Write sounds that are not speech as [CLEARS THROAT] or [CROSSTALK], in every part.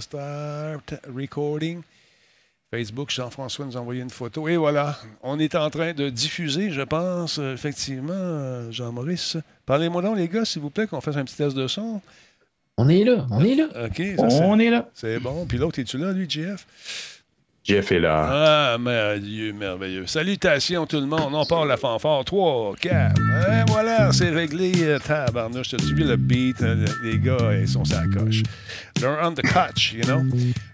Start recording. Facebook, Jean-François nous a envoyé une photo. Et voilà, on est en train de diffuser, je pense, euh, effectivement, euh, Jean-Maurice. Parlez-moi donc, les gars, s'il vous plaît, qu'on fasse un petit test de son. On est là, on est là. OK, on est là. C'est bon. Puis l'autre, es-tu là, lui, JF? Jeff est là. Ah, merveilleux, merveilleux. Salutations tout le monde. On part la fanfare. 3, 4. Et voilà, c'est réglé. Euh, tabarnouche, t'as-tu vu le beat? Euh, Les gars, ils sont sur la coche. They're on the couch, you know?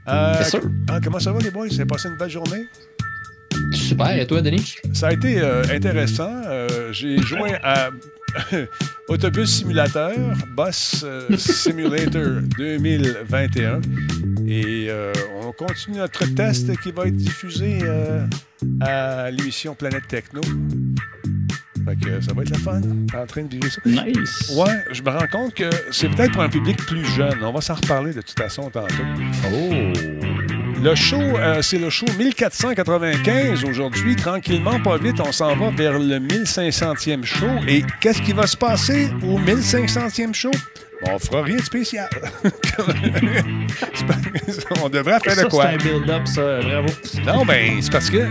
Euh, Bien sûr. ah, comment ça va, les boys? C'est passé une belle journée? Super, et toi, Denis? Ça a été euh, intéressant. Euh, J'ai joué à [LAUGHS] Autobus Simulateur, Bus Simulator [LAUGHS] 2021. Et euh, on continue notre test qui va être diffusé euh, à l'émission Planète Techno. Fait que ça va être la fun. En train de vivre ça. Nice. Ouais, je me rends compte que c'est peut-être pour un public plus jeune. On va s'en reparler de toute façon tantôt. Oh. Le show, euh, c'est le show 1495 aujourd'hui. Tranquillement, pas vite, on s'en va vers le 1500e show. Et qu'est-ce qui va se passer au 1500e show? Bon, on fera rien de spécial. [LAUGHS] On devrait faire de quoi? c'est un build-up, ça. Bravo. Non, ben, c'est parce que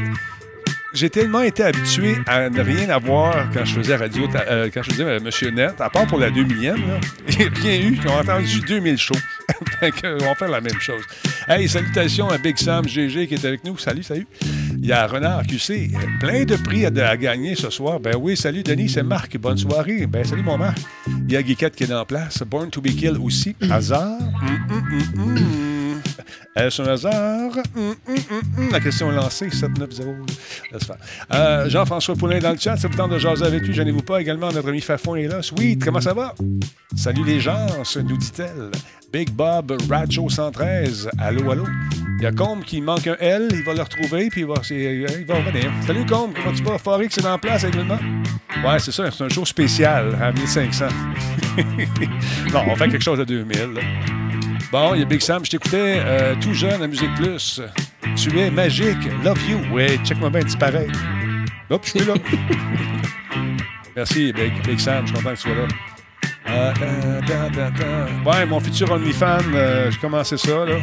j'ai tellement été habitué à ne rien avoir quand je faisais radio, euh, quand je faisais euh, Monsieur Net, à part pour la 2000e, là. Il n'y a rien eu. Ils ont entendu 2000 shows. [LAUGHS] fait que, on va faire la même chose. Hey, salutations à Big Sam GG qui est avec nous. Salut, salut. Il y a Renard QC. Plein de prix à, gagner ce soir. Ben oui, salut Denis, c'est Marc. Bonne soirée. Ben salut mon Marc. Il y a Guiquette qui est en place. Born to be Kill aussi. Hasard. Hum, hum, hum. Est-ce un hasard? Hum, hum, hum. La question est lancée, 790. Laisse faire. Euh, Jean-François Poulain dans le chat, c'est le temps de jaser avec lui, gênez-vous pas. Également, notre ami Fafon est là. Sweet, comment ça va? Salut les gens, nous dit-elle. Big Bob Racho 113, allô, allô? Il y a Combe qui manque un L, il va le retrouver, puis il va, c'est- il va revenir. Salut Combe, comment tu vas? Forex, c'est en place également? Ouais, c'est ça, c'est un jour spécial à 1500. non, on fait quelque chose à 2000. là. Bon, il y a Big Sam, je t'écoutais euh, tout jeune à Musique Plus. Tu es magique, love you. Ouais, check-moi bien, disparaît. Hop, je suis là. [LAUGHS] Merci, Big, Big Sam, je suis content que tu sois là. Euh, euh. Ouais, mon futur OnlyFan, euh, j'ai commencé ça, là.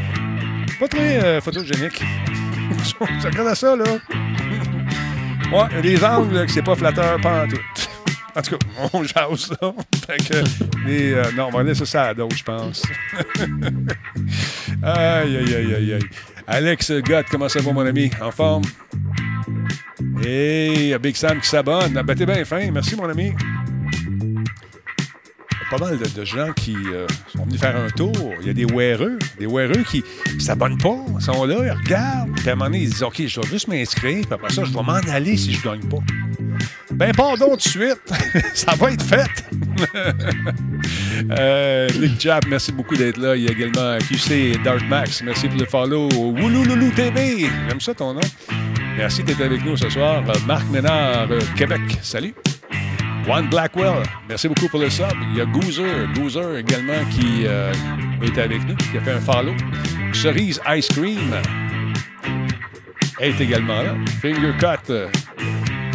Pas très euh, photogénique. [LAUGHS] je regarde ça, là. Ouais, des angles c'est pas flatteur, pas en tout. En tout cas, [LAUGHS] on jase ça. Fait que, euh, non, on va laisser ça à d'autres, je pense. [LAUGHS] aïe, aïe, aïe, aïe, aïe. Alex Gott, comment ça va, mon ami? En forme? Hey, Big Sam qui s'abonne. Ah, Ben, t'es bien fin. Merci, mon ami. Pas mal de, gens qui euh, sont venus faire un tour. Il y a des weareux, des weareux qui ne s'abonnent pas, ils sont là, ils regardent. Puis à un moment donné, ils disent OK, je dois juste m'inscrire, puis après ça, je dois m'en aller si je gagne pas. Ben, pardon tout de suite. [LAUGHS] ça va être fait. [LAUGHS] euh, Nick Jab, merci beaucoup d'être là. Il y a également QC Dark Max. Merci pour le follow. Woulouloulou TV. J'aime ça ton nom. Merci d'être avec nous ce soir. Marc Ménard, Québec. Salut. One Blackwell, merci beaucoup pour le sub. Il y a Goozer, Goozer également qui euh, est avec nous, qui a fait un follow. Cerise Ice Cream est également là. Finger Cut euh,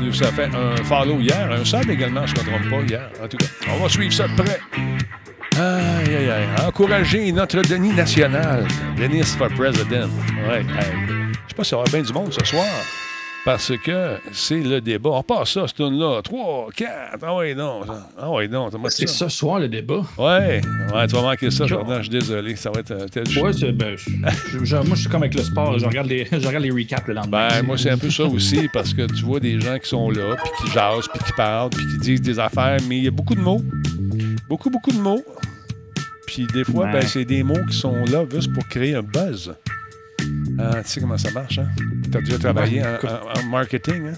nous a fait un follow hier, un sub également, je ne me trompe pas, hier. En tout cas, on va suivre ça de près. Aïe, aïe, aïe. Encourager notre Denis national. Denis for President. Ouais. Je sais pas s'il y aura bien du monde ce soir. Parce que c'est le débat. On passe ça, cette tune-là. 3, 4. Ah ouais, non. Ah ouais, non. C'est ce soir le débat. Ouais. Ouais, tu vas manquer ça, Jordan. Je suis désolé. Ça va être un tel Ouais, ben, je- je- je- moi, je suis comme avec le sport. Je regarde les, je regarde les recaps le lendemain. Ben, moi, c'est un peu ça aussi, parce que tu vois des gens qui sont là, puis qui jasent, puis qui parlent, puis qui disent des affaires, mais il y a beaucoup de mots. Beaucoup, beaucoup de mots. Puis des fois, Ouais. ben, c'est des mots qui sont là juste pour créer un buzz. Ah, tu sais comment ça marche, hein? Tu as déjà travaillé Ouais, en, écoute. en- en marketing, hein?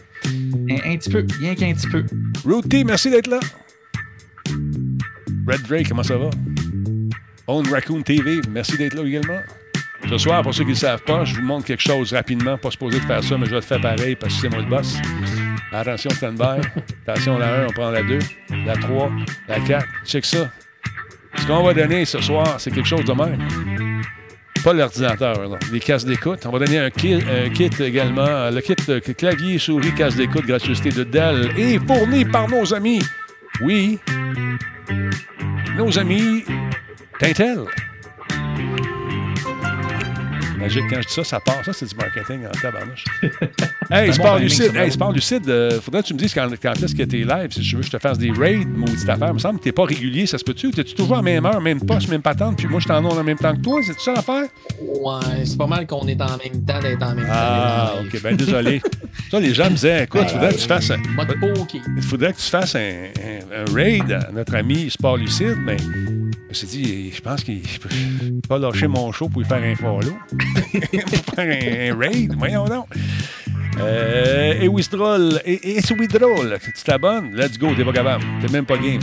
Un, un petit peu, rien qu'un petit peu. Rooty, merci d'être là. Red Drake, comment ça va? Own Raccoon TV, merci d'être là également. Ce soir, pour ceux qui ne le savent pas, je vous montre quelque chose rapidement. Pas supposé de faire ça, mais je vais le faire pareil parce que c'est moi le boss. Attention, stand-by. Attention, la 1, on prend la 2, la 3, la 4. Check ça. Ce qu'on va donner ce soir, c'est quelque chose de même. Pas l'ordinateur, non. les casques d'écoute. On va donner un kit, également. Le kit de clavier, souris, casque d'écoute, gratuité de Dell et fourni par nos amis. Oui, nos amis Tintel. Magique, quand je dis ça, ça part. Ça, c'est du marketing en tabarnouche. [LAUGHS] hey, bon Sport timing, Lucide, hey. Sport Lucide, euh, faudrait que tu me dises quand, quand est-ce que t'es live, si je veux que je te fasse des raids, maudite affaire. Il me semble que t'es pas régulier, ça se peut-tu? T'es-tu toujours à la même heure, même poste, même patente, puis moi, je t'en ai en même temps que toi? C'est ça l'affaire? Ouais, c'est pas mal qu'on est en même temps d'être en même temps. Ah. OK, ben désolé. [LAUGHS] ça, les gens me disaient, écoute, faudrait que tu fasses un... Il faudrait que tu fasses un, un- un raid à notre ami Sport Lucide, mais je me suis dit, je pense qu'il je peux pas lâcher mon show pour lui faire un follow. [LAUGHS] pour faire un, un raid, voyons donc. Euh, et Withdrawal, et, et c'est Withdrawal, tu t'abonnes, let's go, t'es pas capable, t'es même pas game.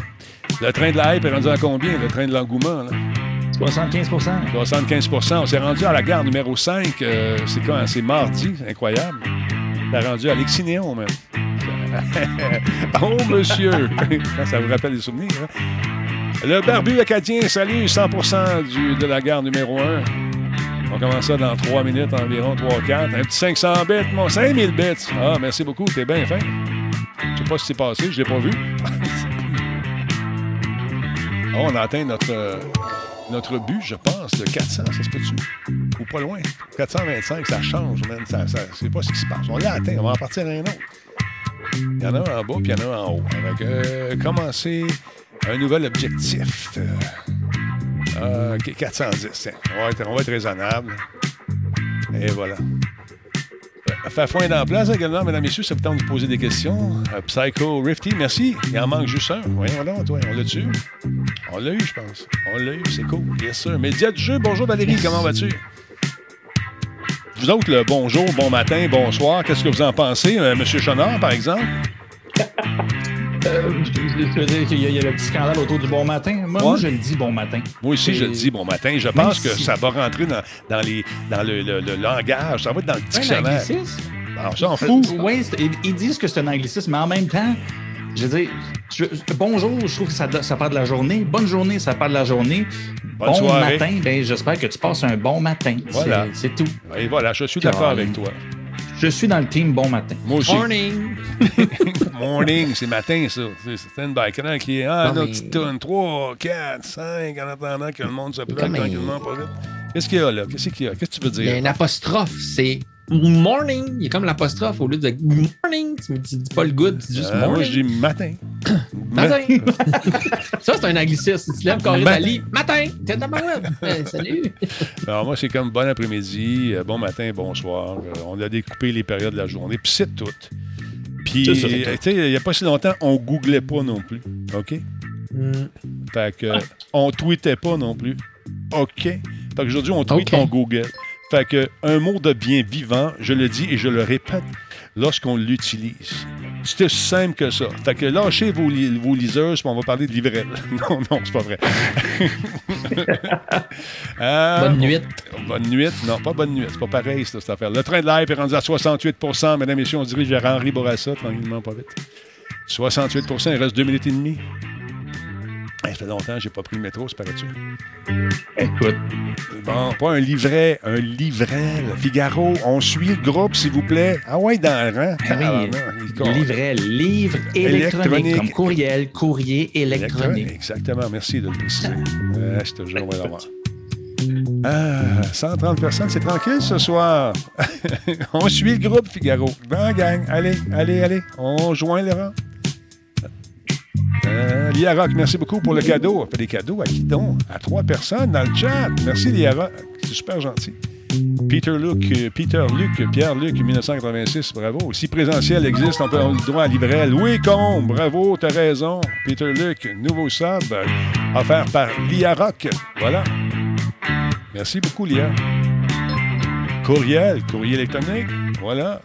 Le train de la hype est rendu à combien, le train de l'engouement? là? 75% 75% On s'est rendu à la gare numéro 5. euh, c'est quand? C'est mardi. C'est incroyable. On s'est rendu à Lexinéon, même. [LAUGHS] oh, monsieur! [LAUGHS] ça vous rappelle des souvenirs, hein? Le barbu acadien, salut, 100 du, de la gare numéro 1. On commence ça dans 3 minutes environ, 3-4. Un petit 500 bits, mon 5000 bits. Ah, merci beaucoup, t'es bien fin. Je sais pas ce qui s'est passé, je l'ai pas vu. [LAUGHS] On a atteint notre, euh, notre but, je pense, de 400, ça se peut-tu? Ou pas loin. 425, ça change, man. Ça, ça, pas ce qui se passe. On l'a atteint, on va en partir à un autre. Il y en a un en bas, puis il y en a un en haut. Avec, euh, commencer un nouvel objectif. Euh, euh, OK, 410, tiens. On va, être, on va être raisonnable. Et voilà. Euh, Fafouin dans la place également, mesdames et messieurs, ça vous tente de poser des questions. Euh, Psycho Rifty, merci. Il en manque juste un. Voyons donc, toi, on l'a-tu? On l'a eu, je pense. On l'a eu, c'est cool. Yes, sir. Média du jeu, bonjour Valérie, comment vas-tu? Vous autres, le bonjour, bon matin, bonsoir, qu'est-ce que vous en pensez? Euh, Monsieur Chenard, par exemple? Euh, je veux dire qu'il y, a- il y a le petit scandale autour du bon matin. Moi, moi, je le dis bon matin. Moi aussi, je le dis bon matin. Je pense que ça va rentrer dans, dans, les, dans le, le- le langage, ça va être dans le Un dictionnaire. anglicisme? Alors, on s'en fout. Oui, ils, ils disent que c'est un anglicisme, mais en même temps, je veux dire, je- bonjour, je trouve que ça, ça part de la journée. Bonne journée, ça part de la journée. Bonne bon soirée. matin, ben, j'espère que tu passes un bon matin. C'est- Voilà. C'est tout. Et voilà, je suis d'accord avec toi. Je suis dans le team bon matin. Moi aussi. Morning. [LAUGHS] Morning, c'est matin, ça. C'est une bike là, qui est. Ah, Non, notre petite tonne. 3, 4, 5, en attendant que le monde se plaque tranquillement, pas vite. Qu'est-ce qu'il y a là? Qu'est-ce qu'il y a? Qu'est-ce que tu veux Il y a dire? un apostrophe. C'est morning. Il y a comme l'apostrophe au lieu de morning. Tu ne dis pas le good, tu dis juste Euh, moi, morning. je dis matin. [CLEARS THROAT] Matin. [LAUGHS] ça, c'est un anglicisme. Tu te lèves carré de Matin. T'es dans ma web. [LAUGHS] Euh, salut. Alors, moi, c'est comme bon après-midi, euh, bon matin, bonsoir. Euh, on a découpé les périodes de la journée, puis c'est tout. Puis, tu sais, il n'y a pas si longtemps, on googlait pas non plus. OK? Fait que, on tweetait pas non plus. OK? Fait qu'aujourd'hui, on tweet, on google. Fait que, un mot de bien vivant, je le dis et je le répète, lorsqu'on l'utilise. C'est aussi simple que ça. Fait que lâchez vos, li- vos liseuses, puis on va parler de livrette. [LAUGHS] non, non, c'est pas vrai. [LAUGHS] Euh, Bonne nuit. Bonne nuit. Non, pas bonne nuit. C'est pas pareil, ça, cette affaire. Le train de live est rendu à 68% Mesdames et messieurs, on se dirige vers Henri Bourassa, tranquillement, pas vite. 68% il reste deux minutes et demie. Hey, ça fait longtemps que j'ai pas pris le métro, c'est paraît-tu? Écoute, Bon, pas un livret, un livret. le Figaro, on suit le groupe, s'il vous plaît. Ah ouais, dans le rang. Ah oui, livret, livre électronique, Électronique. comme courriel, courrier électronique. Exactement, merci de le préciser. Euh, je jure, on va l'avoir. Ah, 130 personnes, c'est tranquille ce soir. [LAUGHS] on suit le groupe Figaro. La gang, allez, allez, allez, on joint les rangs. Euh, Lia Rock, merci beaucoup pour le cadeau. On fait des cadeaux à qui donc? À trois personnes dans le chat. Merci Lia Rock, c'est super gentil. Peter Luc, euh, Peter Luc, Pierre Luc, 1986, bravo. Si présentiel existe, on peut avoir le droit à livret. Louis Combe, bravo, t'as raison. Peter Luc, nouveau sub, euh, offert par Lia Rock. Voilà. Merci beaucoup, Lia. Courriel, courrier électronique, voilà.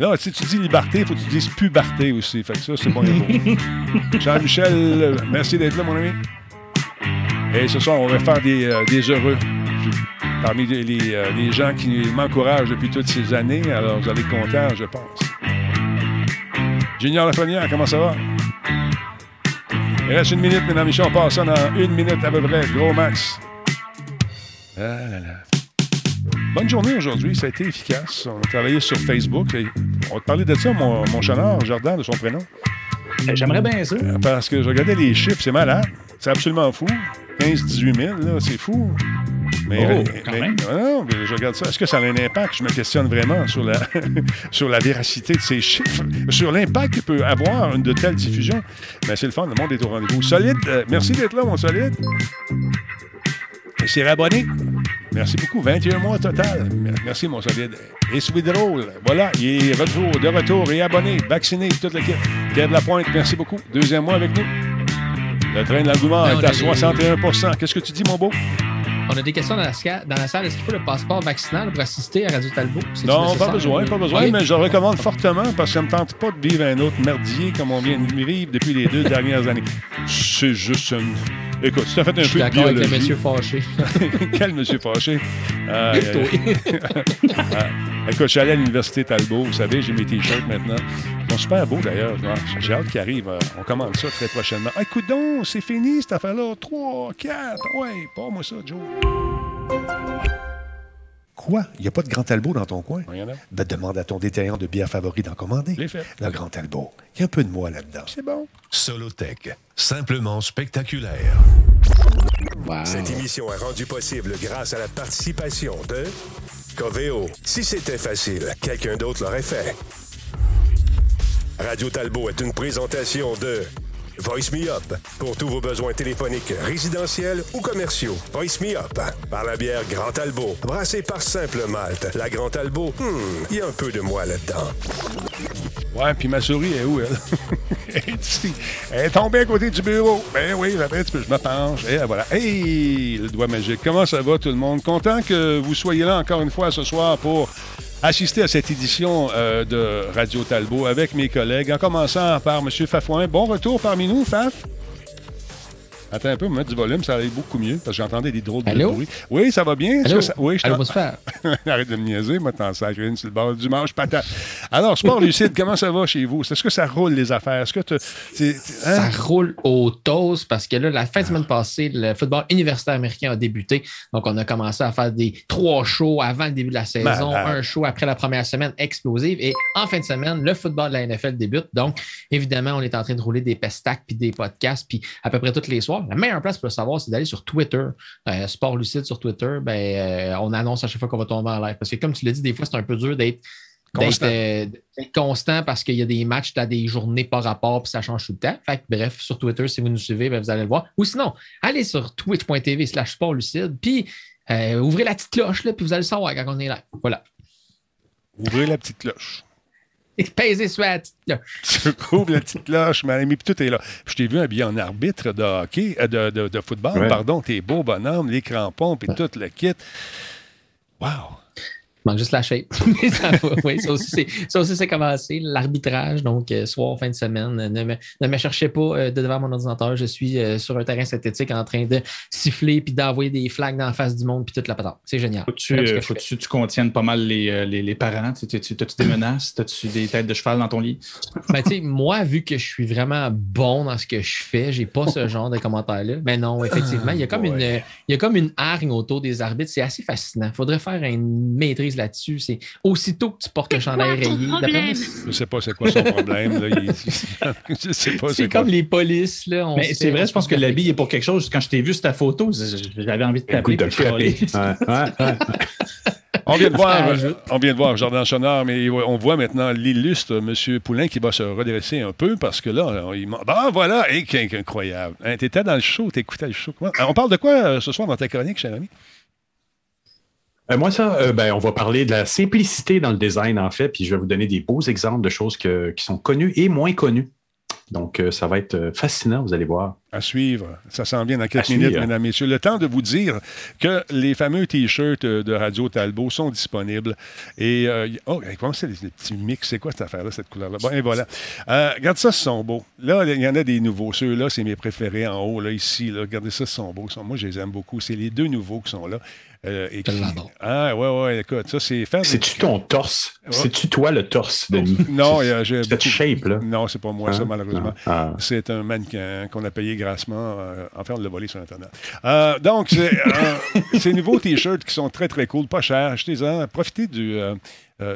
Là, si tu dis liberté, il faut que tu dises puberté aussi. Fait que ça, c'est bon. [LAUGHS] Jean-Michel, euh, merci d'être là, mon ami. Et ce soir, on va faire des, euh, des heureux. Parmi les, les, euh, les gens qui m'encouragent depuis toutes ces années, alors vous allez être contents, je pense. Junior Lafrenière, comment ça va? Il reste une minute, mesdames et messieurs. On passe ça dans une minute à peu près. Gros max. Ah là là. Bonne journée aujourd'hui. Ça a été efficace. On a travaillé sur Facebook. On va te parler de ça, mon, mon chenard, Jordan, de son prénom. Ben, J'aimerais bien ça. Euh, Parce que je regardais les chiffres, c'est malade. C'est absolument fou. 15-18 000, là, c'est fou. Mais, Oh, mais- quand mais- même. non, mais je regarde ça. Est-ce que ça a un impact? Je me questionne vraiment sur la, [LAUGHS] sur la véracité de ces chiffres, sur l'impact que peut avoir une de telle diffusion. Mais c'est le fun, le monde est au rendez-vous. Solide, euh, merci d'être là, mon solide. Et c'est abonné. Merci beaucoup. 21 mois total. Merci, mon solide. Et Sweet Roll, voilà, il est retour, de retour et abonné, vacciné, toute l'équipe. Kev Lapointe, merci beaucoup. Deuxième mois avec nous. Le train de l'engouement Ben, est à a des- 61% Qu'est-ce que tu dis, mon beau? On a des questions dans la, dans la salle. Est-ce qu'il faut le passeport vaccinal pour assister à Radio Talbot? Non, pas besoin, pas besoin, mais je le recommande fortement parce que ça ne me tente pas de vivre un autre merdier comme on vient de vivre depuis les deux dernières années. C'est juste une... Écoute, tu as fait un Je suis peu de d'accord avec le biologie. monsieur fâché. [LAUGHS] Quel monsieur fâché. [LAUGHS] [LAUGHS] Ah, Écoute, je suis allé à l'université Talbot, vous savez, j'ai mes t-shirts maintenant. Ils sont super beaux d'ailleurs. Ah, J'ai hâte qu'ils arrivent. Euh, On commande ça très prochainement. Écoute donc, c'est fini cette affaire-là. 3, 4. Ouais, pas moi ça, Joe. Quoi? Il n'y a pas de Grand Talbot dans ton coin? Rien. Ben, demande à ton détaillant de bière favori d'en commander. Je l'ai fait. Le Grand Talbot. Il y a un peu de moi là-dedans. C'est bon. Solotech, simplement spectaculaire. Wow. Cette émission est rendue possible grâce à la participation de Coveo. Si c'était facile, quelqu'un d'autre l'aurait fait. Radio Talbot est une présentation de Voice Me Up pour tous vos besoins téléphoniques résidentiels ou commerciaux. Voice Me Up par la bière Grand Talbot, brassée par Simple Malte. La Grand Talbot, hmm, il y a un peu de moi là-dedans. Ouais, puis ma souris est où, elle? [LAUGHS] elle est ici. Elle est tombée à côté du bureau. Ben oui, après, peu, je me. Et voilà. Hey, le doigt magique. Comment ça va, tout le monde? Content que vous soyez là encore une fois ce soir pour assister à cette édition euh, de Radio Talbot avec mes collègues, en commençant par M. Fafouin. Bon retour parmi nous, Faf. Attends un peu, me mettre du volume, ça allait beaucoup mieux parce que j'entendais des drôles de Allô? bruit. Oui, ça va bien? Allô? ça- Oui, je Allô, bonsoir. [LAUGHS] Arrête de me niaiser, moi, t'en sacres une sur le bord du manche patate. Alors, Sport Lucide, comment ça va chez vous? Est-ce que ça roule les affaires? Est-ce que tu. t'es- Ça hein? roule au toast parce que là, la fin de semaine passée, le football universitaire américain a débuté. Donc, on a commencé à faire des trois shows avant le début de la saison, un show après la première semaine explosive. Et en fin de semaine, le football de la NFL débute. Donc, évidemment, on est en train de rouler des pestacs puis des podcasts puis à peu près tous les soirs. La meilleure place pour le savoir, c'est d'aller sur Twitter. Euh, Sport Lucide sur Twitter, ben, euh, on annonce à chaque fois qu'on va tomber en live. Parce que, comme tu l'as dit, des fois, c'est un peu dur d'être Constant. euh, constant parce qu'il y a des matchs, tu as des journées par rapport, puis ça change tout le temps. Fait que, bref, sur Twitter, si vous nous suivez, ben, vous allez le voir. Ou sinon, allez sur twitch.tv slash sportlucide, puis euh, ouvrez la petite cloche, là, puis vous allez le savoir quand on est là. Voilà. Ouvrez la petite cloche. [LAUGHS] Et pèsez sur la petite cloche. Tu ouvres la petite cloche, mais, mais puis tout est là. Puis je t'ai vu habillé en arbitre de hockey, euh, de, de- de football, Ouais. pardon, tes beaux bonhommes, les crampons, puis tout le kit. Wow! Manque juste la shape. [LAUGHS] Ça va, oui, ça aussi, c'est- commencé. L'arbitrage, donc euh, soir, fin de semaine. euh, Ne me, ne me cherchez pas euh, de devant mon ordinateur. Je suis euh, sur un terrain synthétique en train de siffler puis d'envoyer des flags dans la face du monde puis toute la patente. C'est génial. Faut-tu que tu contiennes pas mal les, les, les parents? Tu- tu- tu- T'as-tu des menaces? T'as-tu des têtes de cheval dans ton lit? [LAUGHS] Ben, tu sais, moi, vu que je suis vraiment bon dans ce que je fais, j'ai pas ce genre de commentaires-là. Mais non, effectivement, il y a comme une, il y a comme une hargne autour des arbitres. C'est assez fascinant. Il faudrait faire une maîtrise là-dessus. C'est aussitôt que tu portes le chandail rayé. Je sais pas c'est quoi son problème. Là. Il- [LAUGHS] je sais pas c'est quoi. comme les polices. Là, on Mais se c'est vrai, je pense se que l'habit est pour quelque chose. Quand je t'ai vu sur ta photo, j'avais envie de t'appeler. [LAUGHS] On vient de voir, euh, on vient de voir Jordan Chonard, mais on voit maintenant l'illustre M. Poulain qui va se redresser un peu parce que là, on- il m'a- ah voilà, et qu'in- incroyable. Hein, T'étais dans le show, t'écoutais le show. Comment- On parle de quoi euh, ce soir dans ta chronique, cher ami? Euh, moi, ça, euh, ben, on va parler de la simplicité dans le design, en fait, puis je vais vous donner des beaux exemples de choses que- qui sont connues et moins connues. Donc, euh, ça va être fascinant, vous allez voir. À suivre. Ça s'en vient dans quelques À minutes, suivre. mesdames, messieurs. Le temps de vous dire que les fameux T-shirts de Radio Talbot sont disponibles. Et, euh, oh, comment c'est les, les petits mix? C'est quoi cette affaire-là, cette couleur-là? Bon, et voilà. Euh, regarde ça, ce sont beaux. Là, il y en a des nouveaux. Ceux-là, c'est mes préférés en haut, là, ici. Là. Regardez ça, ce sont beaux. Moi, je les aime beaucoup. C'est les deux nouveaux qui sont là. Euh, et qui-. Ah, ouais, ouais, écoute, ça, c'est faire. des- C'est-tu ton torse? Ouais. C'est-tu toi le torse, [LAUGHS] Denis? Non, C'est- j'ai Cette beaucoup- shape-là. Non, c'est pas moi, ça, Hein? malheureusement. Ah. C'est un mannequin qu'on a payé grassement. euh, enfin, on l'a volé sur Internet. Euh, donc, c'est, euh, [LAUGHS] ces nouveaux T-shirts qui sont très, très cool, pas chers. Achetez-en. Profitez du, euh,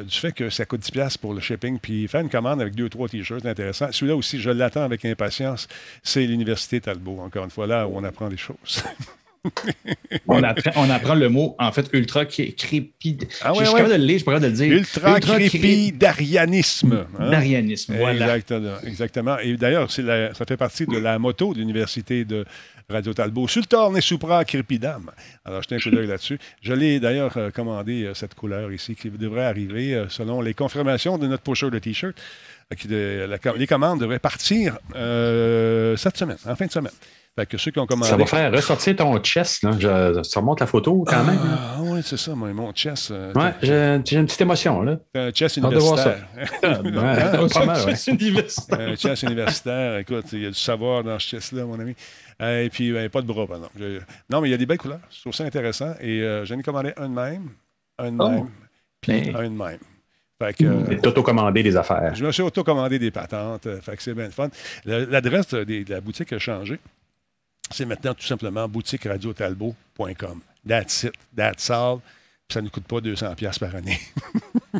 du fait que ça coûte 10$ piastres pour le shipping. Puis, faire une commande avec deux ou trois T-shirts intéressants. Celui-là aussi, je l'attends avec impatience. C'est l'Université Talbot, encore une fois, là où on apprend des choses. [LAUGHS] [LAUGHS] On apprend, on apprend le mot, en fait, ultra cré- crépid. Ah ouais, je suis ouais. capable de le lire, je suis pas capable de le dire. Ultra crépidarianisme. hein? Darianisme, voilà. Exactement. exactement. Et d'ailleurs, ça fait partie de la moto de l'Université de Radio Talbot. Sultorne et supra crépidam. Alors, jetez un coup d'œil là-dessus. Je l'ai d'ailleurs euh, commandé, euh, cette couleur ici, qui devrait arriver euh, selon les confirmations de notre pusher de T-shirt. Les commandes devraient partir euh, cette semaine, en fin de semaine. Fait que ceux qui ont commandé. Ça va faire ressortir ton chest. Là. Je- ça remonte la photo quand même. là. Ah, oui, c'est ça, moi, mon chess. euh, Ouais, j'ai j'ai une petite émotion. Là. un ça. universitaire. [LAUGHS] [LAUGHS] Ouais, pas mal, ouais. C'est universitaire. un chess universitaire. Écoute, il y a du savoir dans ce chess-là, mon ami. Euh, et puis, ben, pas de bras, pardon. Je- Non, mais il y a des belles couleurs. Je trouve ça intéressant. Et euh, j'en ai commandé un de même, un de Oh. même, puis Mais- un de même. Fait que, euh, Et T'auto-commander des affaires. je me suis auto-commandé des patentes. Fait que c'est bien le fun. L'adresse de, de la boutique a changé. C'est maintenant tout simplement boutiqueradiotalbot.com. That's it. That's all. Ça ne coûte pas 200$ piastres par année. [LAUGHS]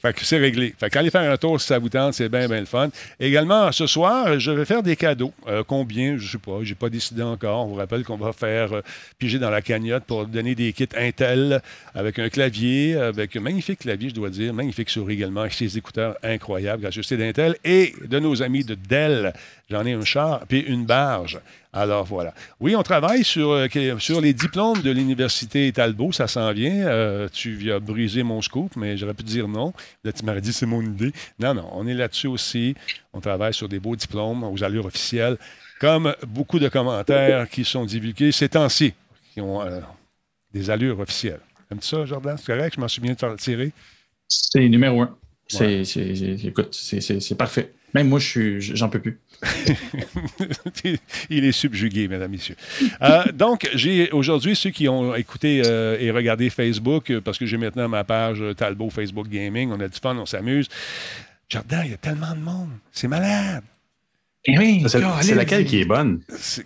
fait que c'est réglé. Fait qu'allez faire un tour si ça vous tente, c'est bien, bien le fun. Également, ce soir, je vais faire des cadeaux. Euh, combien, je ne sais pas, j'ai pas décidé encore. On vous rappelle qu'on va faire euh, piger dans la cagnotte pour donner des kits Intel avec un clavier, avec un magnifique clavier, je dois dire, magnifique souris également, avec ses écouteurs incroyables, grâce d'Intel et de nos amis de Dell. J'en ai un char, puis une barge. Alors voilà. Oui, on travaille sur, euh, sur les diplômes de l'Université Talbot, ça s'en vient. Euh, tu viens briser mon scoop, mais j'aurais pu dire non. Là, tu m'aurais dit c'est mon idée. Non, non, on est là-dessus aussi. On travaille sur des beaux diplômes aux allures officielles, comme beaucoup de commentaires qui sont divulgués ces temps-ci, qui ont euh, des allures officielles. Aimes-tu ça, Jordan? C'est correct? Je m'en suis bien tiré. C'est numéro un. C'est, écoute, c'est, c'est- c'est parfait. Même moi, je suis, j'en peux plus. Il est subjugué, mesdames, messieurs. Euh, donc, j'ai aujourd'hui ceux qui ont écouté euh, et regardé Facebook, euh, parce que j'ai maintenant ma page Talbot Facebook Gaming. On a du fun, on s'amuse. Jordan, il y a tellement de monde. C'est malade. Oui, C'est laquelle qui est bonne?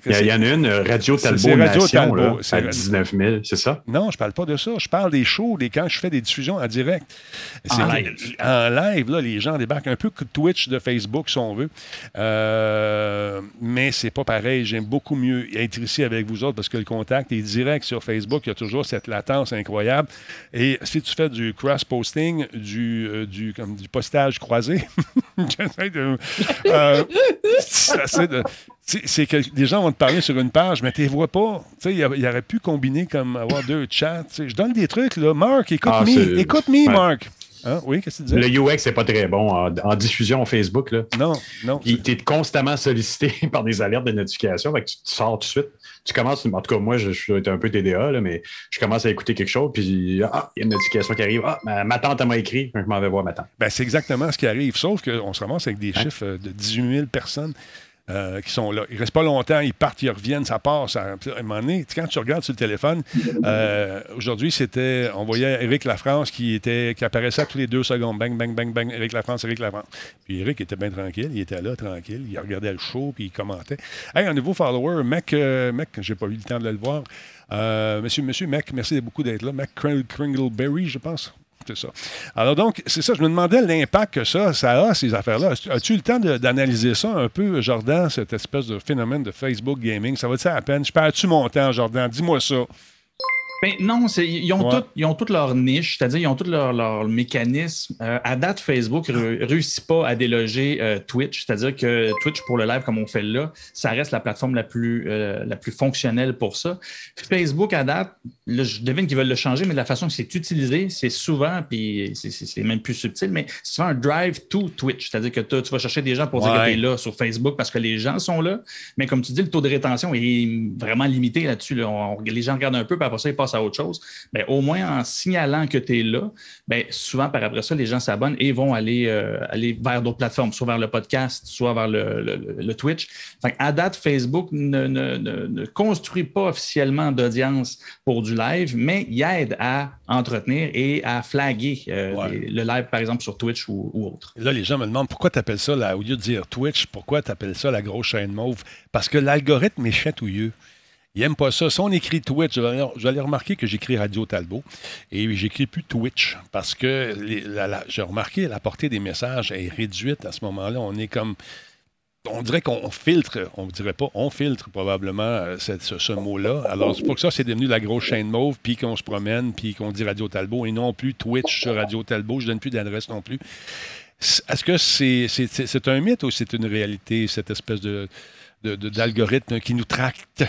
Il y, en a une, euh, Radio Talbot Radio Nation, Talbot, là, c'est à Radio- 19 000, c'est ça? Non, je parle pas de ça. Je parle des shows, des, quand je fais des diffusions en direct. En live. En live, là, les gens débarquent un peu que Twitch de Facebook, si on veut. Euh, mais c'est pas pareil. J'aime beaucoup mieux être ici avec vous autres parce que le contact est direct sur Facebook. Il y a toujours cette latence incroyable. Et si tu fais du cross-posting, du, euh, du, comme du postage croisé, [LAUGHS] j'essaie de. euh, [LAUGHS] de- c'est que des gens vont te parler sur une page, mais tu les vois pas. Tu sais, il y il aurait pu combiner comme avoir deux chats. Je donne des trucs, là. Marc, Ah, écoute-me. c'est- écoute-me, ouais. Marc. Hein? Oui, qu'est-ce que tu disais? Le UX n'est pas très bon en, en diffusion Facebook. Là. Non, non. Il est constamment sollicité [LAUGHS] par des alertes de notification. Fait que tu, tu sors tout de suite. Tu commences, en tout cas, moi, je, suis un peu TDA, là, mais je commence à écouter quelque chose, puis ah, il y a une notification qui arrive. Ah, ma, ma tante m'a écrit, je m'en vais voir ma tante. Ben, c'est exactement ce qui arrive, sauf qu'on se ramasse avec des Hein? chiffres euh, de 18 000 personnes euh, qui sont là. Ils restent pas longtemps, ils partent, ils reviennent, ça passe. À, un moment donné, quand tu regardes sur le téléphone, euh, aujourd'hui, c'était, on voyait Éric Lafrance qui, était, qui apparaissait tous les deux secondes. Bang, bang, bang, bang, Éric Lafrance, Éric Lafrance. Puis Éric était bien tranquille, il était là, tranquille, il regardait le show, puis il commentait. Hey, un nouveau follower, mec, euh, mec, j'ai pas eu le temps de le voir. Euh, monsieur, monsieur, mec, merci beaucoup d'être là. Mac Kring- Kringleberry, je pense. Alors donc, c'est ça, je me demandais l'impact que ça, ça a, ces affaires-là. As-tu- le temps d'analyser ça un peu, Jordan, cette espèce de phénomène de Facebook gaming? Ça va-tu à peine? Je perds-tu mon temps, Jordan? Dis-moi ça. Ben, non, ils ont, Ouais. ils ont toutes leur niche, c'est-à-dire ils ont tous leurs leur mécanismes. Euh, à date, Facebook ne réussit pas à déloger euh, Twitch, c'est-à-dire que Twitch pour le live comme on fait là, ça reste la plateforme la plus, euh, la plus fonctionnelle pour ça. Facebook, à date, là, je devine qu'ils veulent le changer, mais la façon que c'est utilisé, c'est souvent, puis c'est- même plus subtil, mais c'est souvent un drive to Twitch, c'est-à-dire que tu vas chercher des gens pour dire que tu es là sur Facebook parce que les gens sont là, mais comme tu dis, le taux de rétention est vraiment limité là-dessus. là. Les gens regardent un peu, puis après ça, ils passent à autre chose. Ben, au moins, en signalant que tu es là, ben, souvent, par après ça, les gens s'abonnent et vont aller, euh, aller vers d'autres plateformes, soit vers le podcast, soit vers le, le- le Twitch. Fait à date, Facebook ne, ne- ne- ne construit pas officiellement d'audience pour du live, mais il aide à entretenir et à flaguer euh, Ouais. les- le live, par exemple, sur Twitch ou, ou autre. Là, les gens me demandent pourquoi tu appelles ça, là, au lieu de dire Twitch, pourquoi tu appelles ça la grosse chaîne mauve? Parce que l'algorithme est chatouilleux. Il n'aime pas ça. Si on écrit Twitch, vous allez, remarquer que j'écris Radio Talbot et j'écris plus Twitch parce que j'ai remarqué la portée des messages est réduite à ce moment-là. On est comme on dirait qu'on filtre, on ne dirait pas, on filtre probablement euh, ce, mot-là. Alors, c'est pour que ça, c'est devenu la grosse chaîne mauve, puis qu'on se promène, puis qu'on dit Radio Talbot, et non plus Twitch sur Radio Talbot. Je donne plus d'adresse non plus. Est-ce que c'est un mythe ou c'est une réalité, cette espèce de- d'algorithme qui nous tracte?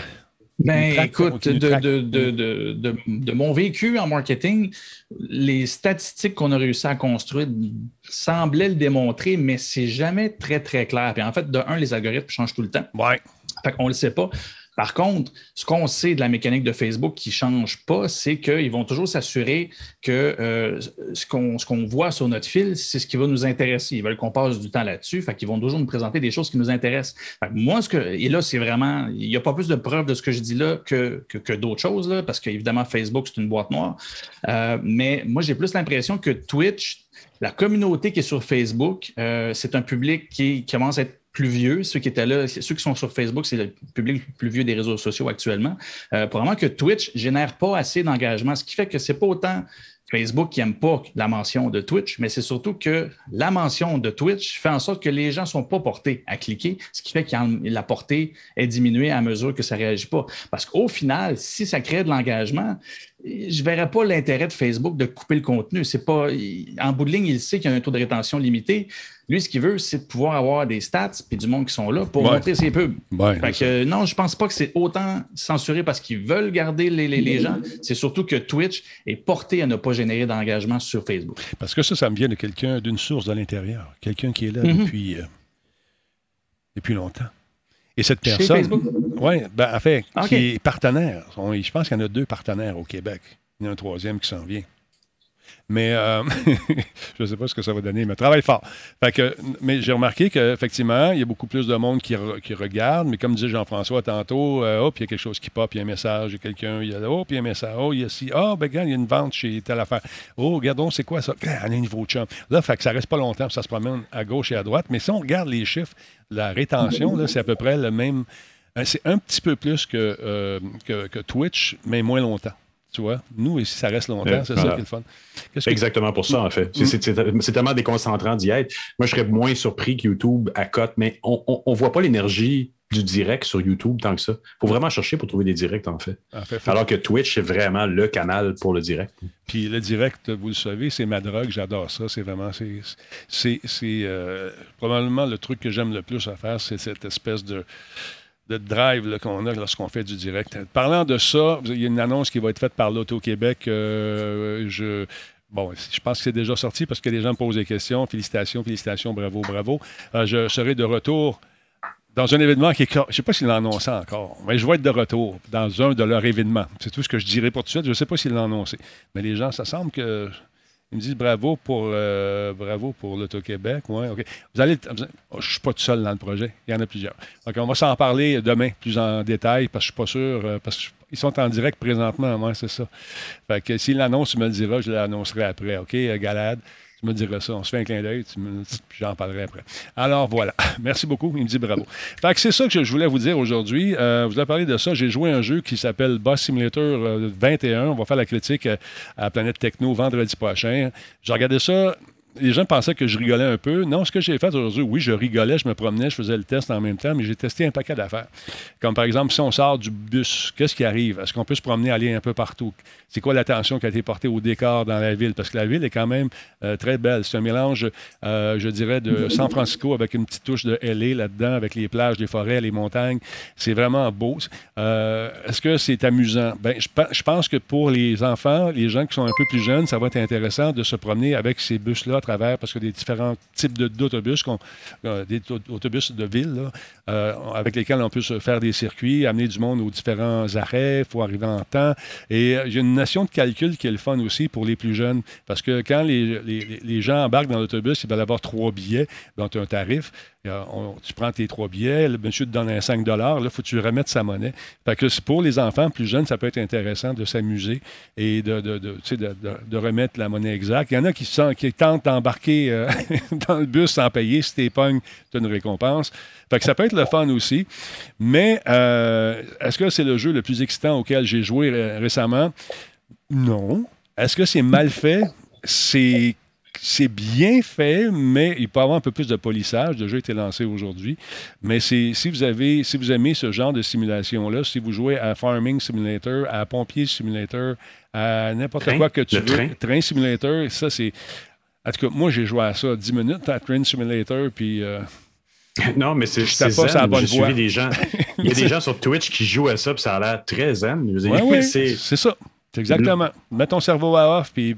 Ben, traque, écoute, une de, traque. de, de, de, de- de mon vécu en marketing, les statistiques qu'on a réussi à construire semblaient le démontrer, mais c'est jamais très, très clair. Puis en fait, de un, les algorithmes changent tout le temps. Ouais. Fait qu'on ne le sait pas. Par contre, ce qu'on sait de la mécanique de Facebook qui ne change pas, c'est qu'ils vont toujours s'assurer que euh, ce qu'on voit sur notre fil, c'est ce qui va nous intéresser. Ils veulent qu'on passe du temps là-dessus. Fait qu'ils vont toujours nous présenter des choses qui nous intéressent. Moi, ce que, et là, c'est vraiment, il n'y a pas plus de preuves de ce que je dis là que, que, que d'autres choses, là, parce qu'évidemment, Facebook, c'est une boîte noire. Euh, mais moi, j'ai plus l'impression que Twitch, la communauté qui est sur Facebook, euh, c'est un public qui commence à être plus vieux. Ceux qui étaient là, ceux qui sont sur Facebook, c'est le public plus vieux des réseaux sociaux actuellement. Euh, probablement que Twitch génère pas assez d'engagement, ce qui fait que c'est pas autant Facebook qui n'aime pas la mention de Twitch, mais c'est surtout que la mention de Twitch fait en sorte que les gens ne sont pas portés à cliquer, ce qui fait que la portée est diminuée à mesure que ça ne réagit pas. Parce qu'au final, si ça crée de l'engagement, je ne verrais pas l'intérêt de Facebook de couper le contenu. C'est pas, en bout de ligne, il sait qu'il y a un taux de rétention limité. Lui, ce qu'il veut, c'est de pouvoir avoir des stats et du monde qui sont là pour Ouais. montrer ses pubs. Ouais, Fait que, non, je pense pas que c'est autant censuré parce qu'ils veulent garder les, les- les gens. C'est surtout que Twitch est porté à ne pas générer d'engagement sur Facebook. Parce que ça, ça me vient de quelqu'un, d'une source de l'intérieur. Quelqu'un qui est là Mhm. depuis, euh, depuis longtemps. Et cette personne. Oui, ben, en fait, Ok. qui est partenaire. On- je pense qu'il y en a deux partenaires au Québec. Il y en a un troisième qui s'en vient. Mais euh, [LAUGHS] je ne sais pas ce que ça va donner, mais travaille fort. Fait que, mais j'ai remarqué qu'effectivement, il y a beaucoup plus de monde qui, re- qui regarde, mais comme disait Jean-François tantôt, euh, hop, il y a quelque chose qui pop, il y a un message, il y a quelqu'un, il y a hop, il y a un message, oh, il y a ci, oh, ben, regarde, il y a une vente chez telle affaire. Oh, regardons, c'est quoi ça? Ah, on a un nouveau chum. Là, fait que ça reste pas longtemps, ça se promène à gauche et à droite, mais si on regarde les chiffres, la rétention, là, c'est à peu près le même. euh, C'est un petit peu plus que, que Twitch, mais moins longtemps. Tu vois, nous, ici, ça reste longtemps, c'est ça qui est le fun. Que- Exactement pour ça, en fait. C'est- C'est tellement déconcentrant d'y être. Moi, je serais moins surpris que YouTube à cote, mais on ne voit pas l'énergie du direct sur YouTube tant que ça. Il faut vraiment chercher pour trouver des directs, en fait. En fait, fait- Alors que Twitch, c'est vraiment le canal pour le direct. Puis le direct, vous le savez, c'est ma drogue, j'adore ça. C'est vraiment, c'est, c'est, c'est, euh, probablement le truc que j'aime le plus à faire, c'est cette espèce de, de drive qu'on a lorsqu'on fait du direct. Parlant de ça, il y a une annonce qui va être faite par l'Auto-Québec. euh, je, bon, je pense que c'est déjà sorti parce que les gens me posent des questions. Félicitations, félicitations, bravo, bravo. Euh, je serai de retour dans un événement qui est. Je ne sais pas s'il l'a annoncé encore, mais je vais être de retour dans un de leurs événements. C'est tout ce que je dirais pour tout de suite. Je ne sais pas s'il l'a annoncé. Mais les gens, ça semble que. Ils me disent bravo pour euh, bravo pour l'Auto-Québec. Ouais. Vous allez. oh, je ne suis pas tout seul dans le projet. Il y en a plusieurs. Donc, on va s'en parler demain plus en détail parce que je ne suis pas sûr. euh, parce sont en direct présentement. Ouais, c'est ça. Fait que s'il l'annonce, tu me le diras, je l'annoncerai après. OK, euh, Galade? Tu me diras ça. On se fait un clin d'œil, j'en parlerai après. Alors voilà. [LAUGHS] Merci beaucoup. Il me dit bravo. Fait que c'est ça que je voulais vous dire aujourd'hui. Euh, vous avez parlé de ça. J'ai joué un jeu qui s'appelle Boss Simulator euh, 21. On va faire la critique euh, à Planète Techno vendredi prochain. J'ai regardé ça. Les gens pensaient que je rigolais un peu. Non, ce que j'ai fait aujourd'hui, oui, je rigolais, je me promenais, je faisais le test en même temps, mais j'ai testé un paquet d'affaires. Comme par exemple, si on sort du bus, qu'est-ce qui arrive? Est-ce qu'on peut se promener, aller un peu partout? C'est quoi l'attention qui a été portée au décor dans la ville? Parce que la ville est quand même euh, très belle. C'est un mélange, euh, je dirais, de San Francisco avec une petite touche de LA là-dedans, avec les plages, les forêts, les montagnes. C'est vraiment beau. Euh, Est-ce que c'est amusant? Ben, je, pe- je pense que pour les enfants, les gens qui sont un peu plus jeunes, ça va être intéressant de se promener avec ces bus-là à travers, parce que des différents types d'autobus, euh, des au- autobus de ville, euh, avec lesquels on peut faire des circuits, amener du monde aux différents arrêts, il faut arriver en temps. Et euh, j'ai une notion de calcul qui est le fun aussi pour les plus jeunes, parce que quand les, les- gens embarquent dans l'autobus, ils veulent avoir trois billets, donc un tarif. Euh, tu prends tes trois billets, le monsieur te donne un 5 là, il faut que tu remettes sa monnaie. Fait que pour les enfants plus jeunes, ça peut être intéressant de s'amuser et de, remettre la monnaie exacte. Il y en a qui, tentent d'embarquer euh, [LAUGHS] dans le bus sans payer. Si tu tu as une récompense. Fait ça peut être le fun aussi. Mais euh, est-ce que c'est le jeu le plus excitant auquel j'ai joué ré- récemment? Non. Est-ce que c'est mal fait? C'est c'est bien fait, mais il peut y avoir un peu plus de polissage. Le jeu a été lancé aujourd'hui. Mais c'est, si, vous avez, si vous aimez ce genre de simulation-là, si vous jouez à Farming Simulator, à Pompier Simulator, à n'importe quoi que tu veux, train? Train Simulator, ça, c'est. En tout cas, moi, j'ai joué à ça 10 minutes à Train Simulator, puis. euh, [LAUGHS] Non, mais c'est bonne J'ai suivi des gens. Il y a des [LAUGHS] gens sur Twitch qui jouent à ça, puis ça a l'air très zen. Ouais, c'est- c'est ça. C'est exactement. Mets ton cerveau à off, puis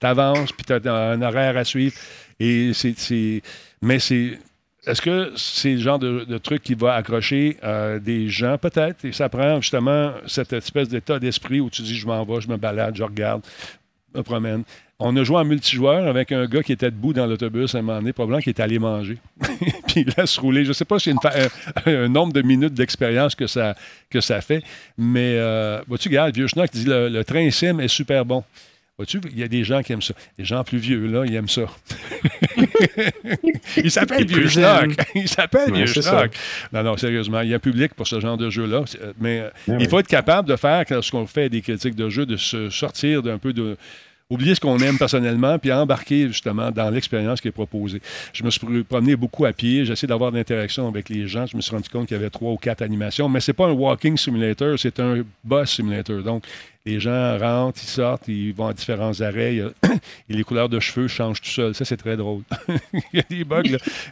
t'avances, puis t'as un horaire à suivre. Et c'est. Mais c'est. Est-ce que c'est le genre de, de truc qui va accrocher euh, des gens, peut-être? Et ça prend justement cette espèce d'état d'esprit où tu dis je m'en vais, je me balade, je regarde, me promène. On a joué en multijoueur avec un gars qui était debout dans l'autobus à un moment donné, probablement qui est allé manger. [LAUGHS] puis il laisse rouler. Je ne sais pas a fa- un, un nombre de minutes d'expérience que ça, que ça fait, mais euh, vois-tu, regarde, le vieux schnock dit le, le train sim est super bon. Vois-tu, il y a des gens qui aiment ça. Les gens plus vieux, là, ils aiment ça. [LAUGHS] il s'appelle Vieux Schnock. Il s'appelle Vieux Schnock. Non, non, sérieusement, il y a un public pour ce genre de jeu-là. Euh, Mais euh, il faut être capable de faire, lorsqu'on fait des critiques de jeu, de se sortir d'un peu de. Oublier ce qu'on aime personnellement, puis embarquer justement dans l'expérience qui est proposée. Je me suis pr- promené beaucoup à pied, j'ai essayé d'avoir de l'interaction avec les gens. Je me suis rendu compte qu'il y avait trois ou quatre animations, mais c'est pas un walking simulator, c'est un boss simulator. Donc, les gens rentrent, ils sortent, ils vont à différents arrêts, [COUGHS] et les couleurs de cheveux changent tout seul. Ça, c'est très drôle. [LAUGHS] il y a des bugs,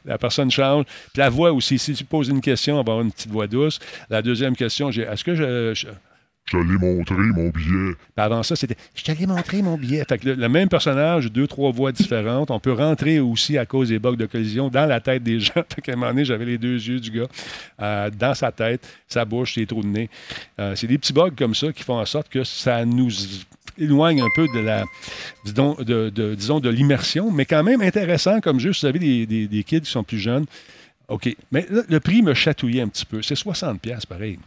la personne change. Puis la voix aussi, si tu poses une question, on va avoir une petite voix douce. La deuxième question, j'ai est-ce que je- je l'ai montré, mon billet. avant ça, c'était Je t'allais montrer mon billet. Fait que le, même personnage, deux, trois voix différentes. On peut rentrer aussi à cause des bugs de collision dans la tête des gens. [LAUGHS] Fait qu'à un moment donné, j'avais les deux yeux du gars euh, dans sa tête, sa bouche, ses trous de nez. Euh, c'est des petits bugs comme ça qui font en sorte que ça nous éloigne un peu de la disons de, disons de l'immersion, mais quand même intéressant comme jeu. Vous avez des, des- des kids qui sont plus jeunes, OK. Mais là, le prix me chatouillait un petit peu. C'est 60$ piastres, pareil.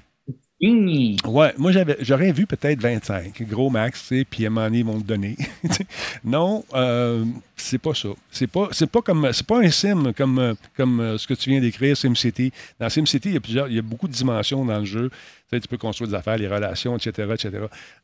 Hum. Ouais, moi j'avais, j'aurais vu peut-être 25, gros max, sais, puis à un moment donné, ils vont le donner. [LAUGHS] non, euh, c'est pas ça. C'est pas, c'est pas comme, c'est pas un sim comme, euh, comme euh, ce que tu viens d'écrire, SimCity. Dans SimCity, il y a plusieurs, il y a beaucoup de dimensions dans le jeu. Tu, sais, tu peux construire des affaires, les relations, etc., etc.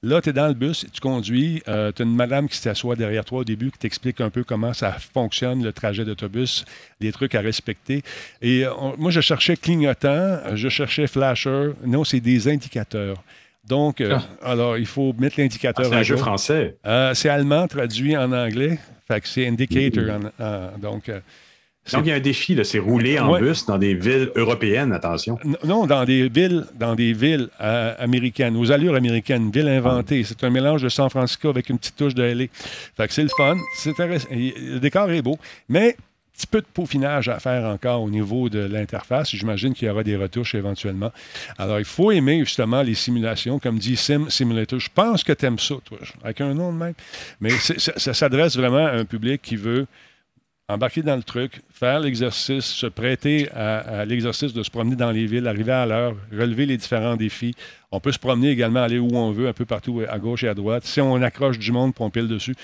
Là, tu es dans le bus, tu conduis, tu as une madame qui s'assoit derrière toi au début qui t'explique un peu comment ça fonctionne, le trajet d'autobus, les trucs à respecter. Et euh, on- moi, je cherchais clignotant, je cherchais flasher. Non, c'est des indicateurs. Donc, euh, alors, il faut mettre Ah, l'indicateur c'est à un jeu français. Euh, c'est allemand traduit en anglais. Fait que c'est indicator. en- en- donc, euh, Donc, il y a un défi, là, c'est rouler en Ouais. bus dans des villes européennes, attention. Non, dans des villes, dans des villes euh, américaines, aux allures américaines, ville inventée. C'est un mélange de San Francisco avec une petite touche de LA. Fait que c'est le fun. C'est intéressant. Et Le décor est beau, mais petit peu de peaufinage à faire encore au niveau de l'interface. J'imagine qu'il y aura des retouches éventuellement. Alors, il faut aimer justement les simulations, comme dit Sim Simulator. Je pense que tu aimes ça, toi, avec un nom de même. Mais ça, s'adresse vraiment à un public qui veut embarquer dans le truc, faire l'exercice, se prêter à, à l'exercice de se promener dans les villes, arriver à l'heure, relever les différents défis. On peut se promener également, aller où on veut, un peu partout, à gauche et à droite. Si on accroche du monde, puis on pile dessus.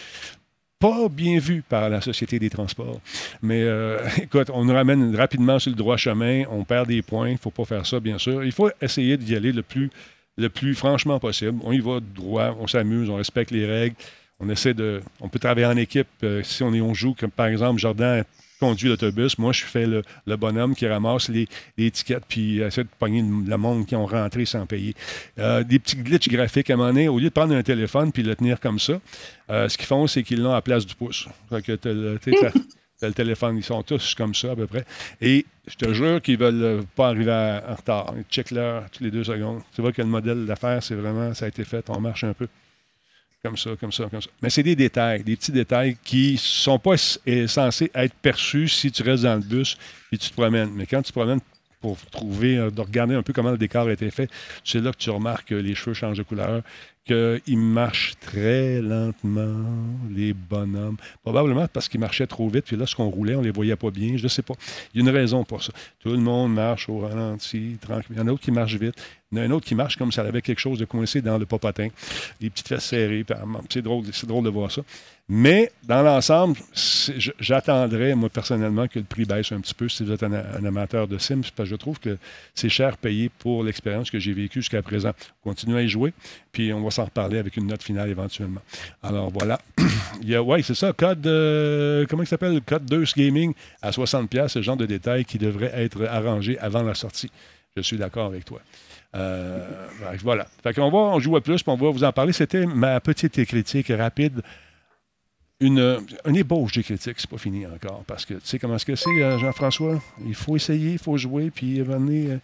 Pas bien vu par la Société des transports. Mais euh, [LAUGHS] écoute, on nous ramène rapidement sur le droit chemin, on perd des points, il ne faut pas faire ça, bien sûr. Il faut essayer d'y aller le plus, franchement possible. On y va droit, on s'amuse, on respecte les règles. On essaie de. On peut travailler en équipe. euh, si on, est, on joue, comme par exemple, Jordan conduit l'autobus, moi je fais le, le bonhomme qui ramasse les, les étiquettes puis essaie de pogner le, monde qui ont rentré sans payer. Euh, des petits glitches graphiques à un moment donné, au lieu de prendre un téléphone puis le tenir comme ça, euh, ce qu'ils font, c'est qu'ils l'ont à la place du pouce. Fait que t'as le, t'as- [LAUGHS] téléphone, ils sont tous comme ça à peu près. Et je te jure qu'ils veulent euh, pas arriver à- en retard. Ils checkent l'heure toutes les deux secondes. Tu vois que le modèle d'affaires, c'est vraiment, ça a été fait, on marche un peu. Comme ça, comme ça, comme ça. Mais c'est des détails, des petits détails qui sont pas euh, censés être perçus si tu restes dans le bus et tu te promènes. Mais quand tu te promènes pour trouver, euh, de regarder un peu comment le décor a été fait, c'est là que tu remarques que les cheveux changent de couleur, qu'ils marchent très lentement, les bonhommes. Probablement parce qu'ils marchaient trop vite, puis lorsqu'on roulait, on les voyait pas bien. Je ne sais pas. Il y a une raison pour ça. Tout le monde marche au ralenti, tranquille. Il y en a d'autres qui marchent vite. Il y en a un autre qui marche comme si elle avait quelque chose de coincé dans le popotin. Les petites fesses serrées. ah, C'est drôle, drôle de voir ça. Mais dans l'ensemble, j'attendrais, moi, personnellement, que le prix baisse un petit peu si vous êtes un, amateur de Sims, parce que je trouve que c'est cher payé pour l'expérience que j'ai vécue jusqu'à présent. Continuez à y jouer, puis on va s'en reparler avec une note finale éventuellement. Alors voilà. [CLEARS THROAT] il c'est ça, code, euh, comment il s'appelle? Code 2 Gaming à 60$, ce genre de détails qui devrait être arrangé avant la sortie. Je suis d'accord avec toi. Euh, voilà. Fait qu'on va on joue à plus, puis on va vous en parler. C'était ma petite critique rapide. Une, une ébauche des critiques, c'est pas fini encore. Parce que tu sais comment est-ce que c'est, euh, Jean-François? Il faut essayer, il faut jouer, puis donné, euh,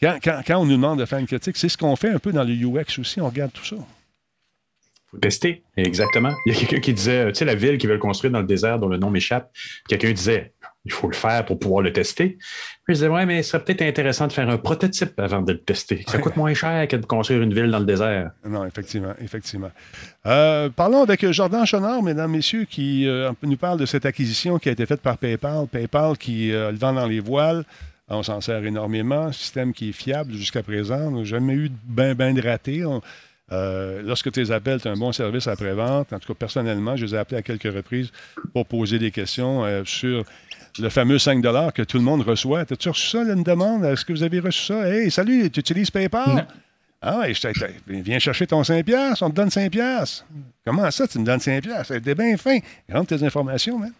quand, quand- quand on nous demande de faire une critique, c'est ce qu'on fait un peu dans le UX aussi, on regarde tout ça. faut tester. Exactement. Il y a quelqu'un qui disait, tu sais, la ville qu'ils veulent construire dans le désert dont le nom m'échappe, quelqu'un disait, il faut le faire pour pouvoir le tester. Puis je disais, ouais, mais ce serait peut-être intéressant de faire un prototype avant de le tester. Ça coûte moins cher que de construire une ville dans le désert. Non, effectivement, effectivement. Euh, parlons avec Jordan Chonard, mesdames, messieurs, qui euh, nous parle de cette acquisition qui a été faite par PayPal. PayPal qui euh, le vend dans les voiles. On s'en sert énormément. Système qui est fiable jusqu'à présent. On n'a jamais eu ben, ben de. On- euh, lorsque tu les appelles, tu as un bon service après-vente. En tout cas, personnellement, je les ai appelés à quelques reprises pour poser des questions euh, sur le fameux 5 que tout le monde reçoit. As-tu reçu ça, là, une demande? Est-ce que vous avez reçu ça? Hey, salut, tu utilises PayPal? Non. Ah ouais, je viens chercher ton 5 piastres, on te donne 5 piastres. Comment ça, tu me donnes 5 piastres? T'es bien fin. Rentre tes informations, man.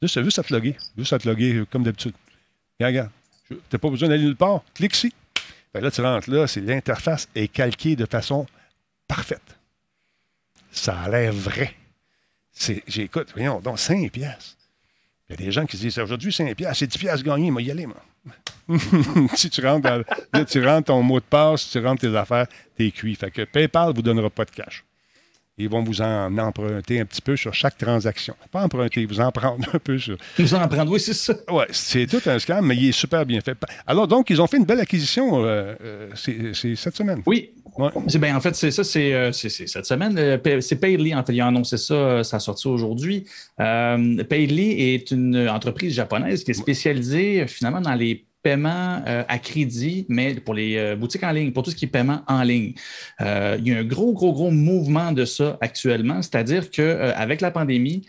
Juste, juste à te loguer. Juste à te loguer, comme d'habitude. Regarde, regarde. T'as pas besoin d'aller nulle part. Clique ici. Fait que là, tu rentres là, c'est l'interface est calquée de façon parfaite. Ça a l'air vrai. C'est- J'écoute, voyons, donc 5 piastres. Il y a des gens qui se disent aujourd'hui 5 piastres, c'est 10 piastres gagnés, moi y aller, moi. [LAUGHS] si tu rentres, dans- là, tu rentres ton mot de passe, tu rentres tes affaires, t'es cuit. Fait que PayPal ne vous donnera pas de cash. Ils vont vous en emprunter un petit peu sur chaque transaction. Pas emprunter, vous en prendre un peu sur. Nous en prendre, oui, c'est ça. Ouais, c'est tout un scam, mais il est super bien fait. Alors, donc, ils ont fait une belle acquisition euh, euh, c'est cette semaine. Oui. Ouais. Ben, en fait, c'est ça, c'est euh, cette semaine. C'est Paidly, en fait, ils ont annoncé ça, ça a sorti aujourd'hui. Euh, est une entreprise japonaise qui est spécialisée finalement dans les paiements euh, à crédit, mais pour les euh, boutiques en ligne, pour tout ce qui est paiement en ligne. Euh, il y a un gros, gros, gros mouvement de ça actuellement, c'est-à-dire qu'avec la pandémie,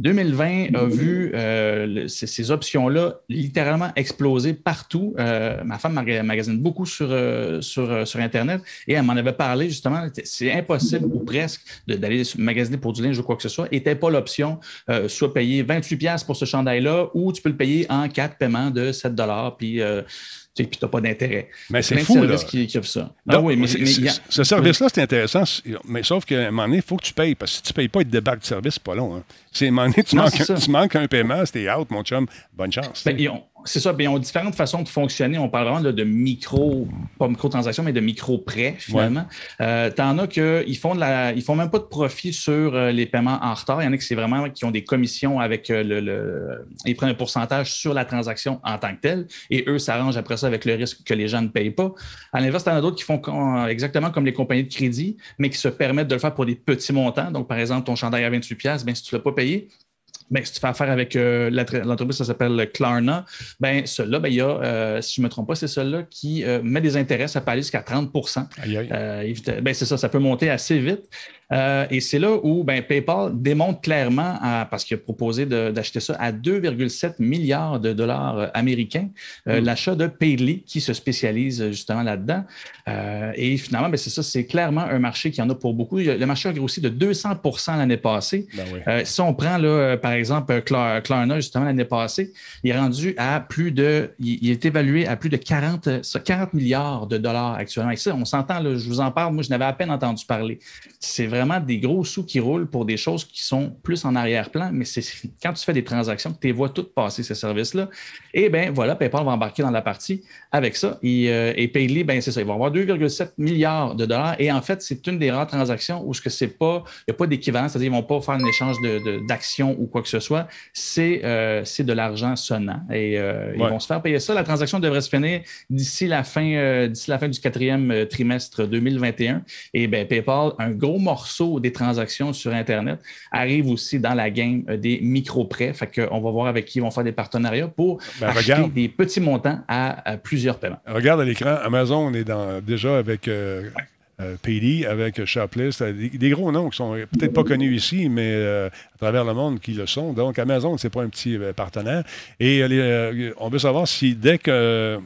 2020 a vu euh, ces, ces options-là littéralement exploser partout. Euh, ma femme maga- magasine beaucoup sur, euh, sur, euh, sur Internet et elle m'en avait parlé justement. C'est impossible ou presque d'aller magasiner pour du linge ou quoi que ce soit. N'était pas l'option, euh, soit payer 28$ piastres pour ce chandail-là ou tu peux le payer en quatre paiements de 7 puis euh, tu n'as pas d'intérêt. Mais c'est fou, là. qui, qui ça. Ah oui, mais, mais a- c'est- ce service-là, c'est intéressant, mais sauf qu'à un moment donné, il faut que tu payes. Parce que si tu ne payes pas, il te débarque du service, c'est pas long. Hein. C'est à un moment donné, tu, Non, manques, un- tu manques un paiement, c'était out, mon chum. Bonne chance. Ben, c'est ça, ben, ils ont différentes façons de fonctionner. On parle vraiment là, de micro, pas micro-transactions, mais de micro-prêts, finalement. Euh, T'en as qu'ils font de la, ils font même pas de profit sur euh, les paiements en retard. Il y en a qui c'est vraiment qui ont des commissions avec euh, le, le- Ils prennent un pourcentage sur la transaction en tant que telle et eux s'arrangent après ça avec le risque que les gens ne payent pas. À l'inverse, t'en as d'autres qui font exactement comme les compagnies de crédit, mais qui se permettent de le faire pour des petits montants. Donc, par exemple, ton chandail à 28$, piastres, ben, si tu ne l'as pas payé, ben, si tu fais affaire avec euh, l'entreprise, ça s'appelle Klarna, ben, celui-là, ben, il y a, euh, si je ne me trompe pas, c'est celui-là qui euh, met des intérêts, ça peut aller jusqu'à 30 Aïe, aïe. euh, évite- ben, c'est ça, ça peut monter assez vite. Euh, et c'est là où ben, PayPal démontre clairement, à- parce qu'il a proposé d'acheter ça à 2,7 milliards de dollars euh, américains, euh, l'achat de Paidly qui se spécialise justement là-dedans. Euh, et finalement, ben, c'est ça, c'est clairement un marché qui en a pour beaucoup. Le marché a grossi de 200% l'année passée. Ben oui. Si on prend, là, par exemple, Klar- Klarna, justement, l'année passée, il est rendu à plus de. Il, il est évalué à plus de 40, euh, ça, 40 milliards de dollars actuellement. Et ça, on s'entend, je vous en parle, moi, je n'avais à peine entendu parler. C'est vraiment des gros sous qui roulent pour des choses qui sont plus en arrière-plan, mais c'est [LAUGHS] quand tu fais des transactions que tu les vois toutes passer, ces services-là. Et bien, voilà, PayPal va embarquer dans la partie avec ça. Et, euh, et Payly, ben, c'est ça, ils vont avoir 2,7 milliards de dollars. Et en fait, c'est une des rares transactions où ce que c'est pas, il n'y a pas d'équivalent, c'est-à-dire ils ne vont pas faire un échange de- de- d'actions ou quoi que ce soit. C'est euh, de l'argent sonnant. Et euh, ils vont se faire payer ça. La transaction devrait se finir d'ici la fin, euh, d'ici la fin du quatrième trimestre 2021. Et ben, PayPal, un gros morceau des transactions sur Internet, arrive aussi dans la game des micro-prêts. Fait qu'on va voir avec qui ils vont faire des partenariats pour Ben, acheter regarde. des petits montants à, à plusieurs paiements. Regarde à l'écran, Amazon est dans, déjà avec euh, euh, avec Shoplist, euh, des, des gros noms qui sont peut-être pas connus ici, mais euh, à travers le monde qui le sont. Donc, Amazon, c'est pas un petit euh, partenaire. Et les, on veut savoir si dès que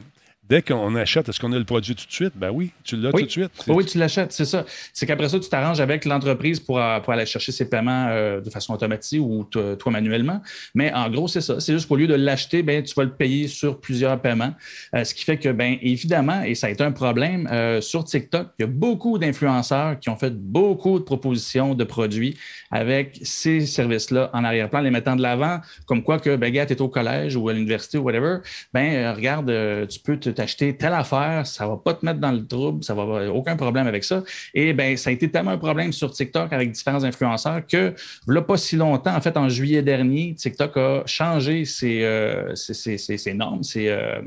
Dès qu'on achète, est-ce qu'on a le produit tout de suite? Ben oui, tu l'as Oui. tout de suite. Oui, oui, tu l'achètes, c'est ça. C'est qu'après ça, tu t'arranges avec l'entreprise pour, euh, pour aller chercher ses paiements euh, de façon automatique ou t- toi manuellement. Mais en gros, c'est ça. C'est juste qu'au lieu de l'acheter, ben, tu vas le payer sur plusieurs paiements. Euh, ce qui fait que, ben, évidemment, et ça a été un problème, euh, sur TikTok, il y a beaucoup d'influenceurs qui ont fait beaucoup de propositions de produits avec ces services-là en arrière-plan, les mettant de l'avant, comme quoi que, ben, gars, tu es au collège ou à l'université ou whatever, ben, euh, regarde, euh, tu peux te- t'acheter telle affaire, ça va pas te mettre dans le trouble, ça va aucun problème avec ça. Et ben, ça a été tellement un problème sur TikTok avec différents influenceurs que, là, pas si longtemps, en fait, en juillet dernier, TikTok a changé ses, euh, normes, ses, euh,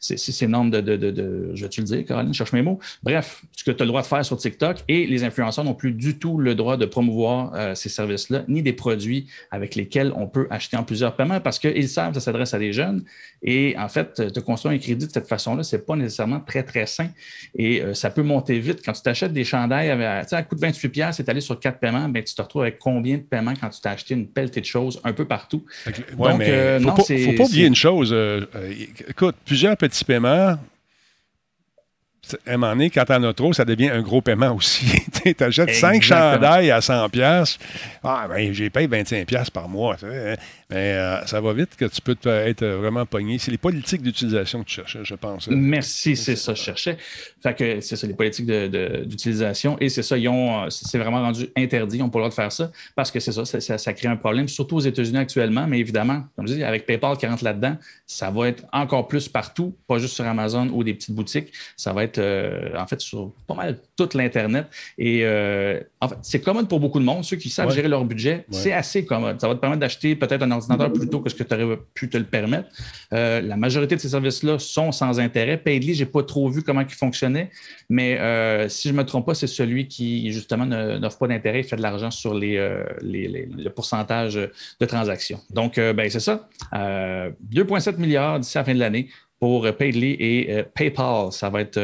ses normes de, de, de, de- je vais-tu le dire, Caroline, cherche mes mots. Bref, ce que tu as le droit de faire sur TikTok et les influenceurs n'ont plus du tout le droit de promouvoir euh, ces services-là, ni des produits avec lesquels on peut acheter en plusieurs paiements parce qu'ils savent que ça s'adresse à des jeunes. Et en fait, te construire un crédit de cette façon-là, c'est pas nécessairement très, très sain. Et euh, ça peut monter vite. Quand tu t'achètes des chandails avec, à coût de 28 pièces, c'est allé sur quatre paiements, ben, tu te retrouves avec combien de paiements quand tu t'as acheté une pelletée de choses un peu partout. Ouais, Donc, mais euh, faut non, pas, faut pas oublier une chose. euh, euh, écoute, plusieurs petits paiements, c'est- à un moment donné, quand t'en as trop, ça devient un gros paiement aussi. [LAUGHS] tu achètes 5 Exactement. chandails à 100 pièces. Ah, ben, j'ai payé 25 pièces par mois. Hein. Mais euh, ça va vite que tu peux te- être vraiment pogné. C'est les politiques d'utilisation que tu cherches, je pense. Merci, c'est ça, je cherchais. Fait que c'est ça, les politiques d'utilisation. et c'est ça, ils ont, euh, c'est vraiment rendu interdit. Ils n'ont pas le droit de faire ça parce que c'est ça, ça, ça- ça crée un problème, surtout aux États-Unis actuellement. Mais évidemment, comme je dis, avec PayPal qui rentre là-dedans, ça va être encore plus partout, pas juste sur Amazon ou des petites boutiques. Ça va être, euh, en fait, sur pas mal toute l'Internet. Et euh, en fait, c'est commode pour beaucoup de monde. Ceux qui savent Ouais. gérer leur budget, c'est assez commode. Ça va te permettre d'acheter peut-être un ordinateur plus tôt que ce que tu aurais pu te le permettre. Euh, la majorité de ces services-là sont sans intérêt. Paidly, je n'ai pas trop vu comment il fonctionnait, mais euh, si je ne me trompe pas, c'est celui qui, justement, n'offre pas d'intérêt et fait de l'argent sur les, euh, les- les- le pourcentage de transactions. Donc, ben, c'est ça. Euh, 2,7 milliards d'ici la fin de l'année pour Paidly et PayPal. Ça va être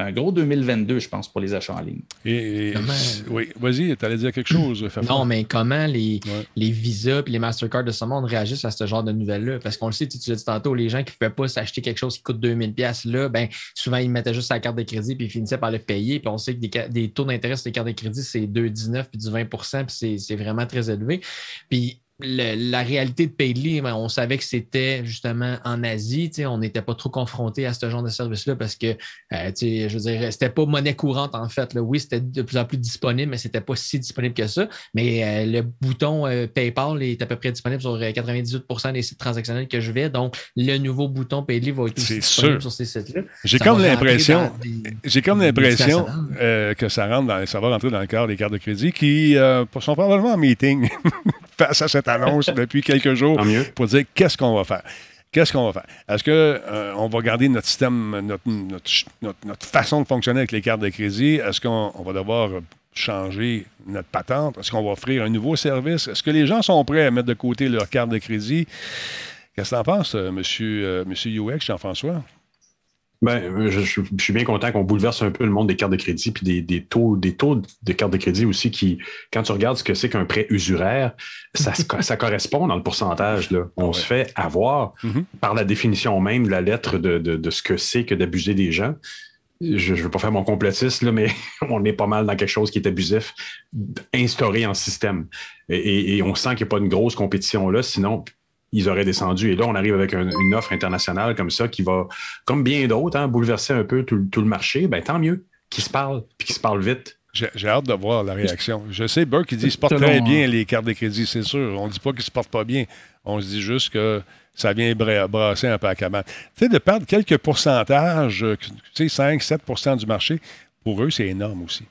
un gros 2022, je pense, pour les achats en ligne. Et, et- Comment- oui, vas-y, tu allais dire quelque chose. Non, mais comment les, Ouais. les Visa et les Mastercard de ce monde réagissent à ce genre de nouvelles-là? Parce qu'on le sait, tu l'as dit tantôt, les gens qui ne pouvaient pas s'acheter quelque chose qui coûte 2000 pièces là, ben, souvent, ils mettaient juste sa carte de crédit puis ils finissaient par le payer. Puis on sait que des, taux d'intérêt sur les cartes de crédit, c'est 2,19 puis du 20 puis c'est- c'est vraiment très élevé. Puis le- la réalité de Paidly, ben, on savait que c'était justement en Asie. On n'était pas trop confronté à ce genre de service-là parce que, euh, je veux dire, c'était pas monnaie courante en fait. là. Oui, c'était de plus en plus disponible, mais c'était pas si disponible que ça. Mais euh, le bouton euh, PayPal est à peu près disponible sur euh, 98% des sites transactionnels que je vais. Donc, le nouveau bouton Paidly va être aussi disponible sûr. sur ces sites-là. J'ai comme l'impression. J'ai comme l'impression que ça, rentre dans, ça va rentrer dans le cadre des cartes de crédit qui sont probablement en meeting [LAUGHS] face à cette annonce depuis quelques jours pour dire qu'est-ce qu'on va faire? Qu'est-ce qu'on va faire? Est-ce qu'on va garder notre système, notre, notre, notre- notre façon de fonctionner avec les cartes de crédit? Est-ce qu'on on va devoir changer notre patente? Est-ce qu'on va offrir un nouveau service? Est-ce que les gens sont prêts à mettre de côté leur carte de crédit? Qu'est-ce que tu en penses, euh, monsieur, euh, monsieur UX, Jean-François? Ben, euh, je, je- je suis bien content qu'on bouleverse un peu le monde des cartes de crédit puis des, des taux, des taux de cartes de crédit aussi qui, quand tu regardes ce que c'est qu'un prêt usuraire, ça, [LAUGHS] correspond dans le pourcentage. Là. On Ouais. se fait avoir Mhm. par la définition même de la lettre de, de- de ce que c'est que d'abuser des gens. Je ne veux pas faire mon complotiste, là, mais [LAUGHS] on est pas mal dans quelque chose qui est abusif, instauré en système. Et, et- et on sent qu'il n'y a pas une grosse compétition là, sinon ils auraient descendu. Et là, on arrive avec un- une offre internationale comme ça qui va comme bien d'autres, hein, bouleverser un peu tout, le- tout le marché, ben, tant mieux qu'ils se parlent, puis qu'ils se parlent vite. J'ai hâte de voir la réaction. Je sais, Burke, il dit qu'il se porte Selon, très hein. bien les cartes de crédit, c'est sûr. On ne dit pas qu'il se porte pas bien. On se dit juste que ça vient bra- brasser un peu à cabane. Tu sais, de perdre quelques pourcentages, euh, tu sais, 5-7% du marché, pour eux, c'est énorme aussi.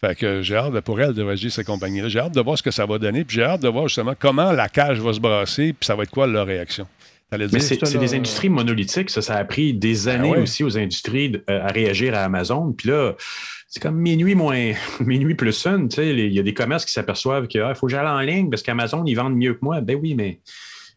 Fait que j'ai hâte de, pour elle de régir ces compagnies-là. J'ai hâte de voir ce que ça va donner, puis j'ai hâte de voir justement comment la cage va se brasser, puis ça va être quoi leur réaction. Dire? c'est des industries monolithiques. Ça, ça a pris des années ouais. aussi aux industries de- euh, à réagir à Amazon. Puis là, c'est comme minuit moins [LAUGHS] minuit plus une. tu sais, Il y a des commerces qui s'aperçoivent qu'il faut que j'aille en ligne parce qu'Amazon, ils vendent mieux que moi. Ben oui, mais tu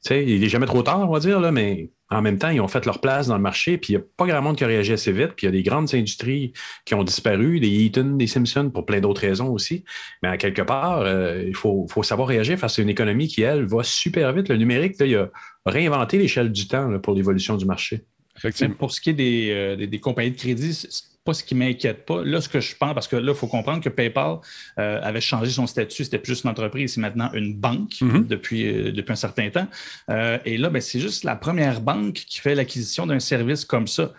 sais, il n'est jamais trop tard, on va dire, là, mais en même temps, ils ont fait leur place dans le marché, puis il n'y a pas grand monde qui a réagi assez vite, puis il y a des grandes industries qui ont disparu, des Eaton, des Simpson, pour plein d'autres raisons aussi. Mais à quelque part, euh, il faut, faut savoir réagir face à une économie qui, elle, va super vite. Le numérique, là, il a réinventé l'échelle du temps là, pour l'évolution du marché. Effectivement. Même pour ce qui est des, euh, des- des compagnies de crédit, pas ce qui m'inquiète pas. Là, ce que je pense, parce que là, il faut comprendre que PayPal euh, avait changé son statut, c'était plus une entreprise, c'est maintenant une banque Mhm. depuis, euh, depuis un certain temps. Euh, et là, ben, c'est juste la première banque qui fait l'acquisition d'un service comme ça.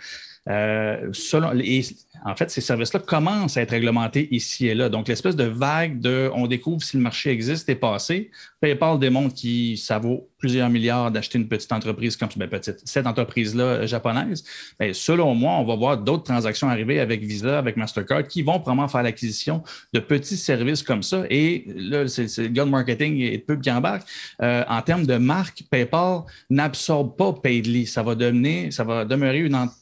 Euh, et en fait, ces services-là commencent à être réglementés ici et là. Donc, l'espèce de vague de on découvre si le marché existe est passé. PayPal démontre que ça vaut plusieurs milliards d'acheter une petite entreprise comme ben, petite, cette entreprise-là euh, japonaise. Ben, selon moi, on va voir d'autres transactions arriver avec Visa, avec Mastercard, qui vont probablement faire l'acquisition de petits services comme ça. Et là, c'est le de marketing et de pub qui embarque. Euh, en termes de marque, PayPal n'absorbe pas Paidly. Ça va devenir, ça va demeurer une entreprise,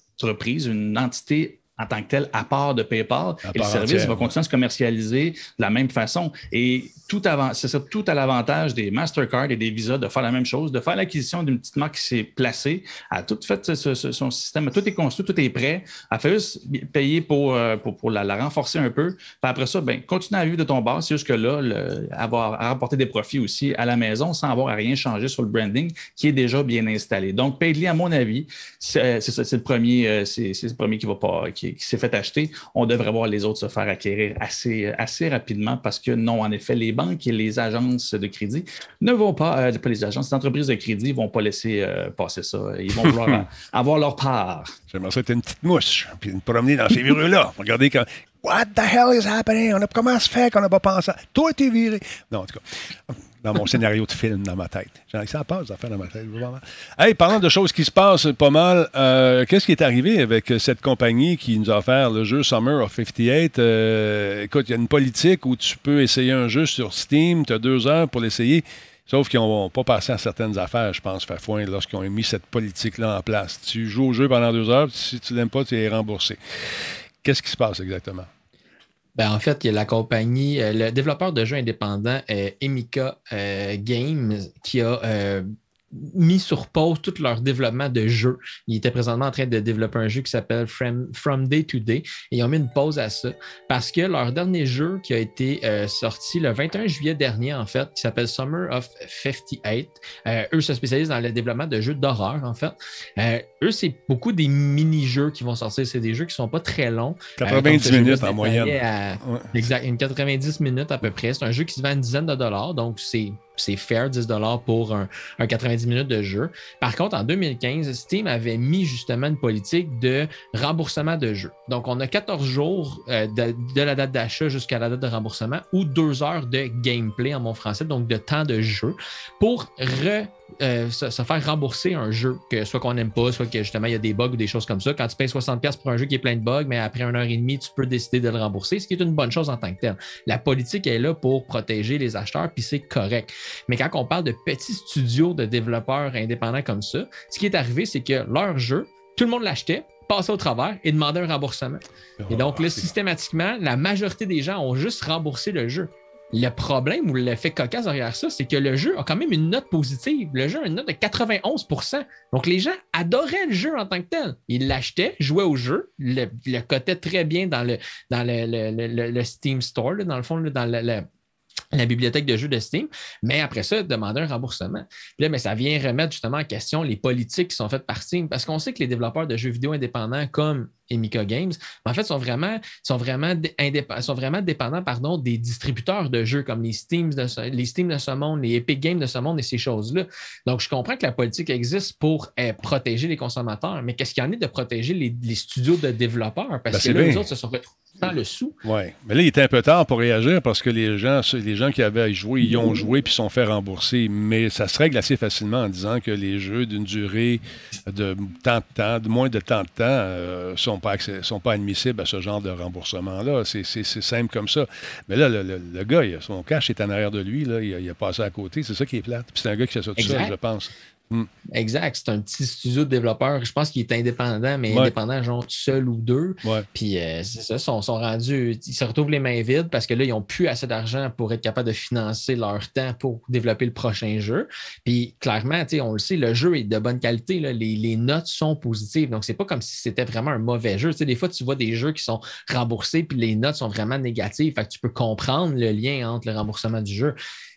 une entité en tant que telle à part de PayPal. À et le service entière, va continuer à se commercialiser de la même façon. Et tout avant, c'est ça, tout à l'avantage des Mastercard et des Visa de faire la même chose, de faire l'acquisition d'une petite marque qui s'est placée, a tout fait ce- ce- ce- son système, tout est construit, tout est prêt, a fait juste payer pour, euh, pour, pour la, la renforcer un peu. Puis après ça, ben, continue à vivre de ton bar. C'est juste que là, le- avoir, à rapporter des profits aussi à la maison sans avoir à rien changer sur le branding qui est déjà bien installé. Donc, Paidly, à mon avis, c'est c'est ça, c'est le premier, euh, c'est c'est le premier qui va pas, qui, qui s'est fait acheter. On devrait voir les autres se faire acquérir assez, assez rapidement parce que non, en effet, les banques et les agences de crédit ne vont pas, euh, pas les agences, les entreprises de crédit ne vont pas laisser euh, passer ça. Ils vont vouloir [LAUGHS] avoir leur part. J'aimerais ça être une petite mouche, puis me promener dans ces virus-là. Regardez quand. What the hell is happening? On a, comment se fait qu'on n'a pas pensé? à- Toi, t'es viré. Non, en tout cas, dans mon scénario de film dans ma tête. J'ai ça passe, ça fait dans ma tête. Hey, parlant de choses qui se passent pas mal, euh, qu'est-ce qui est arrivé avec cette compagnie qui nous a offert le jeu Summer of 58? Euh, écoute, il y a une politique où tu peux essayer un jeu sur Steam, tu as deux heures pour l'essayer. Sauf qu'ils n'ont pas passé à certaines affaires, je pense, Fafouin, lorsqu'ils ont mis cette politique-là en place. Tu joues au jeu pendant deux heures, si tu l'aimes pas, tu es remboursé. Qu'est-ce qui se passe exactement? Ben, en fait, il y a la compagnie, euh, le développeur de jeux indépendant euh, Emika euh, Games qui a mis sur pause tout leur développement de jeux. Ils étaient présentement en train de développer un jeu qui s'appelle From, From Day to Day et ils ont mis une pause à ça parce que leur dernier jeu qui a été euh, sorti le 21 juillet dernier, en fait, qui s'appelle Summer of 58, euh, eux se spécialisent dans le développement de jeux d'horreur, en fait. Euh, eux, c'est beaucoup des mini-jeux qui vont sortir. C'est des jeux qui ne sont pas très longs. Euh, 90 comme ce jeu-là minutes en moyenne. détaillait à- Ouais. Exact, une 90 minutes à peu près. C'est un jeu qui se vend une dizaine de dollars, donc c'est c'est fair, 10 dollars pour un, un 90 minutes de jeu. Par contre, en 2015, Steam avait mis justement une politique de remboursement de jeu. Donc, on a 14 jours euh, de, de la date d'achat jusqu'à la date de remboursement ou deux heures de gameplay en bon français, donc de temps de jeu, pour re- euh, se, se faire rembourser un jeu, que soit qu'on n'aime pas, soit que justement il y a des bugs ou des choses comme ça. Quand tu payes 60$ pour un jeu qui est plein de bugs, mais après une heure et demie, tu peux décider de le rembourser, ce qui est une bonne chose en tant que tel. La politique est là pour protéger les acheteurs, puis c'est correct. Mais quand on parle de petits studios de développeurs indépendants comme ça, ce qui est arrivé, c'est que leur jeu, tout le monde l'achetait, passait au travers et demandait un remboursement. Et donc, là, systématiquement, la majorité des gens ont juste remboursé le jeu. Le problème ou l'effet cocasse derrière ça, c'est que le jeu a quand même une note positive. Le jeu a une note de 91% Donc, les gens adoraient le jeu en tant que tel. Ils l'achetaient, jouaient au jeu, le, le cotaient très bien dans le, Steam Store, dans le fond, dans la bibliothèque de jeux de Steam, mais après ça, demander un remboursement. Puis là, mais ça vient remettre justement en question les politiques qui sont faites par Steam, parce qu'on sait que les développeurs de jeux vidéo indépendants comme Emika Games, en fait, sont vraiment, sont vraiment, sont vraiment dépendants pardon, des distributeurs de jeux comme les Steam, de ce, les Steam de ce monde, les Epic Games de ce monde et ces choses-là. Donc, je comprends que la politique existe pour euh, protéger les consommateurs, mais qu'est-ce qu'il y en est de protéger les, les studios de développeurs? Parce Ben, que là, les autres se sont retrouvés dans le sou. Oui. Mais là, il était un peu tard pour réagir parce que les gens, les gens qui avaient à y jouer, ils ont joué puis sont fait rembourser. Mais ça se règle assez facilement en disant que les jeux d'une durée de tant de temps, de moins de temps de temps, euh, sont pas accès- sont pas admissibles à ce genre de remboursement-là. C'est, c'est- c'est simple comme ça. Mais là, le, le- le gars, il a- son cash est en arrière de lui. Là, il, a, il a passé à côté. C'est ça qui est plate. Puis c'est un gars qui fait ça tout seul, je pense. Exact. C'est un petit studio de développeurs. Je pense qu'il est indépendant, mais Ouais. indépendant, genre seul ou deux. Ouais. Puis euh, c'est ça, ils sont, sont rendus, ils se retrouvent les mains vides parce que là, ils n'ont plus assez d'argent pour être capables de financer leur temps pour développer le prochain jeu. Puis clairement, on le sait, le jeu est de bonne qualité. là. Les, les notes sont positives. Donc, c'est pas comme si c'était vraiment un mauvais jeu. Des fois, tu vois des jeux qui sont remboursés, puis les notes sont vraiment négatives. Fait que tu peux comprendre le lien entre le remboursement du jeu.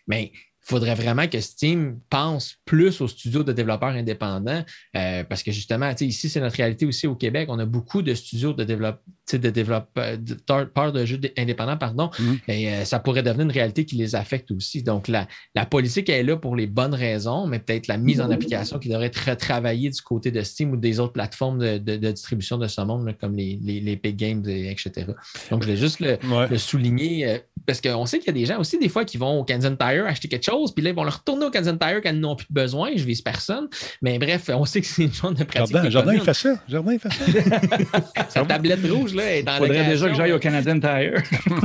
Mais faudrait vraiment que Steam pense plus aux studios de développeurs indépendants euh, parce que justement, ici, c'est notre réalité aussi au Québec. On a beaucoup de studios de, développe, de développeurs de, third- de jeux indépendants, pardon, Mhm. et euh, ça pourrait devenir une réalité qui les affecte aussi. Donc, la, la politique est là pour les bonnes raisons, mais peut-être la mise en application qui devrait être retravaillée du côté de Steam ou des autres plateformes de, de- de distribution de ce monde, là, comme les, les, les Big Games, et etc. Donc, je voulais juste le, Ouais. le souligner euh, parce qu'on sait qu'il y a des gens aussi, des fois, qui vont au Kansas Tire acheter quelque chose, puis là, ils vont le retourner au Kansas Tire quand ils n'ont plus de besoin. Je vise personne. Mais bref, on sait que c'est une chose de pratique. Jardin, Jardin, il fait ça. Jardin, il fait ça. Sa tablette rouge, là, est dans Il faudrait déjà que j'aille au Canadian Tire. [LAUGHS]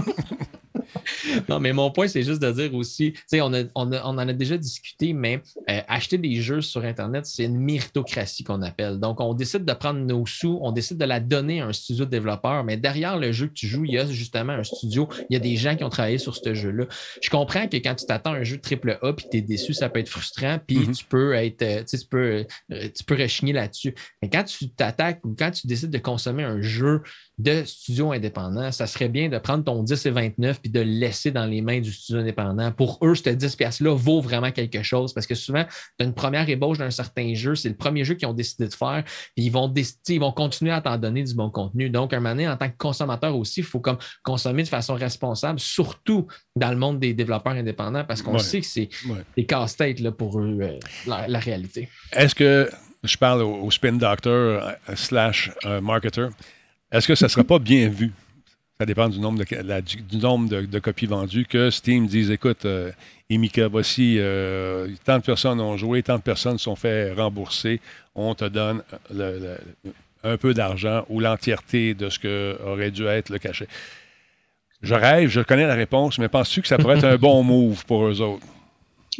Non, mais mon point, c'est juste de dire aussi, tu sais, on, a- on, a- on en a déjà discuté, mais euh, acheter des jeux sur Internet, c'est une méritocratie qu'on appelle. Donc, on décide de prendre nos sous, on décide de la donner à un studio de développeur, mais derrière le jeu que tu joues, il y a justement un studio, il y a des gens qui ont travaillé sur ce jeu-là. Je comprends que quand tu t'attends à un jeu triple A puis tu es déçu, ça peut être frustrant, puis Mhm. tu peux être, euh, tu sais, tu peux, euh, tu peux rechigner là-dessus. Mais quand tu t'attaques ou quand tu décides de consommer un jeu de studio indépendant, ça serait bien de prendre ton 10 et 29 puis de le laisser dans les mains du studio indépendant. Pour eux, ce 10 pièces-là vaut vraiment quelque chose parce que souvent, tu as une première ébauche d'un certain jeu, c'est le premier jeu qu'ils ont décidé de faire, puis ils vont, déc- ils vont continuer à t'en donner du bon contenu. Donc, à un moment donné, en tant que consommateur aussi, il faut comme consommer de façon responsable, surtout dans le monde des développeurs indépendants parce qu'on Ouais. sait que c'est Ouais. des casse-tête pour eux, euh, la, la réalité. Est-ce que, je parle au, au spin doctor euh, slash euh, marketer, est-ce que ça ne sera pas bien vu? Ça dépend du nombre de, la- du, nombre de, de copies vendues que Steam dise, écoute, euh, Emika, voici, euh, tant de personnes ont joué, tant de personnes sont fait rembourser, on te donne le- le- un peu d'argent ou l'entièreté de ce que aurait dû être le cachet. Je rêve, je connais la réponse, mais penses-tu que ça pourrait être un [LAUGHS] bon move pour eux autres?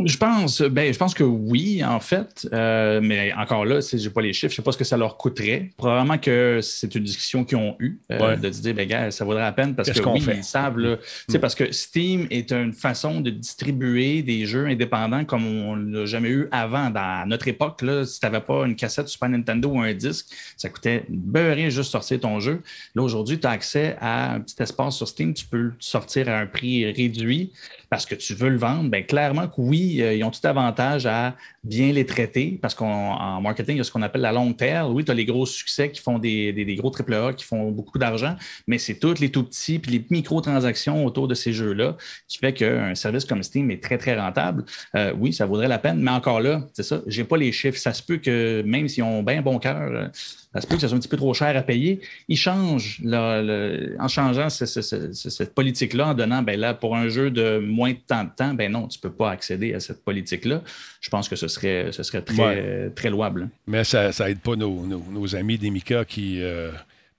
Je pense, ben, je pense que oui, en fait. Euh, mais encore là, je n'ai pas les chiffres, je ne sais pas ce que ça leur coûterait. Probablement que c'est une discussion qu'ils ont eue euh, Ouais. de se dire, ben, gars, ça vaudrait la peine parce Qu'est-ce que oui, fait? ils savent. Là, sais, Parce que Steam est une façon de distribuer des jeux indépendants comme on l'a jamais eu avant. Dans notre époque, là, si tu n'avais pas une cassette Super Nintendo ou un disque, ça coûtait beurrer juste sortir ton jeu. Là, aujourd'hui, tu as accès à un petit espace sur Steam, tu peux le sortir à un prix réduit parce que tu veux le vendre, bien, clairement que oui, euh, ils ont tout avantage à bien les traiter parce qu'en marketing, il y a ce qu'on appelle la longue tail. Oui, tu as les gros succès qui font des, des, des gros AAA qui font beaucoup d'argent, mais c'est tous les tout petits puis les microtransactions autour de ces jeux-là qui fait qu'un service comme Steam est très, très rentable. Euh, oui, ça vaudrait la peine, mais encore là, c'est ça, j'ai pas les chiffres. Ça se peut que même s'ils ont bien bon cœur, euh, ça se peut que ce soit un petit peu trop cher à payer. Ils changent, là, le- en changeant ce- ce- ce- ce- cette politique-là, en donnant, ben là, pour un jeu de moins de temps de temps, ben non, tu ne peux pas accéder à cette politique-là. Je pense que ce serait, ce serait très, Ouais. très louable. Mais ça n'aide pas nos, nos- nos amis d'Emika qui euh,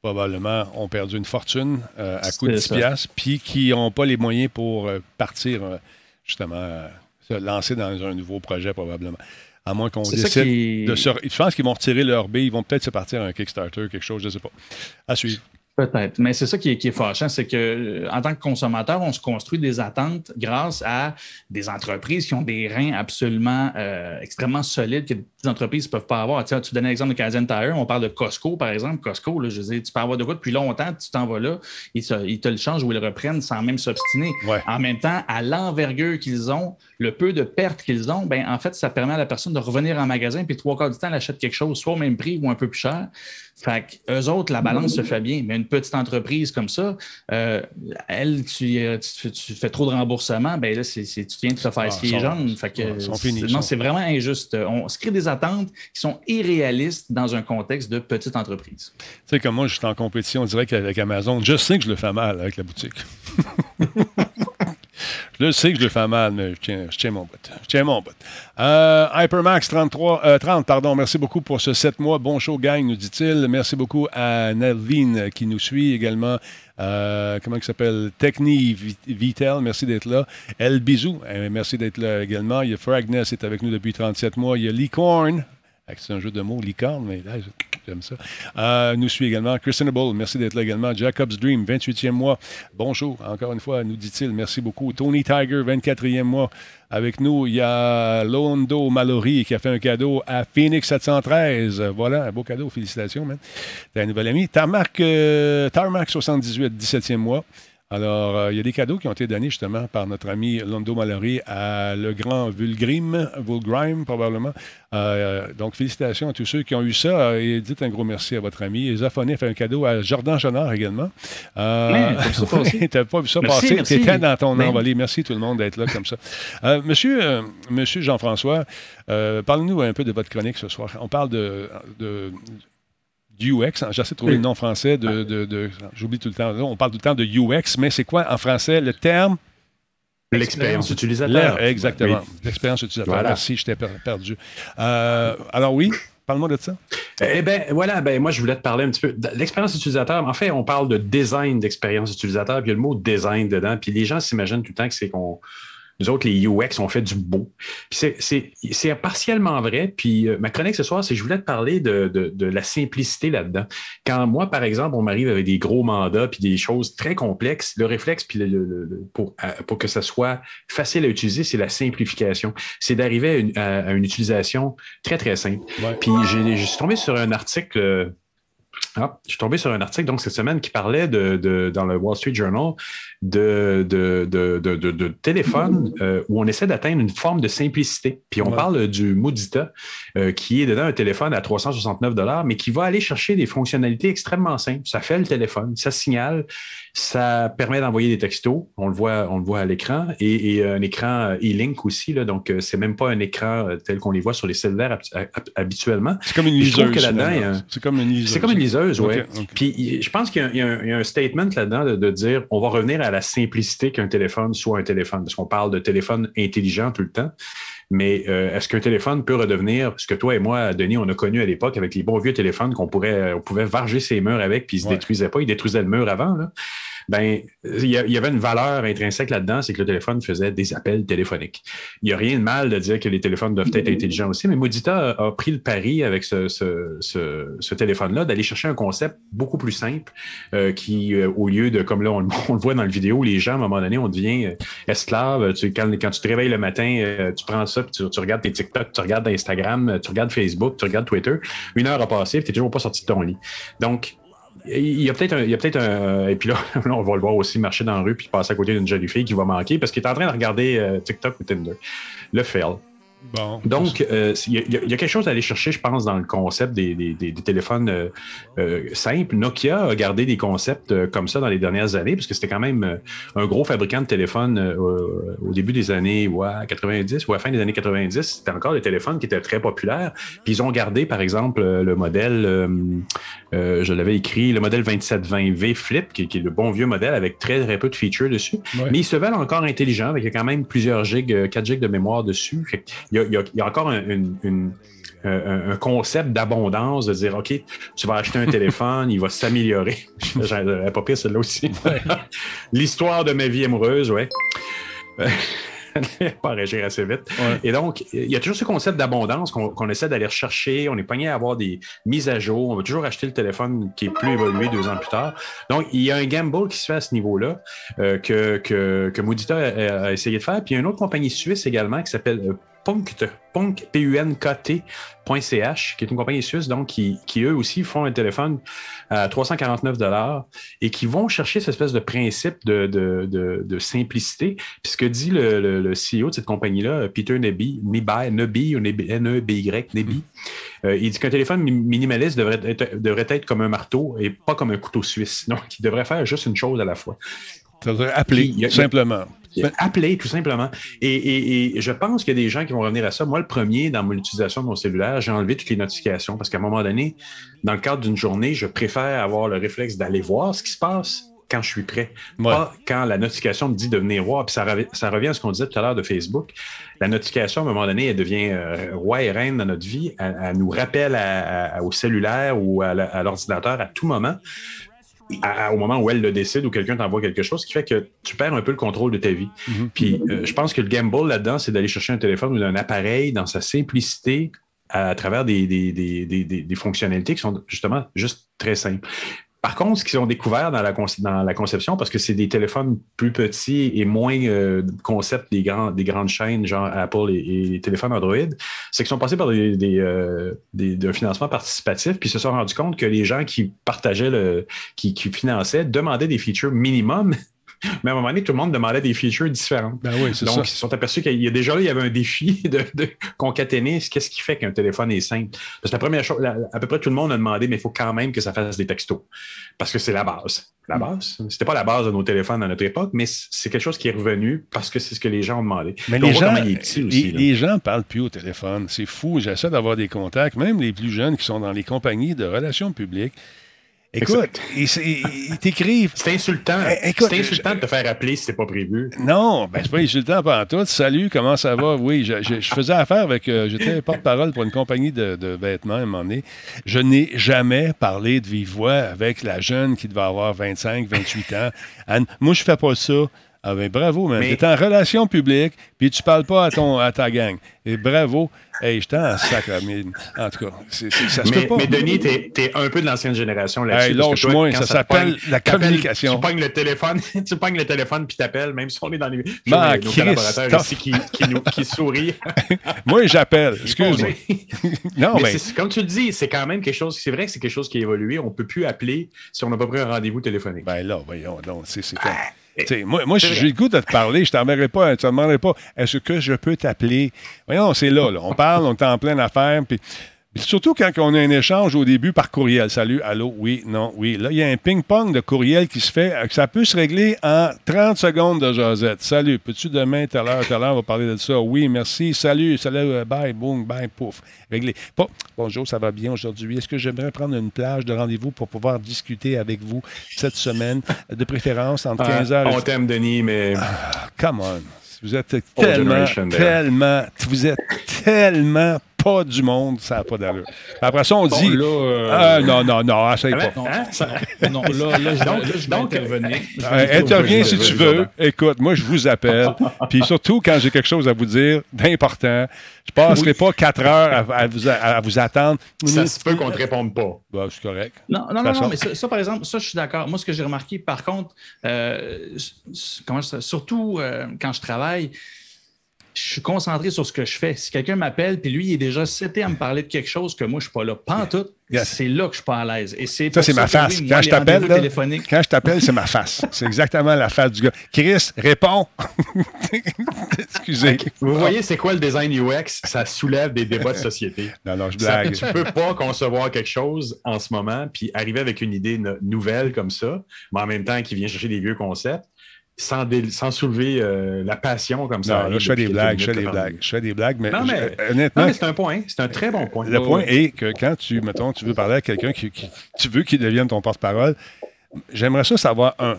probablement ont perdu une fortune euh, à coût de C'est 10 ça. piastres, puis qui n'ont pas les moyens pour euh, partir, justement, se lancer dans un nouveau projet probablement. À moins qu'on décide qui- de se... Je pense qu'ils vont retirer leur B, ils vont peut-être se partir un Kickstarter, quelque chose, je ne sais pas. À suivre. Peut-être, mais c'est ça qui est, qui est fâchant, c'est que euh, en tant que consommateur, on se construit des attentes grâce à des entreprises qui ont des reins absolument euh, extrêmement solides que des entreprises ne peuvent pas avoir. Tu, sais, tu donnais l'exemple de Canadian Tire, on parle de Costco, par exemple. Costco, là, je veux dire, tu peux avoir de quoi depuis longtemps, tu t'en vas là, ils, se- ils te le changent ou ils le reprennent sans même s'obstiner. Ouais. En même temps, à l'envergure qu'ils ont, le peu de pertes qu'ils ont, ben, en fait, ça permet à la personne de revenir en magasin, puis trois quarts du temps, elle achète quelque chose, soit au même prix ou un peu plus cher. Fait qu'eux autres, la balance se fait bien. Mais une petite entreprise comme ça, euh, elle, tu, tu, fais- tu fais trop de remboursement, ben là, c'est, c'est- tu viens de te faire Ah, scier les jambes. Fait que, finis, non, c'est vraiment injuste. On se crée des attentes qui sont irréalistes dans un contexte de petite entreprise. Tu sais, comme moi, je suis en compétition direct avec Amazon. Je sais que je le fais mal avec la boutique. [LAUGHS] je sais que je le fais mal, mais je tiens, tiens mon bout. Je tiens mon bout. Euh, Hypermax 33, euh, 30, pardon. Merci beaucoup pour ce 7 mois. Bon show, gang, nous dit-il. Merci beaucoup à Nelvin euh, qui nous suit également. Euh, comment il s'appelle? Techni Vi- Vitel, merci d'être là. El Bisou, euh, merci d'être là également. Il y a Fragness, est avec nous depuis 37 mois. Il y a Licorn, ah, c'est un jeu de mots, licorne, mais là, Euh, nous suit également Christianable, merci d'être là également. Jacob's Dream, 28e mois. Bon show, encore une fois, nous dit-il, merci beaucoup. Tony Tiger, 24e mois. Avec nous, il y a Londo Mallory qui a fait un cadeau à Phoenix 713. Voilà, un beau cadeau, félicitations, man. T'as un nouvel ami. Tarmac, euh, Tarmac 78, 17e mois. Alors, euh, il y a des cadeaux qui ont été donnés justement par notre ami Londo Mallory à le grand Vulgrim, Vulgrime probablement. Euh, donc, félicitations à tous ceux qui ont eu ça euh, et dites un gros merci à votre ami. Et Zafoné fait un cadeau à Jordan Jonard également. Euh, Ouais, t'as pas vu ça [LAUGHS] passer. T'as pas vu ça Merci, passer. merci. T'étais dans ton Ben. envolée. Merci tout le monde d'être là comme ça. Euh, monsieur, euh, monsieur Jean-François, euh, parlez-nous un peu de votre chronique ce soir. On parle de, de du UX. hein. J'essaie de trouver le nom français de. de- de- J'oublie tout le temps. Là, on parle tout le temps de UX, mais c'est quoi en français le terme? L'expérience utilisateur. Exactement. Oui. L'expérience utilisateur. Voilà. Merci, j'étais per- perdu. Euh, alors oui, parle-moi de ça. Eh bien, voilà, ben, moi, je voulais te parler un petit peu de l'expérience utilisateur. En fait, on parle de design d'expérience utilisateur, puis il y a le mot design dedans. Puis les gens s'imaginent tout le temps que c'est qu'on. Nous autres, les UX, on fait du beau. C'est- partiellement vrai. Puis euh, ma chronique ce soir, c'est que je voulais te parler de, de- de la simplicité là-dedans. Quand moi, par exemple, on m'arrive avec des gros mandats puis des choses très complexes, le réflexe puis le, le- le- pour, euh, pour que ça soit facile à utiliser, c'est la simplification. C'est d'arriver à une, à- une utilisation très, très simple. Ouais. Puis j'ai je suis tombé sur un article. Ah, je suis tombé sur un article donc cette semaine qui parlait de, de- dans le Wall Street Journal de, de, de, de, téléphone euh, où on essaie d'atteindre une forme de simplicité. Puis on Ouais. parle du Modita euh, qui est dedans un téléphone à 369 mais qui va aller chercher des fonctionnalités extrêmement simples. Ça fait le téléphone, ça signale, ça permet d'envoyer des textos. On le voit, on le voit à l'écran et, et un écran euh, e-link aussi. Là, donc, c'est même pas un écran tel qu'on les voit sur les cellulaires hab- hab- habituellement. C'est comme une liseuse. C'est comme une liseuse. Oui. Puis je pense qu'il y a- y, un- il y a un statement là-dedans de, de dire on va revenir à la simplicité qu'un téléphone soit un téléphone. Parce qu'on parle de téléphone intelligent tout le temps. Mais euh, est-ce qu'un téléphone peut redevenir ce que toi et moi, Denis, on a connu à l'époque avec les bons vieux téléphones qu'on pourrait, on pouvait varger ses murs avec, puis ils se Ouais. détruisaient pas, ils détruisaient le mur avant. Là. Ben, il y, avait une valeur intrinsèque là-dedans, c'est que le téléphone faisait des appels téléphoniques. Il n'y a rien de mal de dire que les téléphones doivent être intelligents aussi, mais Modita a, pris le pari avec ce, téléphone-là d'aller chercher un concept beaucoup plus simple euh, qui, euh, au lieu de, comme là, on, [LAUGHS] le voit dans le vidéo, les gens, à un moment donné, on devient euh, esclave. Tu, quand, tu te réveilles le matin, tu prends ça, puis tu, regardes tes TikTok, tu regardes Instagram, tu regardes Facebook, tu regardes Twitter. Une heure a passé, tu n'es toujours pas sorti de ton lit. Donc, il y a peut-être un, il y a peut-être un, et puis là, [LAUGHS] là, on va le voir aussi marcher dans la rue puis passer à côté d'une jolie fille qui va manquer parce qu'il est en train de regarder euh, TikTok ou Tinder. Le fail. Bon. Donc, euh, il y, a- y y quelque chose à aller chercher, je pense, dans le concept des, des- des- des téléphones euh, euh, simples. Nokia a gardé des concepts comme ça dans les dernières années, parce que c'était quand même un gros fabricant de téléphones au- début des années ouais, 90 ou à la fin des années 90. C'était encore des téléphones qui étaient très populaires. Puis ils ont gardé, par exemple, le modèle, je l'avais écrit, le modèle 2720V Flip, qui, qui est le bon vieux modèle avec très, très peu de features dessus. Ouais. Mais ils se veulent encore intelligents, avec quand même plusieurs gigs, euh, 4 gigs de mémoire dessus. Y il y a- il y a encore un, une- une- euh, un- un concept d'abondance, de dire, OK, tu vas acheter un [LAUGHS] téléphone, il va s'améliorer. [LAUGHS] J'avais pas pire celle-là aussi. [LAUGHS] L'histoire de ma vie amoureuse, ouais. pas réagir assez vite. Ouais. Et donc, il y a toujours ce concept d'abondance qu'on essaie d'aller rechercher. On est pogné à avoir des mises à jour. On va toujours acheter le téléphone qui est plus évolué deux ans plus tard. Donc, il y a un gamble qui se fait à ce niveau-là euh, que, que, que a, a essayé de faire. Puis il y a une autre compagnie suisse également qui s'appelle euh, Punkt, Punk, P-U-N-K-T.ch, qui est une compagnie suisse, donc, qui, qui eux aussi font un téléphone à 349 et qui vont chercher cette espèce de principe de, de, de, de simplicité. Puis ce que dit le, le, le CEO de cette compagnie-là, Peter Neby, Neby, Neby ou Neby, N-E-B-Y, Neby, euh, il dit qu'un téléphone mi- minimaliste devrait être, devrait être comme un marteau et pas comme un couteau suisse. Donc, il devrait faire juste une chose à la fois. Ça veut dire appeler, a- tout simplement. Appeler, tout simplement. Et, et- et je pense qu'il y a des gens qui vont revenir à ça. Moi, le premier, dans mon utilisation de mon cellulaire, j'ai enlevé toutes les notifications parce qu'à un moment donné, dans le cadre d'une journée, je préfère avoir le réflexe d'aller voir ce qui se passe quand je suis prêt. Ouais. Pas quand la notification me dit de venir voir. Puis ça, rev- ça revient à ce qu'on disait tout à l'heure de Facebook. La notification, à un moment donné, elle devient euh, roi et reine dans notre vie. Elle, elle nous rappelle à- à- au cellulaire ou à l'ordinateur à tout moment à- au moment où elle le décide ou quelqu'un t'envoie quelque chose, ce qui fait que tu perds un peu le contrôle de ta vie. Mhm. Puis euh, je pense que le gamble là-dedans, c'est d'aller chercher un téléphone ou un appareil dans sa simplicité à, travers des, des, des- des fonctionnalités qui sont justement juste très simples. Par contre, ce qu'ils ont découvert dans la, conception, parce que c'est des téléphones plus petits et moins euh, concept des, grands, des grandes chaînes, genre Apple et, téléphones Android, c'est qu'ils sont passés par des, euh, des- financement participatif, puis se sont rendus compte que les gens qui partageaient le, qui, qui finançaient demandaient des features minimum Mais à un moment donné, tout le monde demandait des features différentes. Ben oui, Donc, ça. ils se sont aperçus qu'il y a déjà là, il y avait un défi [LAUGHS] de, de concaténer qu'est-ce qui fait qu'un téléphone est simple. Parce que la première chose, la- à peu près tout le monde a demandé, mais il faut quand même que ça fasse des textos. Parce que c'est la base. La Mm. base. C'était pas la base de nos téléphones à notre époque, mais c'est quelque chose qui est revenu parce que c'est ce que les gens ont demandé. Mais les gens, petit aussi. les gens parlent plus au téléphone. C'est fou. J'essaie d'avoir des contacts, même les plus jeunes qui sont dans les compagnies de relations publiques. Écoute, ils, t'écrivent. C'est insultant. Eh, écoute, c'est insultant de te faire appeler si c'est pas prévu. Non, ben c'est pas insultant pas en tout. Salut, comment ça va? Oui, je, je- je faisais affaire avec. euh, J'étais porte-parole pour une compagnie de, de vêtements à un moment donné. Je n'ai jamais parlé de vive voix avec la jeune qui devait avoir 25, 28 ans. Anne, moi, je fais pas ça. Ah ben bravo, man. Mais- T'es en relation publique, puis tu parles pas à ton à ta gang. Et bravo. Hey, j'étais en sac, là, mais en tout cas, ça se Mais, peut pas. mais Denis, t'es es un peu de l'ancienne génération là-dessus. Hey, lâche-moi, quand ça te s'appelle la communication. Tu pognes le téléphone, [LAUGHS] tu pognes le téléphone puis t'appelles, même si on est dans les Ben, nos collaborateurs ici qui, qui, nous, qui sourient. [LAUGHS] Moi, j'appelle. Excuse-moi. [LAUGHS] Non, mais comme tu le dis, c'est quand même quelque chose. C'est vrai que c'est quelque chose qui a évolué. On peut plus appeler si on n'a pas pris un rendez-vous téléphonique. Ben là, voyons donc, c'est c'est Ah, comme- Tu sais, moi, moi si j'ai le goût de te parler, je t'enverrai pas, tu ne demanderai pas est-ce que je peux t'appeler? Voyons, c'est là, là. On parle, on est en pleine affaire. Puis surtout quand on a un échange au début par courriel. Salut, allô, oui, non, oui. Là, il y a un ping-pong de courriel qui se fait. Ça peut se régler en 30 secondes de jasette. Salut, peux-tu demain, telle heure, telle heure, on va parler de ça? Oui, merci. Salut, salut, euh, bye, boum, bye, pouf. Réglé. Bonjour, ça va bien aujourd'hui? Est-ce que j'aimerais prendre une plage de rendez-vous pour pouvoir discuter avec vous cette semaine, de préférence entre 15 Ah, heures et on t'aime, Denis, mais Come on. Vous êtes tellement, tellement, vous êtes tellement pas du monde, ça n'a pas d'allure. Après ça, on Bon, dit. là, euh, Ah, non, non, non, essaye pas. non, Hein? ça- non, là, là, je, Donc- je donc- intervenir. Euh, intervenir. interviens si tu veux. Écoute, moi, je vous appelle. [LAUGHS] Puis surtout, quand j'ai quelque chose à vous dire d'important, je passerai pas quatre heures à, à vous, à vous attendre. ça se peut qu'on te réponde pas. Bah, c'est correct. Non, non, non, non, mais ça, ça, par exemple, ça, je suis d'accord. Moi, ce que j'ai remarqué, par contre, euh, comment ça, surtout euh, quand je travaille, je suis concentré sur ce que je fais. Si quelqu'un m'appelle, puis lui, il est déjà seté à me parler de quelque chose que moi, je ne suis pas là. Pantoute, Yes. c'est là que je suis pas à l'aise. Et c'est Ça, c'est ma face. oui, quand je t'appelle, quand je t'appelle, c'est ma face. C'est exactement la face du gars. Chris, réponds. [LAUGHS] Excusez. Vous voyez, c'est quoi le design UX? Ça soulève des débats de société. [LAUGHS] Non, non, je Ça- blague. tu peux pas concevoir quelque chose en ce moment, puis arriver avec une idée no- nouvelle comme ça, mais en même temps qui vient chercher des vieux concepts, sans, dé- sans soulever euh, la passion comme ça. Non, là, je fais des blagues, je fais des blagues, je fais des blagues, mais, Non, mais- je- Non, honnêtement, mais c'est un point. C'est un très bon point. le point est que quand tu, mettons, tu veux parler à quelqu'un qui, qui- tu veux qu'il devienne ton porte-parole, j'aimerais ça savoir, un,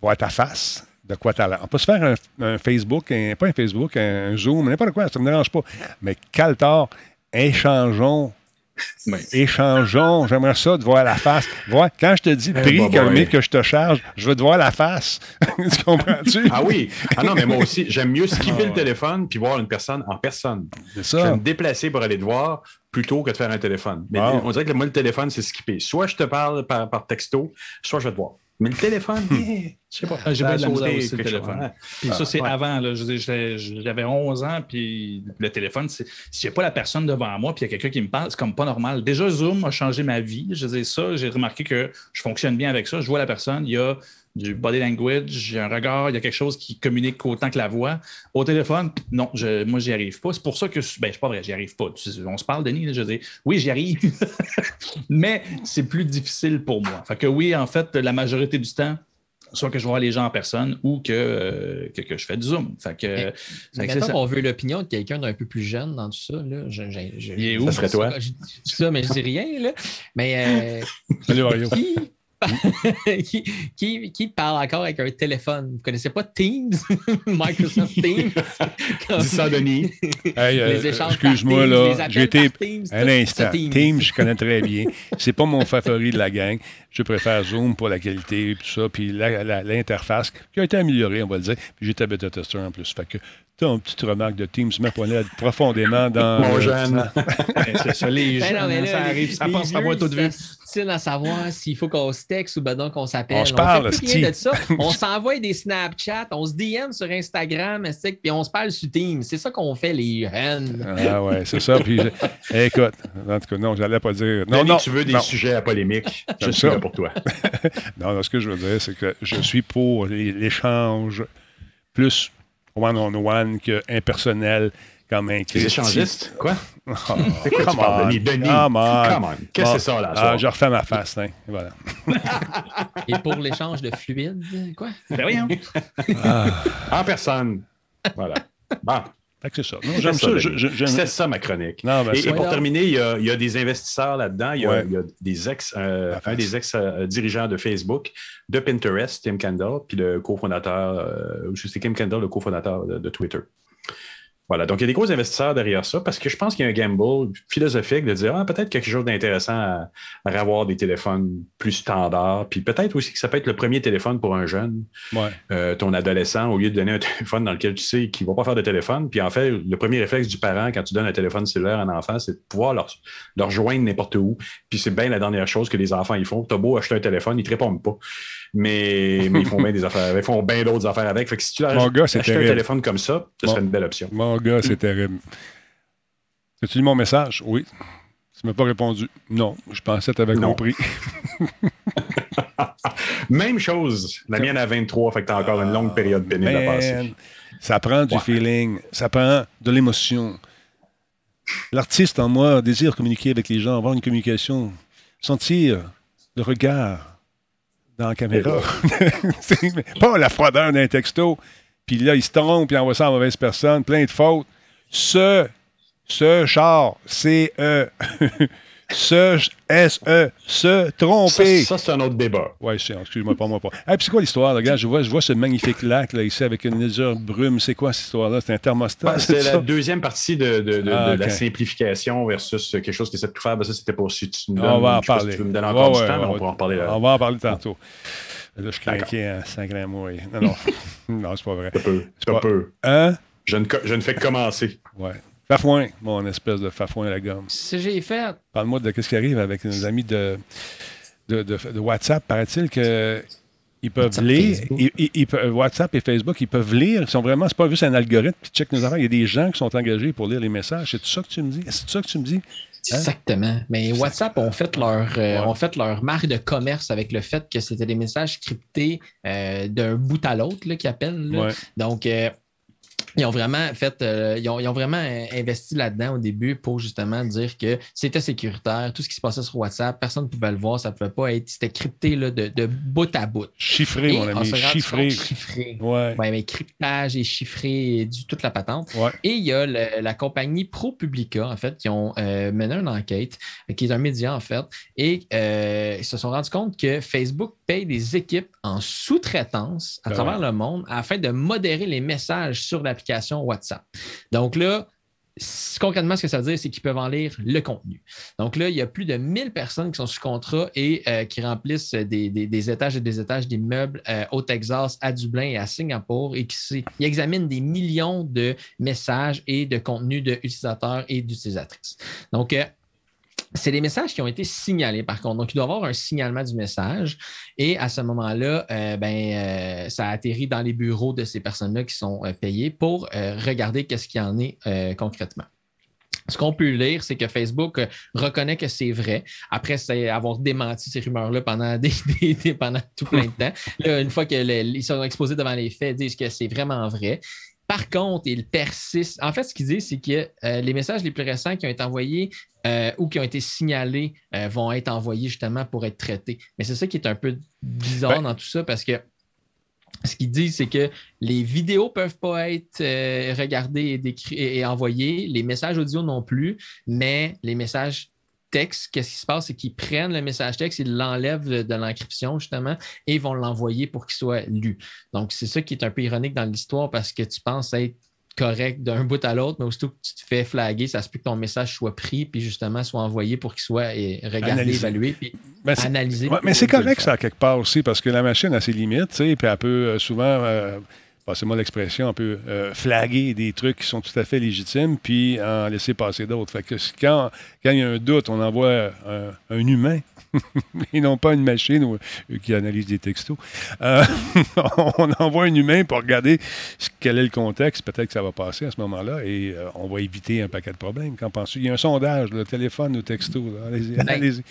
voir ta face, de quoi tu as l'air. On peut se faire un, un Facebook, un- pas un Facebook, un Zoom, n'importe quoi, ça ne me dérange pas. Mais caltard, échangeons. Échangeons, j'aimerais ça de voir la face. Voir, quand je te dis Eh, prix bah, que, bah, mais ouais. que je te charge, je veux te voir la face. [LAUGHS] tu comprends-tu? Ah oui. Ah non, mais moi aussi, j'aime mieux skipper Ah ouais. le téléphone puis voir une personne en personne. C'est Je vais ça. me déplacer pour aller te voir plutôt que de faire un téléphone. Mais Wow. on dirait que moi, le téléphone, c'est skipper. Soit je te parle par, par texto, soit je vais te voir. Mais le téléphone, yeah, [LAUGHS] je sais pas. Ah, J'ai bien de la misère aussi, le chose. téléphone. Ouais. Puis Ah, ça, c'est ouais. avant. là. J'avais 11 ans, puis le téléphone, n'y a pas la personne devant moi, puis il y a quelqu'un qui me parle, c'est comme pas normal. Déjà, Zoom a changé ma vie. Je dire, ça, j'ai remarqué que je fonctionne bien avec ça. Je vois la personne, il y a du body language, il y a un regard, il y a quelque chose qui communique autant que la voix. Au téléphone, non, je, moi, j'y arrive pas. C'est pour ça que, je- ben, c'est pas vrai, j'y arrive pas. On se parle, Denis, là, je veux dire, oui, j'y arrive, [LAUGHS] mais c'est plus difficile pour moi. Fait que oui, en fait, la majorité du temps, soit que je vois les gens en personne ou que, euh, que, que je fais du Zoom. Fait que, Mais- fait que c'est Mettons ça. qu'on veut l'opinion de quelqu'un d'un peu plus jeune dans tout ça. Là. Je, je- je- Il est je- où? Ça serait toi. Je dis ça, mais je dis rien. Là. Mais euh, [LAUGHS] Salut, Mario. qui, [LAUGHS] qui, qui, qui parle encore avec un téléphone? Vous ne connaissez pas Teams? [LAUGHS] Microsoft [LAUGHS] Teams? Comme Dis ça, Denis. Hey, euh, les échanges par Excuse-moi, Teams, là. Teams, Un instant. Teams. Teams, je connais très bien. C'est pas mon favori de la gang. Je préfère Zoom pour la qualité et tout ça. Puis l'interface qui a été améliorée, on va le dire. Puis j'étais bêta-testeur en plus. Fait que Tu une petite remarque de Teams, pas là profondément dans. Mon jeune. [LAUGHS] Ben, c'est ça, les Ben non, mais là, ça arrive, ça passe à moi tout de c'est vue. difficile à savoir s'il faut qu'on se texte ou ben donc qu'on s'appelle. On se parle, fait plus rien esti. de ça. [LAUGHS] On s'envoie des Snapchat, on se DM sur Instagram, puis on se parle sur Teams. C'est ça qu'on fait, les jeunes. Ah ouais, c'est ça. Puis, [LAUGHS] écoute, en tout cas, non, j'allais pas dire. Non, Denis, non. tu veux des non. sujets à polémique. Je suis là pour toi. Non, non, ce que je veux dire, c'est que je suis pour l'échange plus one-on-one que impersonnel comme un Les échangistes? Quoi? [LAUGHS] Oh, C'est quoi come on, Denis? Denis, come on. come on. Qu'est-ce que c'est ça, là? Ah, je refais ma face, hein. Voilà. [LAUGHS] Et pour l'échange de fluide, quoi? Ben voyons. En personne. Voilà. Bon. C'est ça. J'aime ça. ça, je- je- ma chronique. Non, ben, et, pour terminer, il y, a, il y a des investisseurs là-dedans. Il y a, Ouais. il y a des ex, euh, un des ex-dirigeants de Facebook, de Pinterest, Tim Kendall, puis le cofondateur, euh, ou c'est Tim Kendall, le cofondateur de, de Twitter. Voilà, donc il y a des gros investisseurs derrière ça parce que je pense qu'il y a un gamble philosophique de dire ah, peut-être quelque chose d'intéressant à, à avoir des téléphones plus standards, puis peut-être aussi que ça peut être le premier téléphone pour un jeune Ouais. euh, ton adolescent, au lieu de donner un [LAUGHS] téléphone dans lequel tu sais qu'il ne va pas faire de téléphone, puis en fait, le premier réflexe du parent quand tu donnes un téléphone cellulaire à un enfant, c'est de pouvoir leur, leur joindre n'importe où. Puis c'est bien la dernière chose que les enfants ils font. T'as beau acheter un téléphone, ils ne te répondent pas. Mais, [LAUGHS] mais ils font bien des affaires. Ils font bien d'autres affaires avec. Fait que si tu Mon gars, c'est achètes un téléphone comme ça, ce serait une belle option. Mon gars, c'est terrible. As-tu lu mon message? Oui. Tu m'as pas répondu. Non. Je pensais que tu avais Non. compris. [LAUGHS] Même chose. La mienne a 23, fait que t'as encore une longue période pénible à passer. ça prend du Ouais. feeling, ça prend de l'émotion. L'artiste en moi désire communiquer avec les gens, avoir une communication, sentir le regard dans la caméra. [LAUGHS] C'est- pas la froideur d'un texto, puis là, il se trompe, puis il envoie ça à la mauvaise personne, plein de fautes. Ce, ce char, C-E, ce, [LAUGHS] S-E, se Ça, tromper. ça, c'est un autre débat. Oui, excuse-moi, pas moi pas. Puis c'est quoi l'histoire? Regarde, je vois, je vois ce magnifique lac là, ici avec une légère brume. C'est quoi cette histoire-là? C'est un thermostat? Ouais, c'est c'est la deuxième partie de, de- de- Ah, de la simplification versus quelque chose qui essaie de tout faire. Ben, ça, c'était pour si tu me donnes. On va en pas si parler. tu veux me donner encore Ouais, du ouais, temps, mais on pourra en reparler là. On va en parler tantôt. Là, je suis craqué à 5 grammes. Non, non. [LAUGHS] non, c'est pas vrai. Un peu. C'est pas- Un peu. Hein? Je ne, je ne fais que commencer. Ouais. Fafouin, mon espèce de fafouin à la gomme. Si j'ai fait, Parle-moi de ce qui arrive avec nos amis de, de, de- de WhatsApp. Paraît-il que ils peuvent WhatsApp, lire. Facebook. ils- ils- ils peuvent- WhatsApp et Facebook, ils peuvent lire. Ils sont vraiment, c'est pas juste un algorithme qui check nos affaires. Il y a des gens qui sont engagés pour lire les messages. C'est ça que tu me dis? C'est ça que tu me dis? Hein? Exactement. Mais WhatsApp ont fait leur euh, Ouais. ont fait leur marque de commerce avec le fait que c'était des messages cryptés euh, d'un bout à l'autre là, qu'ils appellent. là. Ouais. Donc euh, ils ont vraiment fait, euh, ils, ont, ils ont vraiment euh, investi là-dedans au début pour justement dire que c'était sécuritaire, tout ce qui se passait sur WhatsApp, personne ne pouvait le voir, ça ne pouvait pas être, c'était crypté là, de, de bout à bout. Chiffré, Et mon ami. Chiffré. Chiffré. Ouais. Ouais, mais cryptage et chiffré et du, toute la patente. Ouais. Et il y a le- la compagnie ProPublica, en fait, qui ont euh, mené une enquête, qui est un média, en fait, et euh, ils se sont rendus compte que Facebook paye des équipes en sous-traitance à Ben travers ouais. le monde afin de modérer les messages sur l'application WhatsApp. Donc là, concrètement, ce que ça veut dire, c'est qu'ils peuvent en lire le contenu. Donc là, il y a plus de 1000 personnes qui sont sous contrat et euh, qui remplissent des, étages et des étages d'immeubles euh, au Texas, à Dublin et à Singapour et qui ils examinent des millions de messages et de contenus d'utilisateurs et d'utilisatrices. Donc, euh, c'est des messages qui ont été signalés, par contre. Donc, il doit y avoir un signalement du message. Et à ce moment-là, euh, ben, euh, ça atterrit dans les bureaux de ces personnes-là qui sont euh, payées pour regarder qu'est-ce qu'il y en est concrètement. Ce qu'on peut lire, c'est que Facebook reconnaît que c'est vrai. Après avoir démenti ces rumeurs-là pendant, [LAUGHS] des, pendant tout plein de temps. Là, une fois qu'ils sont exposés devant les faits, ils disent que c'est vraiment vrai. Par contre, ils persistent. En fait, ce qu'ils disent, c'est que les messages les plus récents qui ont été envoyés euh, ou qui ont été signalés euh, vont être envoyés justement pour être traités. Mais c'est ça qui est un peu bizarre Ben- dans tout ça parce que ce qu'ils disent, c'est que les vidéos ne peuvent pas être euh, regardées et, et- et envoyées, les messages audio non plus, mais les messages texte, qu'est-ce qui se passe, c'est qu'ils prennent le message texte, ils l'enlèvent de, de l'encryption, justement, et vont l'envoyer pour qu'il soit lu. Donc, c'est ça qui est un peu ironique dans l'histoire parce que tu penses être correct d'un bout à l'autre, mais aussitôt que tu te fais flaguer, ça se peut que ton message soit pris, puis justement soit envoyé pour qu'il soit regardé, Analysé. évalué, puis Ben, analysé. Ouais, mais c'est correct, ça, quelque part aussi, parce que la machine a ses limites, puis elle peut euh, souvent euh, passez-moi l'expression, on peut euh, flaguer des trucs qui sont tout à fait légitimes, puis en laisser passer d'autres. Fait que quand, quand il y a un doute, on envoie un, un humain [LAUGHS] et non pas une machine ou- euh, qui analyse des textos. Euh, [LAUGHS] on envoie un humain pour regarder quel est le contexte. Peut-être que ça va passer à ce moment-là et euh, on va éviter un paquet de problèmes. Qu'en penses-tu? Il y a un sondage, le téléphone ou texto. Allez-y. Ben, allez-y.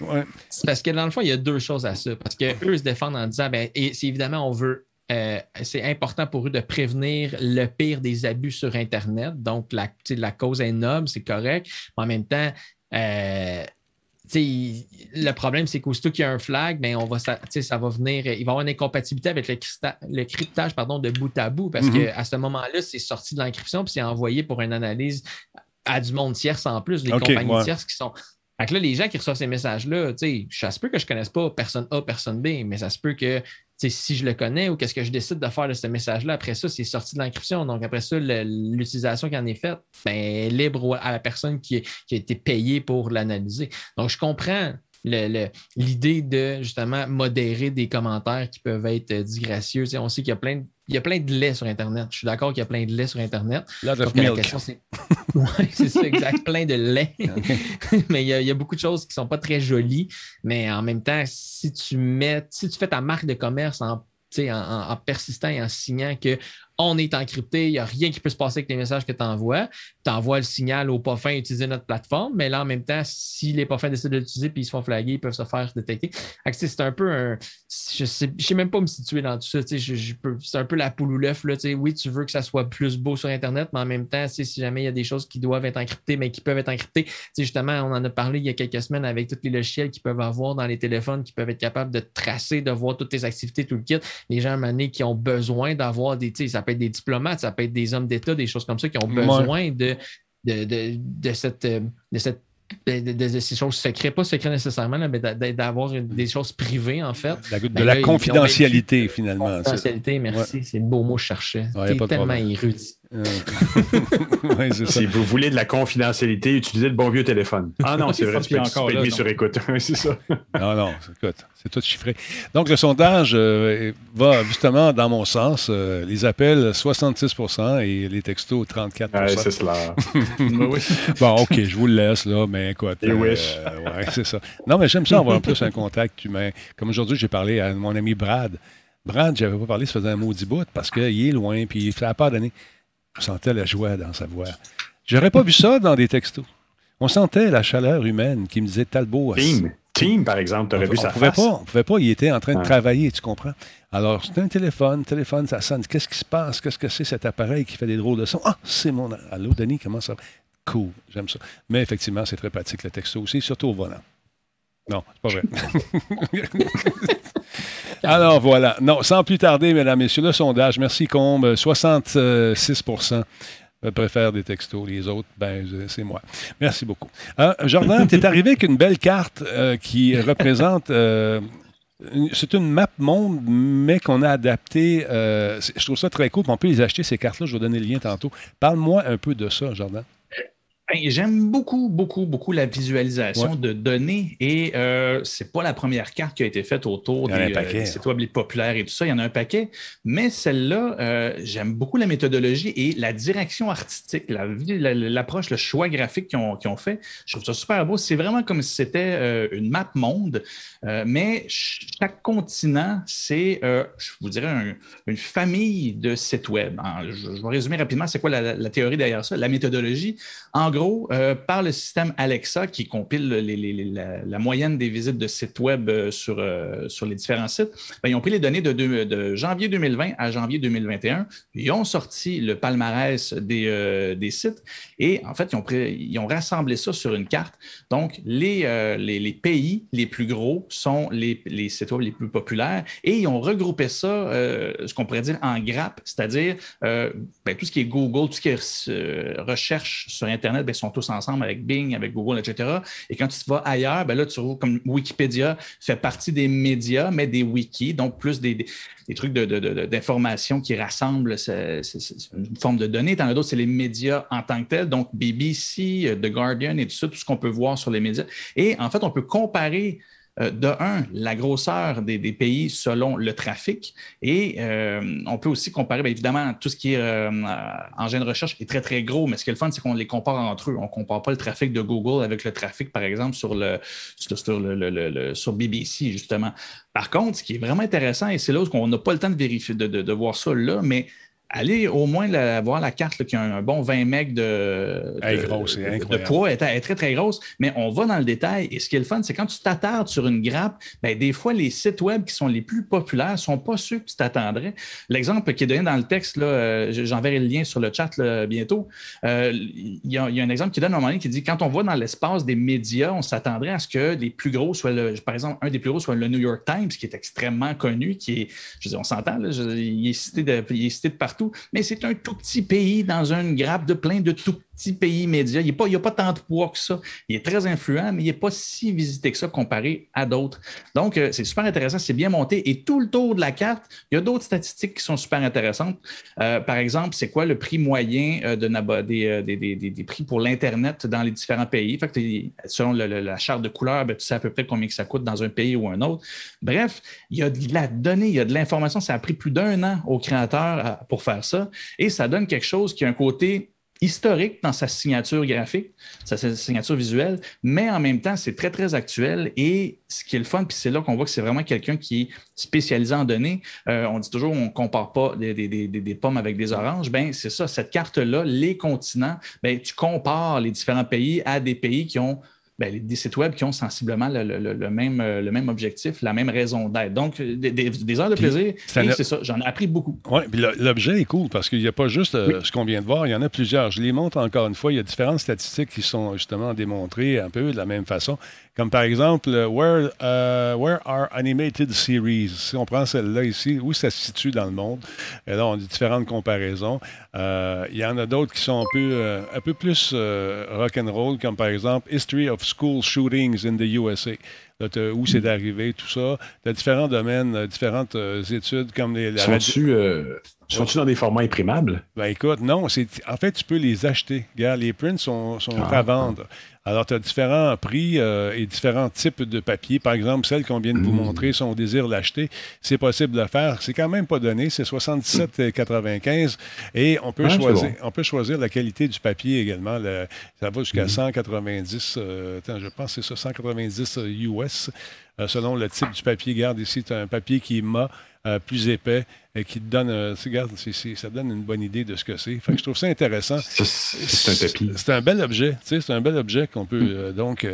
Ouais. Parce que dans le fond, il y a deux choses à ça. Parce qu'eux se défendent en disant, ben, et c'est évidemment, on veut. Euh, c'est important pour eux de prévenir le pire des abus sur Internet. Donc, la, la cause est noble, c'est correct. Mais en même temps, euh, le problème, c'est qu'aussitôt qu'il y a un flag, ben, on va, ça, ça va venir, il va y avoir une incompatibilité avec le, le cryptage pardon, de bout à bout parce Mhm. qu'à ce moment-là, c'est sorti de l'encryption puis c'est envoyé pour une analyse à du monde tierce en plus, des OK, compagnies ouais. tierces qui sont. Fait que là, les gens qui reçoivent ces messages-là, ça se peut que je ne connaisse pas personne A, personne B, mais ça se peut que si je le connais ou qu'est-ce que je décide de faire de ce message-là, après ça, c'est sorti de l'encryption. Donc, après ça, l'utilisation qui en est faite, ben, est libre à la personne qui, a été payée pour l'analyser. Donc, je comprends l'idée de justement modérer des commentaires qui peuvent être euh, disgracieux. On sait qu'il y a plein de il y a plein de lait sur Internet. Je suis d'accord qu'il y a plein de lait sur Internet. Of que la question, c'est. [LAUGHS] Oui, c'est ça, exact. plein de lait. [LAUGHS] mais il y, a, il y a beaucoup de choses qui ne sont pas très jolies. Mais en même temps, si tu mets, si tu fais ta marque de commerce en- en persistant et en signant que on est encrypté, il n'y a rien qui peut se passer avec les messages que tu envoies. Tu envoies le signal aux pas fins utiliser notre plateforme, mais là, en même temps, si les pas fins décident de l'utiliser puis ils se font flaguer, ils peuvent se faire détecter. C'est un peu un. Je ne sais, sais même pas me situer dans tout ça. C'est un peu la poule ou l'œuf. Oui, tu veux que ça soit plus beau sur Internet, mais en même temps, si jamais il y a des choses qui doivent être encryptées, mais qui peuvent être encryptées, justement, on en a parlé il y a quelques semaines avec tous les logiciels qu'ils peuvent avoir dans les téléphones, qui peuvent être capables de tracer, de voir toutes tes activités, tout le kit. Les gens, à un moment donné, qui ont besoin d'avoir des, ça être des diplomates, ça peut être des hommes d'État, des choses comme ça, qui ont besoin de, de, de, de cette, euh, de cette de, de- de ces choses secrètes, pas secrètes nécessairement, là, mais d'a- d'a- d'avoir des choses privées, en fait. La- de Ben la là, ils ont confidentialité, finalement. Confidentialité, merci, c'est le beau mot que je cherchais. Ouais, T'es tellement érudit. Euh, [LAUGHS] ouais, c'est ça. Si vous voulez de la confidentialité, utilisez le bon vieux téléphone. Ah non, [LAUGHS] c'est vrai, tu peux, tu encore peux être là, mis non. sur écoute. [LAUGHS] C'est ça. Non, non, écoute, c'est tout chiffré. Donc, le sondage euh, va justement dans mon sens. Euh, les appels, 66% et les textos, 34 Ouais, c'est cela. Bon, OK, je vous le laisse, là, mais écoute. You wish. ouais, c'est ça. Non, mais j'aime ça avoir plus un contact humain. Comme aujourd'hui, j'ai parlé à mon ami Brad. Brad, j'avais pas parlé, ça faisait un maudit bout parce qu'il est loin, puis ça n'a pas donné. Je sentais la joie dans sa voix. J'aurais pas vu ça dans des textos. On sentait la chaleur humaine qui me disait Talbot. Team. Team, par exemple, tu On aurais vu sa pouvait face. pas, on pouvait pas. Il était en train de Ouais. travailler, tu comprends? Alors, c'est un téléphone, téléphone, ça sonne. Qu'est-ce qui se passe? Qu'est-ce que c'est cet appareil qui fait des drôles de sons? Ah, c'est mon. Allô, Denis, comment ça va? Cool, j'aime ça. Mais effectivement, c'est très pratique le texto aussi, surtout au volant. Non, c'est pas vrai. [LAUGHS] Alors voilà. Non, sans plus tarder, mesdames, messieurs, le sondage, merci Combe, 66% préfèrent des textos. Les autres, ben, c'est moi. Merci beaucoup. Euh, Jordan, tu es arrivé avec une belle carte euh, qui représente. euh, c'est une map monde, mais qu'on a adaptée. je trouve ça très cool. On peut les acheter, ces cartes-là. Je vais donner le lien tantôt. Parle-moi un peu de ça, Jordan. Ben, J'aime beaucoup, beaucoup, beaucoup la visualisation Ouais. de données et euh, c'est pas la première carte qui a été faite autour des, euh, hein. sites web les populaires et tout ça. Il y en a un paquet, mais celle-là, euh, j'aime beaucoup la méthodologie et la direction artistique, la vi- la- l'approche, le choix graphique qu'ils ont, qu'ils ont fait. Je trouve ça super beau. C'est vraiment comme si c'était euh, une map monde, euh, mais ch- chaque continent, c'est, euh, je vous dirais, un- une famille de sites web. Je, vais résumer rapidement, c'est quoi la, théorie derrière ça, la méthodologie? En gros, euh, par le système Alexa qui compile la, moyenne des visites de sites web sur, sur les différents sites, ben, ils ont pris les données de, janvier 2020 à janvier 2021. Ils ont sorti le palmarès des, des sites et en fait, ils ont, ils ont rassemblé ça sur une carte. Donc, les, les pays les plus gros sont les, les sites web les plus populaires et ils ont regroupé ça, euh, ce qu'on pourrait dire en grappes, c'est-à-dire euh, ben, tout ce qui est Google, tout ce qui est euh, recherche sur Internet, ben, ils sont tous ensemble avec Bing, avec Google, etc. Et quand tu vas ailleurs, ben là, tu trouves comme Wikipédia fait partie des médias, mais des wikis, donc plus des, des- trucs de- de- d'information qui rassemblent ce- une forme de données. Dans d'autres, c'est les médias en tant que tels, donc BBC, The Guardian et tout ça, tout ce qu'on peut voir sur les médias. Et en fait, on peut comparer euh, de un, la grosseur des, pays selon le trafic. Et euh, on peut aussi comparer, bien évidemment, tout ce qui est euh, engin de recherche est très, très gros, mais ce qui est le fun, c'est qu'on les compare entre eux. On ne compare pas le trafic de Google avec le trafic, par exemple, sur, le, sur, BBC, justement. Par contre, ce qui est vraiment intéressant, et c'est là où on n'a pas le temps de vérifier, de voir ça là, mais allez au moins la- voir la carte là, qui a un, bon 20 mecs de, de- grosse, de- poids. Elle est, elle est très, très grosse, mais on va dans le détail. Et ce qui est le fun, c'est quand tu t'attardes sur une grappe, ben, des fois, les sites web qui sont les plus populaires ne sont pas ceux que tu t'attendrais. L'exemple qui est donné dans le texte, là, euh, j'enverrai le lien sur le chat là, bientôt. Euh, Il y, a, il y a un exemple qui donne un moment donné qui dit quand on va dans l'espace des médias, on s'attendrait à ce que les plus gros soient, le, par exemple, un des plus gros soit le New York Times, qui est extrêmement connu, qui est, je veux dire, on s'entend, il, est cité de, il est cité de partout, mais c'est un tout petit pays dans une grappe de plein de tout petits pays médias. Il n'y a, pas- tant de poids que ça. Il est très influent, mais il n'est pas si visité que ça comparé à d'autres. Donc, euh, c'est super intéressant, c'est bien monté. Et tout le tour de la carte, il y a d'autres statistiques qui sont super intéressantes. Euh, par exemple, c'est quoi le prix moyen euh, des, prix pour l'Internet dans les différents pays? Selon la charte de couleur, ben, tu sais à peu près combien que ça coûte dans un pays ou un autre. Bref, il y a de la donnée, il y a de l'information. Ça a pris plus d'un an aux créateurs pour faire ça. Et ça donne quelque chose qui a un côté historique dans sa signature graphique, sa signature visuelle, mais en même temps, c'est très, très actuel. Et ce qui est le fun, puis c'est là qu'on voit que c'est vraiment quelqu'un qui est spécialisé en données. Euh, on dit toujours, on ne compare pas des, des- des- des- des pommes avec des oranges. Ben, c'est ça, cette carte-là, les continents, ben, tu compares les différents pays à des pays qui ont ben, des sites web qui ont sensiblement le, le- le- le même, euh, le même objectif, la même raison d'être. Donc, euh, des, des- des heures de Puis, plaisir, c'est ça, j'en ai appris beaucoup. Oui, puis l'objet est cool parce qu'il n'y a pas juste euh, ce qu'on vient de voir, il y en a plusieurs. Je les montre encore une fois. Il y a différentes statistiques qui sont justement démontrées un peu de la même façon. Comme par exemple, Where, where are animated series? Si on prend celle-là ici, où ça se situe dans le monde? Et là, on a différentes comparaisons. Euh, il y en a d'autres qui sont un peu, euh, un peu plus euh, rock'n'roll, comme par exemple History of School Shootings in the USA. T'as où c'est arrivé, tout ça. Tu as différents domaines, euh, différentes euh, études comme les, la Sont-tu euh, sont-tu dans des formats imprimables? ben écoute, non, c'est en fait, tu peux les acheter. Regarde, les prints sont, sont Ah. à vendre. Alors, tu as différents prix euh, et différents types de papier. Par exemple, celle qu'on vient de vous Mm. montrer, si on désire l'acheter, c'est possible de le faire. C'est quand même pas donné, c'est 77,95 et on peut, Ah, choisir, bon. on peut choisir la qualité du papier également. Le- ça va jusqu'à 190, euh, attends, je pense que c'est ça, 190 US euh, selon le type du papier. Regarde ici, tu as un papier qui est mat, euh, plus épais, et qui te donne, euh, ça donne une bonne idée de ce que c'est. Fait que je trouve ça intéressant. C'est un tapis. C'est un bel objet, c'est un bel objet qu'on peut euh, donc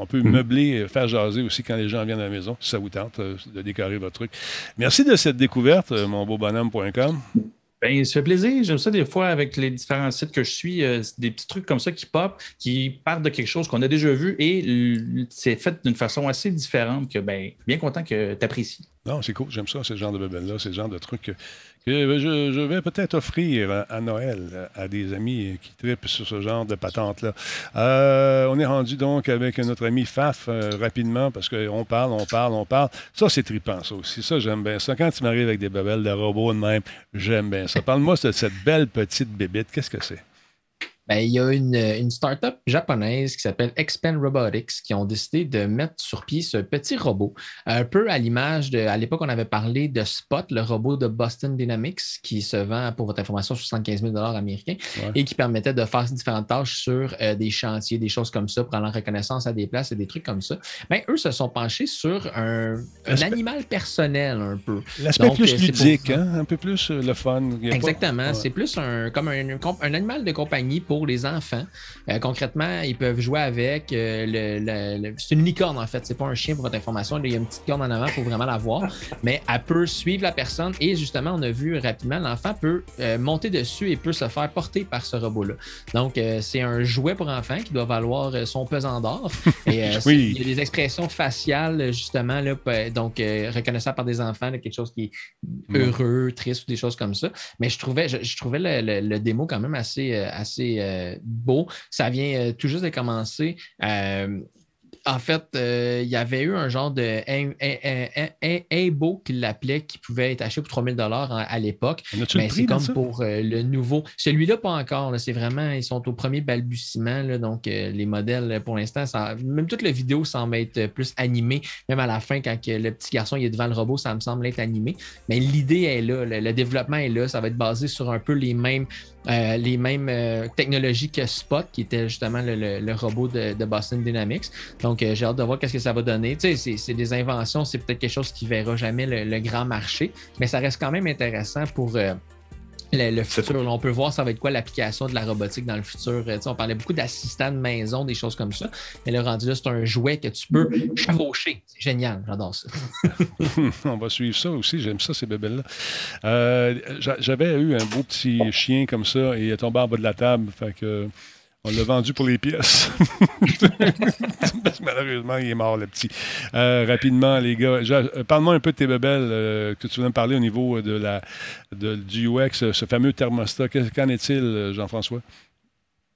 on peut meubler, euh, faire jaser aussi quand les gens viennent à la maison, si ça vous tente de décorer votre truc. Merci de cette découverte, euh, mon beau bonhomme.com. Ben, ça fait plaisir. J'aime ça des fois avec les différents sites que je suis, euh, des petits trucs comme ça qui pop, qui partent de quelque chose qu'on a déjà vu et c'est fait d'une façon assez différente que, ben, bien content que tu apprécies. Non, c'est cool, j'aime ça, ce genre de bebelles-là, c'est le genre de truc que, je, vais peut-être offrir à, à Noël euh, à des amis qui tripent sur ce genre de patente-là. Euh, on est rendu donc avec notre ami Faf euh, rapidement parce qu'on parle, on parle, on parle. Ça, c'est trippant, ça aussi. Ça, j'aime bien ça. Quand tu m'arrives avec des bebelles de robots de même, j'aime bien ça. Parle-moi de cette belle petite bébite. Qu'est-ce que c'est? Ben, il y a une, une start-up japonaise qui s'appelle Expand Robotics qui ont décidé de mettre sur pied ce petit robot, un peu à l'image de, à l'époque, on avait parlé de Spot, le robot de Boston Dynamics qui se vend, pour votre information, 75 000 américains Ouais. et qui permettait de faire différentes tâches sur euh, des chantiers, des choses comme ça, prendre en reconnaissance à des places et des trucs comme ça. Ben, eux se sont penchés sur un, un animal personnel un peu. L'aspect plus euh, pour ludique, hein? un peu plus euh, le fun. Pas- Exactement. Ouais. C'est plus un, comme un, un animal de compagnie pour les enfants. Euh, concrètement, ils peuvent jouer avec. euh, le, le- le- c'est une licorne, en fait. C'est pas un chien pour votre information. Il y a une petite corne en avant, il faut vraiment la voir. Mais elle peut suivre la personne et justement, on a vu rapidement, l'enfant peut euh, monter dessus et peut se faire porter par ce robot-là. Donc, c'est un jouet pour enfants qui doit valoir son pesant d'or. Et [LAUGHS] Oui. il y a des expressions faciales, justement, là, donc reconnaissables par des enfants, là, quelque chose qui est heureux, triste ou des choses comme ça. Mais je trouvais, je, je trouvais le, le- le démo quand même assez, assez beau. Ça vient euh, tout juste de commencer. Euh, En fait, euh, il y avait eu un genre de beau qu'il l'appelait qui pouvait être acheté pour 3000 dollars à l'époque. Mais c'est comme pour euh, le nouveau. Celui-là, pas encore. C'est vraiment, ils sont au premier balbutiement. là. donc, euh, les modèles, euh, pour l'instant, même toute la vidéo semble être euh, plus animée. Même à la fin, quand le petit garçon il est devant le robot, ça me semble être animé. Mais l'idée est là. Le, le développement est là. Ça va être basé sur un peu les mêmes, euh, les mêmes euh, technologies que Spot, qui était justement le, robot de, Boston Dynamics. Donc, euh, j'ai hâte de voir qu'est-ce que ça va donner. Tu sais, c'est- des inventions, c'est peut-être quelque chose qui verra jamais le, le grand marché, mais ça reste quand même intéressant pour. Le, le futur, Là, on peut voir ça va être quoi l'application de la robotique dans le futur. Euh, on parlait beaucoup d'assistants de maison, des choses comme ça. Mais le rendu là, c'est un jouet que tu peux chevaucher. C'est génial, j'adore ça. [LAUGHS] On va suivre ça aussi. J'aime ça, ces bébelles-là. Euh, j'a- J'avais eu un beau petit chien comme ça et il est tombé en bas de la table. Fait que, on l'a vendu pour les pièces. [LAUGHS] Malheureusement, il est mort, le petit. Euh, rapidement, les gars, euh, parle-moi un peu de tes bébelles euh, que tu viens de parler au niveau de la, de- du UX, ce fameux thermostat. Qu'en est-il, Jean-François?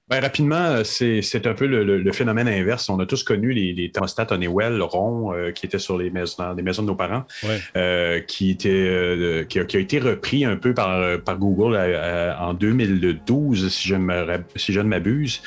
Ben, rapidement, euh, c'est un peu le, le- le phénomène inverse. On a tous connu les, les thermostats Honeywell ronds euh, qui étaient sur les maisons, dans les maisons de nos parents, Ouais. euh, qui, étaient, euh, qui, a, qui a été repris un peu par, par Google en 2012, si je ne me si je ne m'abuse,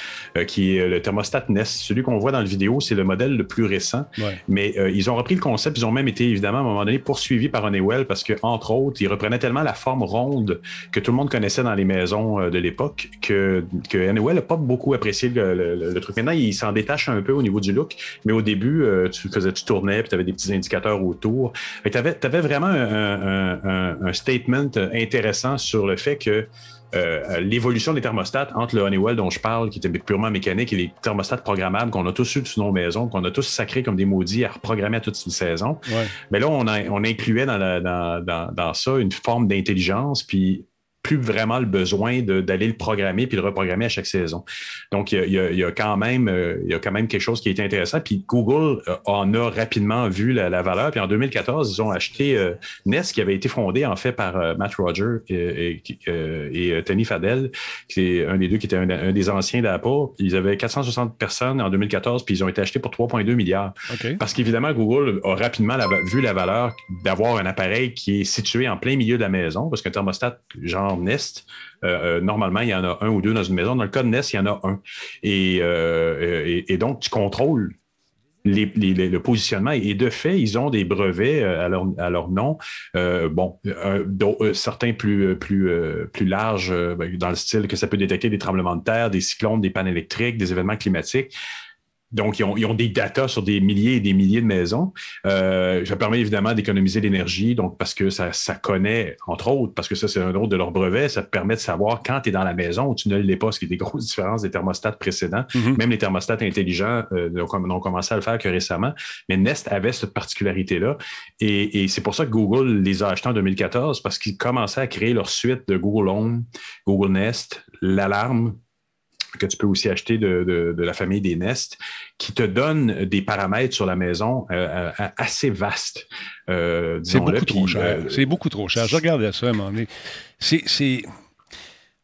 qui est le thermostat Nest. Celui qu'on voit dans la vidéo, c'est le modèle le plus récent. Ouais. Mais ils ont repris le concept, ils ont même été évidemment à un moment donné poursuivis par Honeywell parce que, entre autres, ils reprenaient tellement la forme ronde que tout le monde connaissait dans les maisons de l'époque que, que Honeywell n'a pas beaucoup apprécié le, le- le- le truc. Maintenant, il s'en détache un peu au niveau du look, mais au début, euh, tu faisais, tu tournais, puis tu avais des petits indicateurs autour. Tu avais, vraiment un, un- un- un statement intéressant sur le fait que euh, l'évolution des thermostats entre le Honeywell dont je parle, qui était purement mécanique, et les thermostats programmables qu'on a tous eu sur nos maisons, qu'on a tous sacrés comme des maudits à reprogrammer à toute une saison. Ouais. Mais là, on, a- on incluait dans, la- dans- dans- dans ça une forme d'intelligence, puis plus vraiment le besoin d'aller le programmer puis le reprogrammer à chaque saison. Donc, il y a, il y quand même, euh, il y a quand même quelque chose qui est intéressant. Puis Google euh, en a rapidement vu la, la valeur. Puis en 2014, ils ont acheté euh, Nest, qui avait été fondé en fait par euh, Matt Roger et, et, et, Tony Fadell, qui est un des deux qui était un, un des anciens d'Apple. Ils avaient 460 personnes en 2014, puis ils ont été achetés pour 3,2 milliards. Parce qu'évidemment, Google a rapidement la- vu la valeur d'avoir un appareil qui est situé en plein milieu de la maison, parce qu'un thermostat genre Nest, euh, euh, normalement, il y en a un ou deux dans une maison. Dans le cas de Nest, il y en a un. Et, euh, donc, tu contrôles les- les- les- le positionnement. Et de fait, ils ont des brevets à leur, nom. Bon, certains plus, plus, plus larges, ben, dans le style que ça peut détecter des tremblements de terre, des cyclones, des pannes électriques, des événements climatiques. Donc, ils ont, ils ont des datas sur des milliers et des milliers de maisons. Euh, ça permet évidemment d'économiser l'énergie, donc parce que ça, ça connaît, entre autres, parce que ça, c'est un autre de leurs brevets, ça te permet de savoir quand tu es dans la maison ou tu ne l'es pas, ce qui est des grosses [LAUGHS] différences des thermostats précédents. Mhm. Même les thermostats intelligents euh, n'ont com- n'ont commencé à le faire que récemment. Mais Nest avait cette particularité-là. Et, et c'est pour ça que Google les a achetés en 2014, parce qu'ils commençaient à créer leur suite de Google Home, Google Nest, l'alarme, que tu peux aussi acheter de, de- de la famille des Nest, qui te donne des paramètres sur la maison euh, euh, assez vastes. Euh, C'est beaucoup trop cher. c'est beaucoup trop cher. Je regardais ça à un moment donné. C'est, c'est-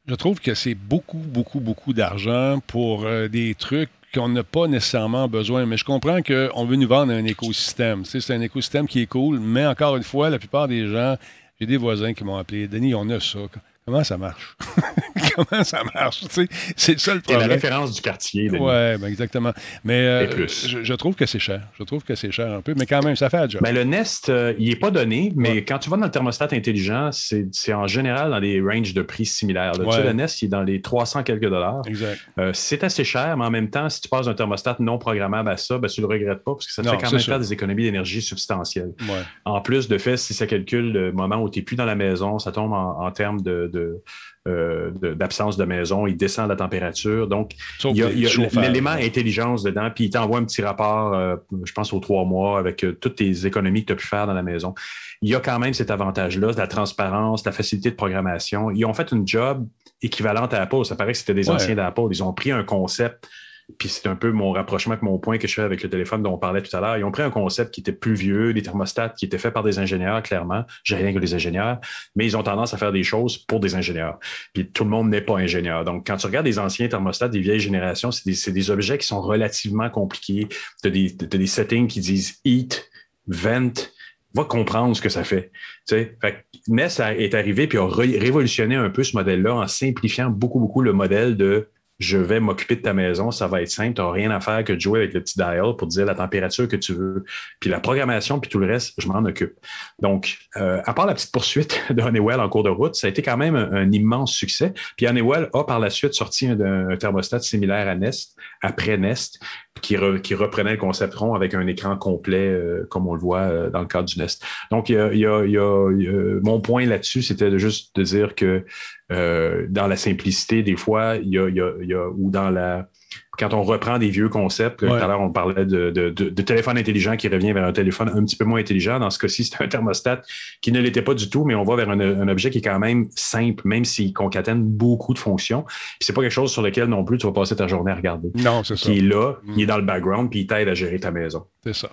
Je trouve que c'est beaucoup, beaucoup, beaucoup d'argent pour des trucs qu'on n'a pas nécessairement besoin. Mais je comprends qu'on veut nous vendre un écosystème. Tu sais, c'est un écosystème qui est cool, mais encore une fois, la plupart des gens, j'ai des voisins qui m'ont appelé, Denis, on a ça. Comment ça marche? [LAUGHS] Comment ça marche? Tu sais, c'est ça le C'est la problème. référence du quartier. Oui, ben exactement. Mais euh, Et plus. Je, je trouve que c'est cher. Je trouve que c'est cher un peu, mais quand même, ça fait la job. Ben, le Nest, euh, il n'est pas donné, mais Ouais. quand tu vas dans le thermostat intelligent, c'est c'est en général dans des ranges de prix similaires. Tu sais, le Nest, il est dans les 300 quelques dollars. exact. Euh, c'est assez cher, mais en même temps, si tu passes d'un thermostat non programmable à ça, ben, tu ne le regrettes pas parce que ça te Non, fait quand même faire des économies d'énergie substantielles. Ouais. En plus de fait, si ça calcule le moment où tu n'es plus dans la maison, ça tombe en, en termes de, de, euh, de- d'absence de maison, il descend la température. Donc, Sauf il y a, l'élément intelligence dedans, puis il t'envoie un petit rapport, euh, je pense, aux trois mois avec euh, toutes tes économies que tu as pu faire dans la maison. Il y a quand même cet avantage-là, de la transparence, la facilité de programmation. Ils ont fait une job équivalente à Apple. Ça paraît que c'était des Ouais. anciens d'Apple. Ils ont pris un concept puis c'est un peu mon rapprochement avec mon point que je fais avec le téléphone dont on parlait tout à l'heure. Ils ont pris un concept qui était plus vieux, des thermostats qui étaient faits par des ingénieurs, clairement. J'ai rien que les ingénieurs, mais ils ont tendance à faire des choses pour des ingénieurs. Puis tout le monde n'est pas ingénieur. Donc, quand tu regardes des anciens thermostats des vieilles générations, c'est des, objets qui sont relativement compliqués. Tu as des, settings qui disent heat, vent, va comprendre ce que ça fait. Tu sais, fait est arrivé puis a ré- révolutionné un peu ce modèle-là en simplifiant beaucoup, beaucoup le modèle de je vais m'occuper de ta maison, ça va être simple, tu n'as rien à faire que de jouer avec le petit dial pour dire la température que tu veux. Puis la programmation, puis tout le reste, je m'en occupe. Donc, euh, à part la petite poursuite [LAUGHS] de Honeywell en cours de route, ça a été quand même un, immense succès. Puis Honeywell a par la suite sorti un thermostat similaire à Nest, après Nest, qui, re- qui reprenait le concept rond avec un écran complet, euh, comme on le voit euh, dans le cadre du Nest. Donc, il y a- mon point là-dessus, c'était juste de dire que euh, dans la simplicité, des fois, il y a- ou dans la quand on reprend des vieux concepts, tout à l'heure, on parlait de, de- de- de téléphone intelligent qui revient vers un téléphone un petit peu moins intelligent. Dans ce cas-ci, c'est un thermostat qui ne l'était pas du tout, mais on va vers un, un objet qui est quand même simple, même s'il concatène beaucoup de fonctions. Puis c'est pas quelque chose sur lequel non plus tu vas passer ta journée à regarder. Non, c'est ça. Qui est là, Mm. il est dans le background, puis il t'aide à gérer ta maison. C'est ça.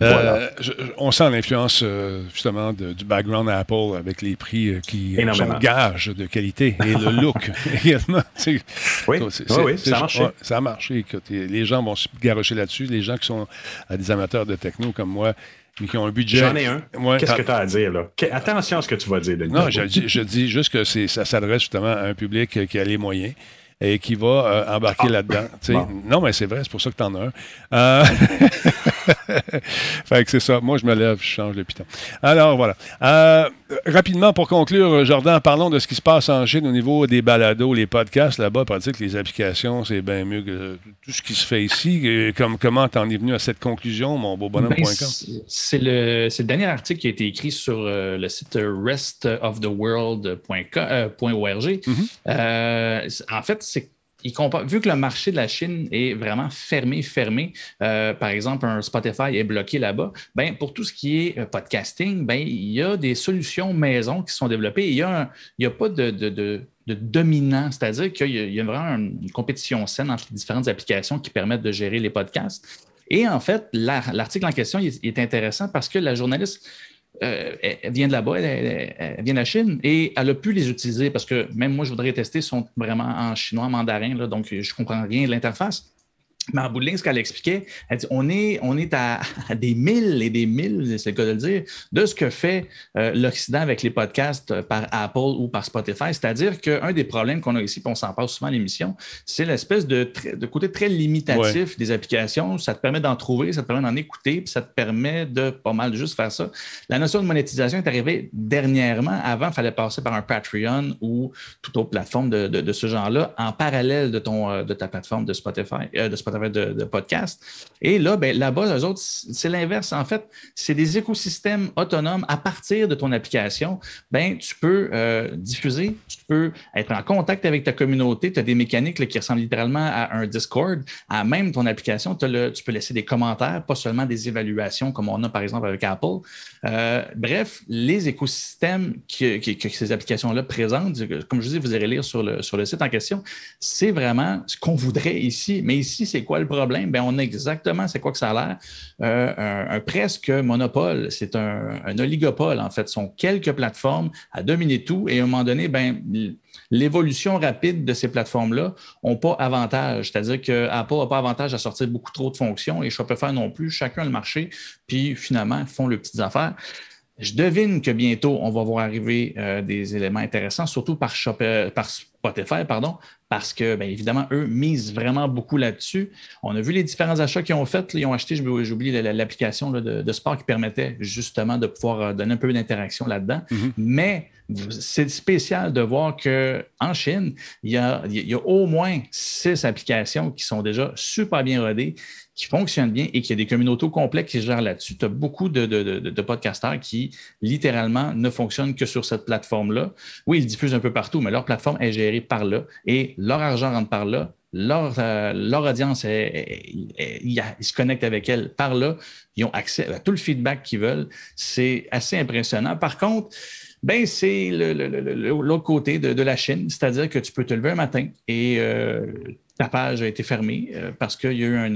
Voilà. Euh, je- on sent l'influence euh, justement de- du background Apple avec les prix euh, qui Énormément. sont gages de qualité et le [LAUGHS] look également. Oui, oui, oui, ça a marché. ouais, ça a marché. Écoute, les gens vont se garocher là-dessus. Les gens qui sont des amateurs de techno comme moi, mais qui ont un budget. J'en ai un. Ouais, Qu'est-ce que tu as à dire là? Que- attention à ce que tu vas dire, Denis. Non, je dis, je dis juste que ça s'adresse justement à un public qui a les moyens et qui va euh, embarquer Ah. là-dedans. Bon. Non, mais c'est vrai, c'est pour ça que tu en as un. Euh, [LAUGHS] fait que c'est ça. Moi, je me lève, je change le piton. Alors, voilà. Euh, rapidement, pour conclure, Jordan, parlons de ce qui se passe en Chine au niveau des balados, les podcasts. Là-bas, pratique les applications, c'est bien mieux que tout ce qui se fait ici. Comme, comment t'en es venu à cette conclusion, mon beau bonhomme.com? Ben, c'est- c'est le, c'est le dernier article qui a été écrit sur euh, le site restoftheworld.org. Mhm. Euh, c'est- en fait, c'est vu que le marché de la Chine est vraiment fermé, fermé, euh, par exemple, un Spotify est bloqué là-bas, ben, pour tout ce qui est euh, podcasting, ben, il y a des solutions maison qui sont développées. Il n'y a, a pas de, de- de- dominant, c'est-à-dire qu'il y, a- vraiment une compétition saine entre les différentes applications qui permettent de gérer les podcasts. Et en fait, la- l'article en question est intéressant parce que la journaliste euh, elle, vient de là-bas, elle, vient de la Chine et elle a pu les utiliser parce que même moi, je voudrais tester, sont vraiment en chinois, en mandarin, donc je comprends rien de l'interface. Mais en bout de ligne, ce qu'elle expliquait, elle dit on est, on est à, à des milles et des milles, c'est le cas de le dire, de ce que fait euh, l'Occident avec les podcasts euh, par Apple ou par Spotify. C'est-à-dire qu'un des problèmes qu'on a ici, puis on s'en passe souvent à l'émission, c'est l'espèce de, de côté très limitatif des applications. Ça te permet d'en trouver, ça te permet d'en écouter, puis ça te permet de pas mal de juste faire ça. La notion de monétisation est arrivée dernièrement. Avant, il fallait passer par un Patreon ou toute autre plateforme de, de- de ce genre-là en parallèle de, ton, euh, de ta plateforme de Spotify, euh, de Spotify de, de podcast. Et là, ben, là-bas, eux autres, c'est l'inverse. En fait, c'est des écosystèmes autonomes à partir de ton application. Ben, tu peux euh, diffuser, tu peux être en contact avec ta communauté. Tu as des mécaniques qui ressemblent littéralement à un Discord. À même ton application, le- tu peux laisser des commentaires, pas seulement des évaluations comme on a par exemple avec Apple. Euh, bref, les écosystèmes que, ces applications-là présentent, comme je dis, vous irez lire sur le, sur le site en question, c'est vraiment ce qu'on voudrait ici. Mais ici, c'est quoi le problème? Ben, on a exactement c'est quoi que ça a l'air? Euh, un, presque monopole. C'est un, oligopole, en fait. Ce sont quelques plateformes à dominer tout. Et à un moment donné, ben, l'évolution rapide de ces plateformes-là n'ont pas avantage. C'est-à-dire que Apple n'a pas avantage à sortir beaucoup trop de fonctions et Shopify non plus. Chacun le marché, puis finalement, font leurs petites affaires. Je devine que bientôt, on va voir arriver euh, des éléments intéressants, surtout par, Shop- euh, Spotify, pardon, parce que, bien évidemment, eux misent vraiment beaucoup là-dessus. On a vu les différents achats qu'ils ont faits. Ils ont acheté, la- l'application de, de sport qui permettait justement de pouvoir euh, donner un peu d'interaction là-dedans. Mhm. Mais c'est spécial de voir qu'en Chine, il y, a, il y a au moins six applications qui sont déjà super bien rodées, qui fonctionnent bien et qu'il y a des communautés au complet qui se gèrent là-dessus. Tu as beaucoup de, de, de- de podcasteurs qui, littéralement, ne fonctionnent que sur cette plateforme-là. Oui, ils diffusent un peu partout, mais leur plateforme est gérée par là et leur argent rentre par là. Leur, euh, leur audience, ils se connectent avec elle par là. Ils ont accès à tout le feedback qu'ils veulent. C'est assez impressionnant. Par contre, ben, c'est l'autre côté de, de la Chine, c'est-à-dire que tu peux te lever un matin et euh, ta page a été fermée euh, parce qu'il y a eu un,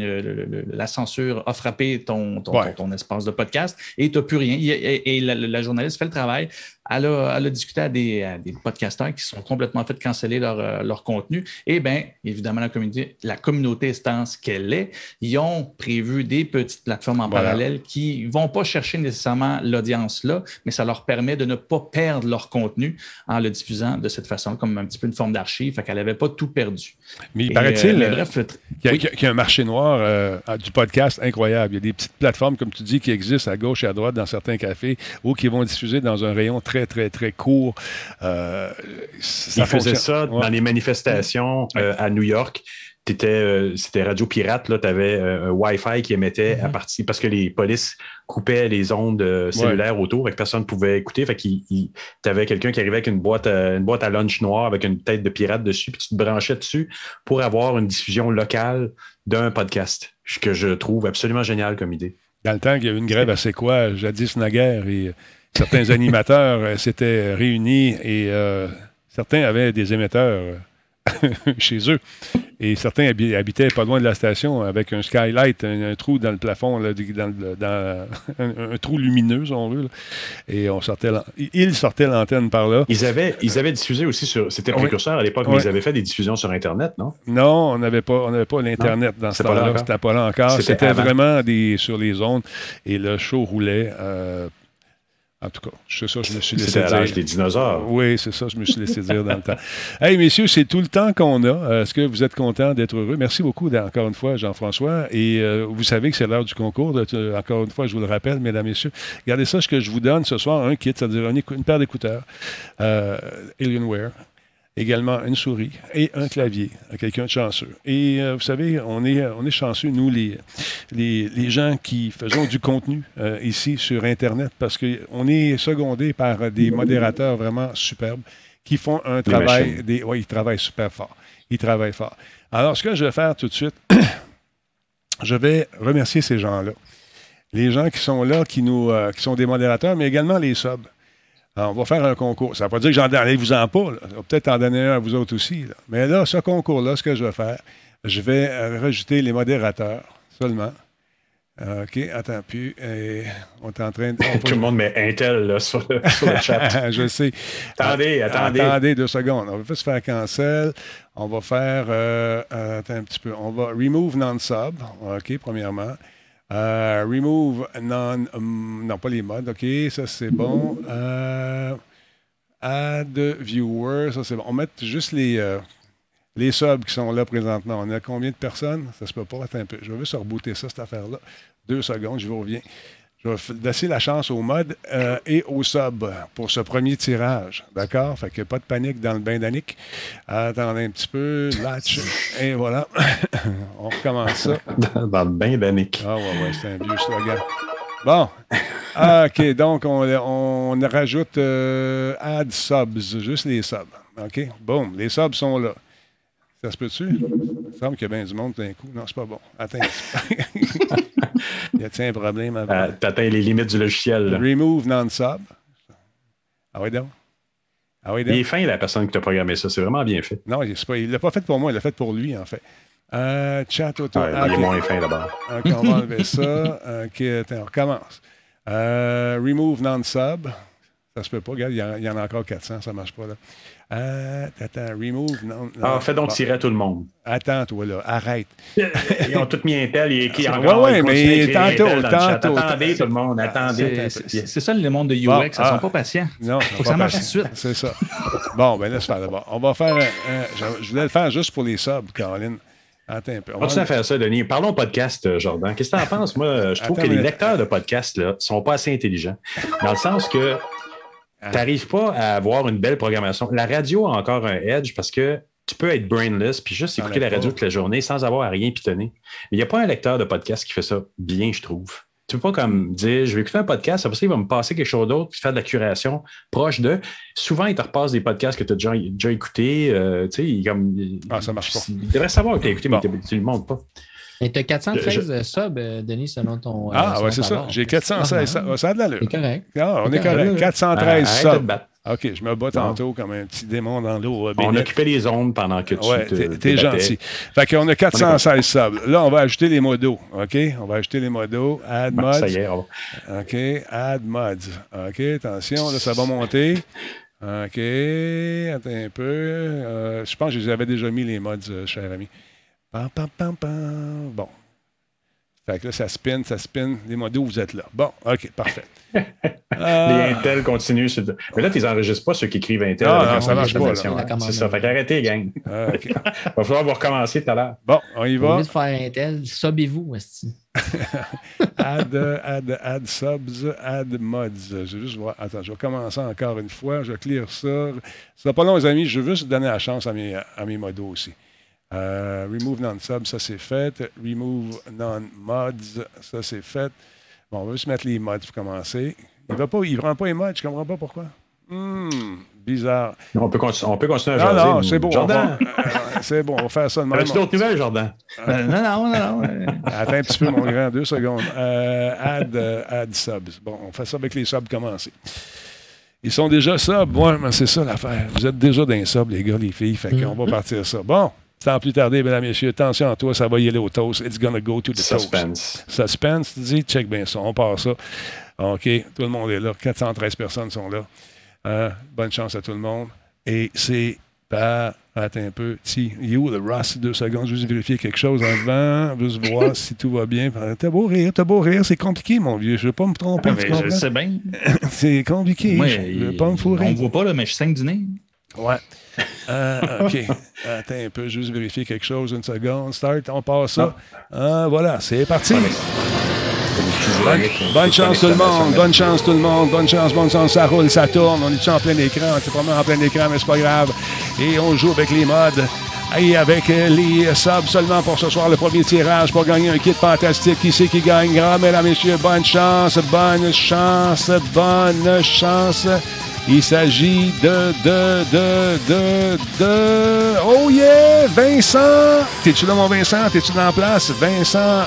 la censure a frappé ton, ton, Ouais. ton- ton espace de podcast et tu n'as plus rien. Et, et la, la journaliste fait le travail. Elle a, elle a discuté à des, à des podcasteurs qui sont complètement fait canceller leur, euh, leur contenu. Et bien, évidemment, la communauté, la communauté étant ce qu'elle est, ils ont prévu des petites plateformes en Voilà. parallèle qui ne vont pas chercher nécessairement l'audience là, mais ça leur permet de ne pas perdre leur contenu en le diffusant de cette façon, comme un petit peu une forme d'archive. Fait qu'elle n'avait pas tout perdu. Mais il Et, paraît-il euh, qu'il y, a- oui. y un marché noir euh, du podcast incroyable. Il y a des petites plateformes, comme tu dis, qui existent à gauche et à droite dans certains cafés ou qui vont diffuser dans un rayon très, très, très court. Euh, ça Ils faisaient ça Ouais. dans les manifestations euh, à New York. Euh, c'était Radio Pirate, tu avais un Wi-Fi qui émettait à partir parce que les polices coupaient les ondes euh, cellulaires autour et que personne ne pouvait écouter. Fait qu'il tu avais quelqu'un qui arrivait avec une boîte, à, une boîte à lunch noire avec une tête de pirate dessus, puis tu te branchais dessus pour avoir une diffusion locale d'un podcast, ce que je trouve absolument génial comme idée. Dans le temps qu'il y a eu une grève assez quoi, jadis naguère, et euh, certains animateurs euh, s'étaient réunis et euh, certains avaient des émetteurs euh, [LAUGHS] chez eux. Et certains habi- habitaient pas loin de la station avec un skylight, un, un trou dans le plafond, là, dans, [LAUGHS] un, un trou lumineux, si on veut. là. Et on sortait ils sortaient l'antenne par là. Ils avaient, ils avaient diffusé aussi sur. C'était précurseur à l'époque, mais ils avaient fait des diffusions sur Internet, non? Non, on n'avait pas, on pas l'Internet dans ce temps-là. encore? C'était pas là encore. C'était vraiment des, sur les ondes et le show roulait. euh, en tout cas, c'est ça, je me suis laissé dire. l'âge des dinosaures. Oui, c'est ça, je me suis laissé dire dans le temps. [LAUGHS] Hey, messieurs, c'est tout le temps qu'on a. Euh, Est-ce que vous êtes contents d'être heureux? Merci beaucoup, encore une fois, Jean-François. Et euh, vous savez que c'est l'heure du concours. de- euh, encore une fois, je vous le rappelle, mesdames, messieurs. Regardez ça, ce que je vous donne ce soir, un kit, c'est-à-dire une paire d'écouteurs euh, Alienware. Également une souris et un clavier à quelqu'un de chanceux. Et euh, vous savez, on est, on est chanceux, nous, les, les, les gens qui faisons du contenu euh, ici sur Internet, parce qu'on est secondé par des modérateurs vraiment superbes qui font un travail. machines. Des, oui, ils travaillent super fort. Ils travaillent fort. Alors, ce que je vais faire tout de suite, [COUGHS] je vais remercier ces gens-là. Les gens qui sont là, qui, nous, euh, qui sont des modérateurs, mais également les subs. Alors, on va faire un concours. Ça ne veut pas dire que j'en allez-vous en pas. peut-être en donner un à vous autres aussi. là. Mais là, ce concours-là, ce que je vais faire, je vais euh, rajouter les modérateurs seulement. Euh, OK, attends plus. Et on est en train de. [LAUGHS] Tout le monde met Intel là, sur, le, sur le chat. [LAUGHS] je sais. Attendez, attendez. Attendez deux secondes. On va juste faire cancel. On va faire. euh, attends un petit peu. On va remove non-sub. OK, premièrement. Euh, remove non. hum, non, pas les modes. OK, ça c'est bon. Euh, add viewer. Ça c'est bon. On met juste les. euh, les subs qui sont là présentement. On a combien de personnes? Ça se peut pas. Attends un peu. Je vais juste rebooter ça, cette affaire-là. Deux secondes, je vous reviens. Je vais laisser la chance au mode euh, et au sub pour ce premier tirage. D'accord? Fait que pas de panique dans le bain d'Annick. Attendez un petit peu. Latch. Et voilà. [COUGHS] On recommence ça. Dans, dans le bain d'Annick. Ah ouais, ouais, c'est un vieux slogan. Bon. Ah, OK. Donc, on, on rajoute euh, add subs, juste les subs. OK? Boum. Les subs sont là. Ça se peut-tu? Il me semble qu'il y a bien du monde d'un coup. Non, c'est pas bon. Attends. peu. [LAUGHS] y a-t-il un problème avec Euh, T'atteins les limites du logiciel. là. Remove non-sub. Ah oui, donc? Ah oui, donc. Il est fin, la personne qui t'a programmé ça. C'est vraiment bien fait. Non, il ne l'a pas fait pour moi, il l'a fait pour lui, en fait. Euh, chat auto. Ouais, Ah, Il est fin d'abord. OK, on va enlever ça. OK, attends, on recommence. Euh, remove non-sub. Ça se peut pas. Regarde, il y, en- il y en a encore 400, ça ne marche pas. là. Euh, attends, remove non. Ah, fais donc Bon, tirer à tout le monde. Attends, toi, là. Arrête. [LAUGHS] Ils ont tous mis Intel. Il écrit Ouais, encore. ils continuent mais tantôt, tantôt, Attendez, tout le monde. Attendez. C'est- ça le monde de UX, Bon, ils ah. sont pas patients. Non, Faut que ça marche tout de suite. C'est ça. Bon, ben laisse faire d'abord. On va faire. un- un- je, je voulais le faire juste pour les subs, Caroline. Attends un peu. On va- faire ça, Denis. Parlons podcast, euh, Jordan. Qu'est-ce que tu en penses? Moi, je trouve Attends que les lecteurs de podcast ne sont pas assez intelligents. Dans le sens que. Tu n'arrives pas à avoir une belle programmation. La radio a encore un edge parce que tu peux être brainless puis juste écouter la radio toute la journée sans avoir à rien pitonner. Mais il n'y a pas un lecteur de podcast qui fait ça bien, je trouve. Tu peux pas comme dire, je vais écouter un podcast, après ça, il va me passer quelque chose d'autre, puis faire de la curation proche de. Souvent, il te repasse des podcasts que tu as déjà, déjà écoutés. euh, tu sais, il, comme, Ah, ça marche pas. Il devrait savoir que tu as écouté, Bon. mais tu ne le montres pas. Et tu as 413 Je- subs, Denis, selon ton. euh, Ah, selon ouais, c'est ça. J'ai 416. Ça, ça a de l'allure. C'est correct. Ah, on est correct. correct. 413 Arrête de te subs. battre. OK, je me bats tantôt comme un petit démon dans l'eau. euh, On occupait les ondes pendant que tu Ouais, te t'es- gentil. Fait qu'on a 416 subs. Là, on va ajouter les modos. OK? On va ajouter les modos. Add mods. ça y est, on OK. Add mods. OK, attention, là, ça va monter. OK. Attends un peu. Euh, je pense que je les avais déjà mis, les mods, euh, cher ami. Pam, pam, pam, pam. Bon. Fait que là, ça spin, ça spin. Les modos, vous êtes là. Bon, OK, parfait. [LAUGHS] Euh, Les Intel continuent. sur- Mais là, tu les enregistres pas, ceux qui écrivent Intel. Ah, non, ça marche pas, hein. C'est ça. Fait qu'arrêtez, gang. euh, OK. [LAUGHS] Va falloir vous recommencer tout à l'heure. Bon, on y Au va. lieu de faire un tel, sobez-vous, esti. [LAUGHS] add, add, add subs, add mods. Je vais juste voir. Attends, je vais commencer encore une fois. Je vais clear ça. Ce sera pas long, les amis. Je veux juste donner la chance à mes, à mes modos aussi. Euh, remove non-subs, ça c'est fait. Remove non-mods, ça c'est fait. Bon, on va juste mettre les mods pour commencer. Il ne il prend pas les mods, je comprends pas pourquoi. Hmm, bizarre. On peut, continu- on peut continuer à Non, jaser. non, c'est bon. on Jordan, va- euh, c'est bon, on va faire ça de même. as-tu d'autres nouvelles, Jordan? Euh, non, non, non, non. [LAUGHS] Attends un petit peu, mon grand, deux secondes. Euh, add, euh, add subs. Bon, on fait ça avec les subs commencés. Ils sont déjà subs. Ouais, mais c'est ça l'affaire. Vous êtes déjà dans les subs, les gars, les filles. Fait qu'on va partir ça. Bon, sans plus tarder, mesdames, messieurs, attention à toi, ça va y aller au toast. It's gonna go to the toast. Suspense. Suspense, tu dis, check bien ça. On part ça. OK, tout le monde est là. 413 personnes sont là. Euh, bonne chance à tout le monde. Et c'est par. Attends un peu. Si, you, le Ross, deux secondes, juste vérifier quelque chose avant, juste voir [LAUGHS] si tout va bien. T'as beau rire, t'as beau rire, c'est compliqué, mon vieux. Je ne veux pas me tromper. ah, ben, je sais bien. [LAUGHS] C'est compliqué. Moi, je ne veux il- pas me on fourrer. ne voit pas, là, mais je saigne du nez. Ouais. Euh, OK. Attends un peu, juste vérifier quelque chose, une seconde. Start, on passe ça. Ah, voilà, c'est parti. Bonne, bonne chance tout le monde, bonne chance tout le monde, bonne chance, bonne chance, ça roule, ça tourne, on est en plein écran, on est vraiment en plein écran, mais c'est pas grave. Et on joue avec les modes. Et avec euh, les subs seulement pour ce soir, le premier tirage pour gagner un kit fantastique. Qui c'est qui gagnera, mesdames, messieurs? Bonne chance, bonne chance, bonne chance. Il s'agit de, de, de, de, de... Oh yeah! Vincent! T'es-tu là, mon Vincent? T'es-tu dans la place? Vincent,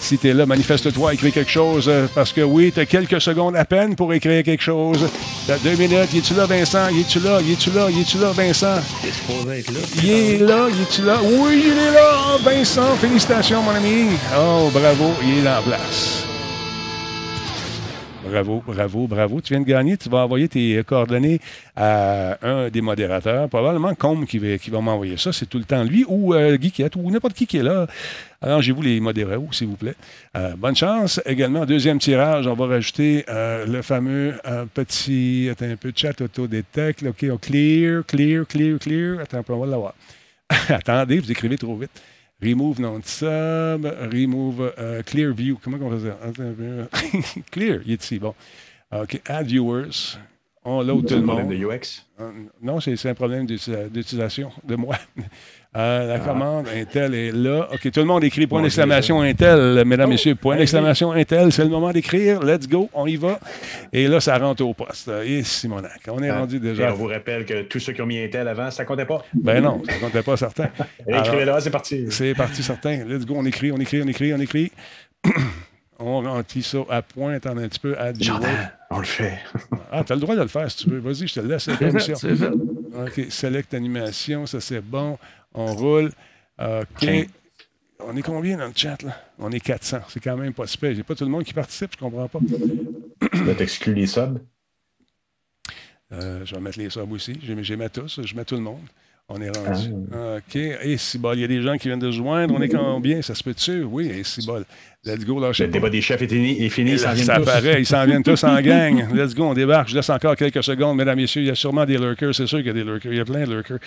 si tu es là, manifeste-toi, écris quelque chose, euh, parce que oui, tu as quelques secondes à peine pour écrire quelque chose. T'as deux minutes. Y es-tu là, Vincent? Y es-tu là? Y es-tu là? Y es-tu là, Vincent? Il est supposé être là. Il est là, y es-tu là? Oui, il est là! Vincent, félicitations, mon ami! Oh, bravo, il est la place. Bravo, bravo, bravo. Tu viens de gagner. Tu vas envoyer tes coordonnées à un des modérateurs. Probablement Combe qui va, m'envoyer ça. C'est tout le temps lui ou euh, Guiquette ou n'importe qui qui est là. Arrangez-vous les modérés, s'il vous plaît. Euh, bonne chance. Également, deuxième tirage, on va rajouter euh, le fameux euh, petit. Attends un peu, chat auto-détect. OK, on clear, clear, clear, clear. Attends on va l'avoir. [LAUGHS] Attendez, vous écrivez trop vite. Remove non-sub, remove euh, clear view. Comment on peu. [LAUGHS] clear, il est ici. Bon. OK, add viewers. On load tout C'est le un problème monde. de UX. Euh, Non, c'est c'est un problème d'uti- d'utilisation de moi. Euh, la commande Intel est là. OK, tout le monde écrit point Bon, d'exclamation Intel, mesdames, messieurs. Point d'exclamation Intel, c'est le moment d'écrire. Let's go, on y va. Et là, ça rentre au poste. Et Simonac, on est Ah, rendu Et déjà. on vous rappelle que tous ceux qui ont mis Intel avant, ça comptait pas. Ben non, ça comptait pas certain. [LAUGHS] Alors, Écrivez là, c'est parti. c'est parti certain. Let's go, on écrit, on écrit, on écrit, on écrit. [CLEARS THROAT] on remplit ça à point. Attends un petit peu. Viewer. Jordan, on le fait. [LAUGHS] Ah, tu as le droit de le faire si tu veux. Vas-y, je te laisse la C'est. OK, select animation, ça c'est bon. On roule. OK. Tiens. On est combien dans le chat, là? On est 400. C'est quand même pas super. J'ai pas tout le monde qui participe, je comprends pas. Là, t'exclus les subs? Euh, je vais mettre les subs aussi. Je, je les mets tous. Je mets tout le monde. On est rendu. OK. Et si bol, il y a des gens qui viennent de se joindre. On est combien? Ça se peut-tu? Oui, et si bol. Let's go, lâchez Le débat des chefs est fini. Est fini Et ils s'en là, viennent ça tous. paraît, ils s'en viennent tous en [LAUGHS] gang. Let's go, on débarque. Je laisse encore quelques secondes, mesdames, messieurs. Il y a sûrement des lurkers, c'est sûr qu'il y a des lurkers. Il y a plein de lurkers.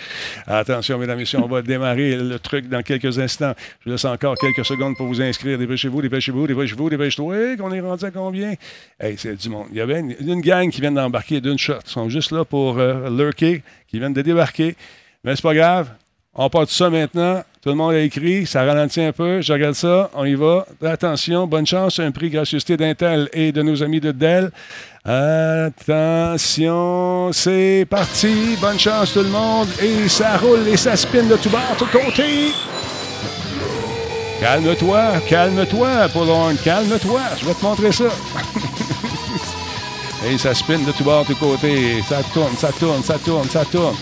Attention, mesdames, messieurs, on va [LAUGHS] démarrer le truc dans quelques instants. Je laisse encore quelques secondes pour vous inscrire. Dépêchez-vous, dépêchez-vous, dépêchez-vous, dépêchez-toi. Hey, qu'on est rendu à combien? Hey, c'est du monde. Il y avait une, une gang qui vient d'embarquer d'une shot. Ils sont juste là pour euh, lurker, qui viennent de débarquer. Mais c'est pas grave. On part de ça maintenant. Tout le monde a écrit. Ça ralentit un peu. Je regarde ça. On y va. Attention. Bonne chance. Un prix gracieuseté d'Intel et de nos amis de Dell. Attention. C'est parti. Bonne chance tout le monde. Et ça roule et ça spin de tout bord, tout côté. Calme-toi. Calme-toi, Paul Horn. Calme-toi. Je vais te montrer ça. [LAUGHS] Et ça spin de tout bord, de tous côtés. Ça tourne, ça tourne, ça tourne, ça tourne.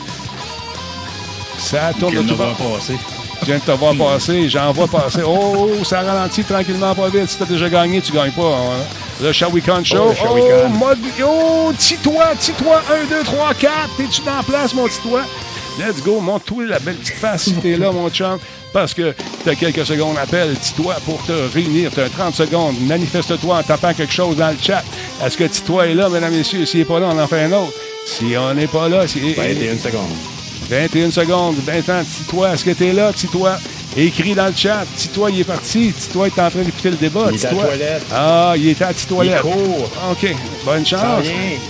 Ça tourne de tout bord. passer. Je viens de te voir passer, j'en vois passer. Oh, ça ralentit tranquillement, pas vite. Si t'as déjà gagné, tu gagnes pas. hein. Le Shall We Con Show. Oh, Oh, mode. Oh, Titois, Titois, 1, 2, 3, 4. T'es-tu dans la place, mon Titois? Let's go, montre-toi la belle petite face si t'es là, mon chum. Parce que t'as quelques secondes appel, Titois, pour te réunir. T'as 30 secondes. Manifeste-toi en tapant quelque chose dans le chat. Est-ce que Titois est là, mesdames et messieurs? S'il n'est pas là, on en fait un autre. Si on n'est pas là, si... 21 secondes. 21 secondes. Vincent, Titois, est-ce que t'es là, Titois? Écris dans le chat. Titois, il est parti. Titois est en train d'écouter le débat. Il est à la toilette. Ah, il était à la Il toilette. court. OK. Bonne chance.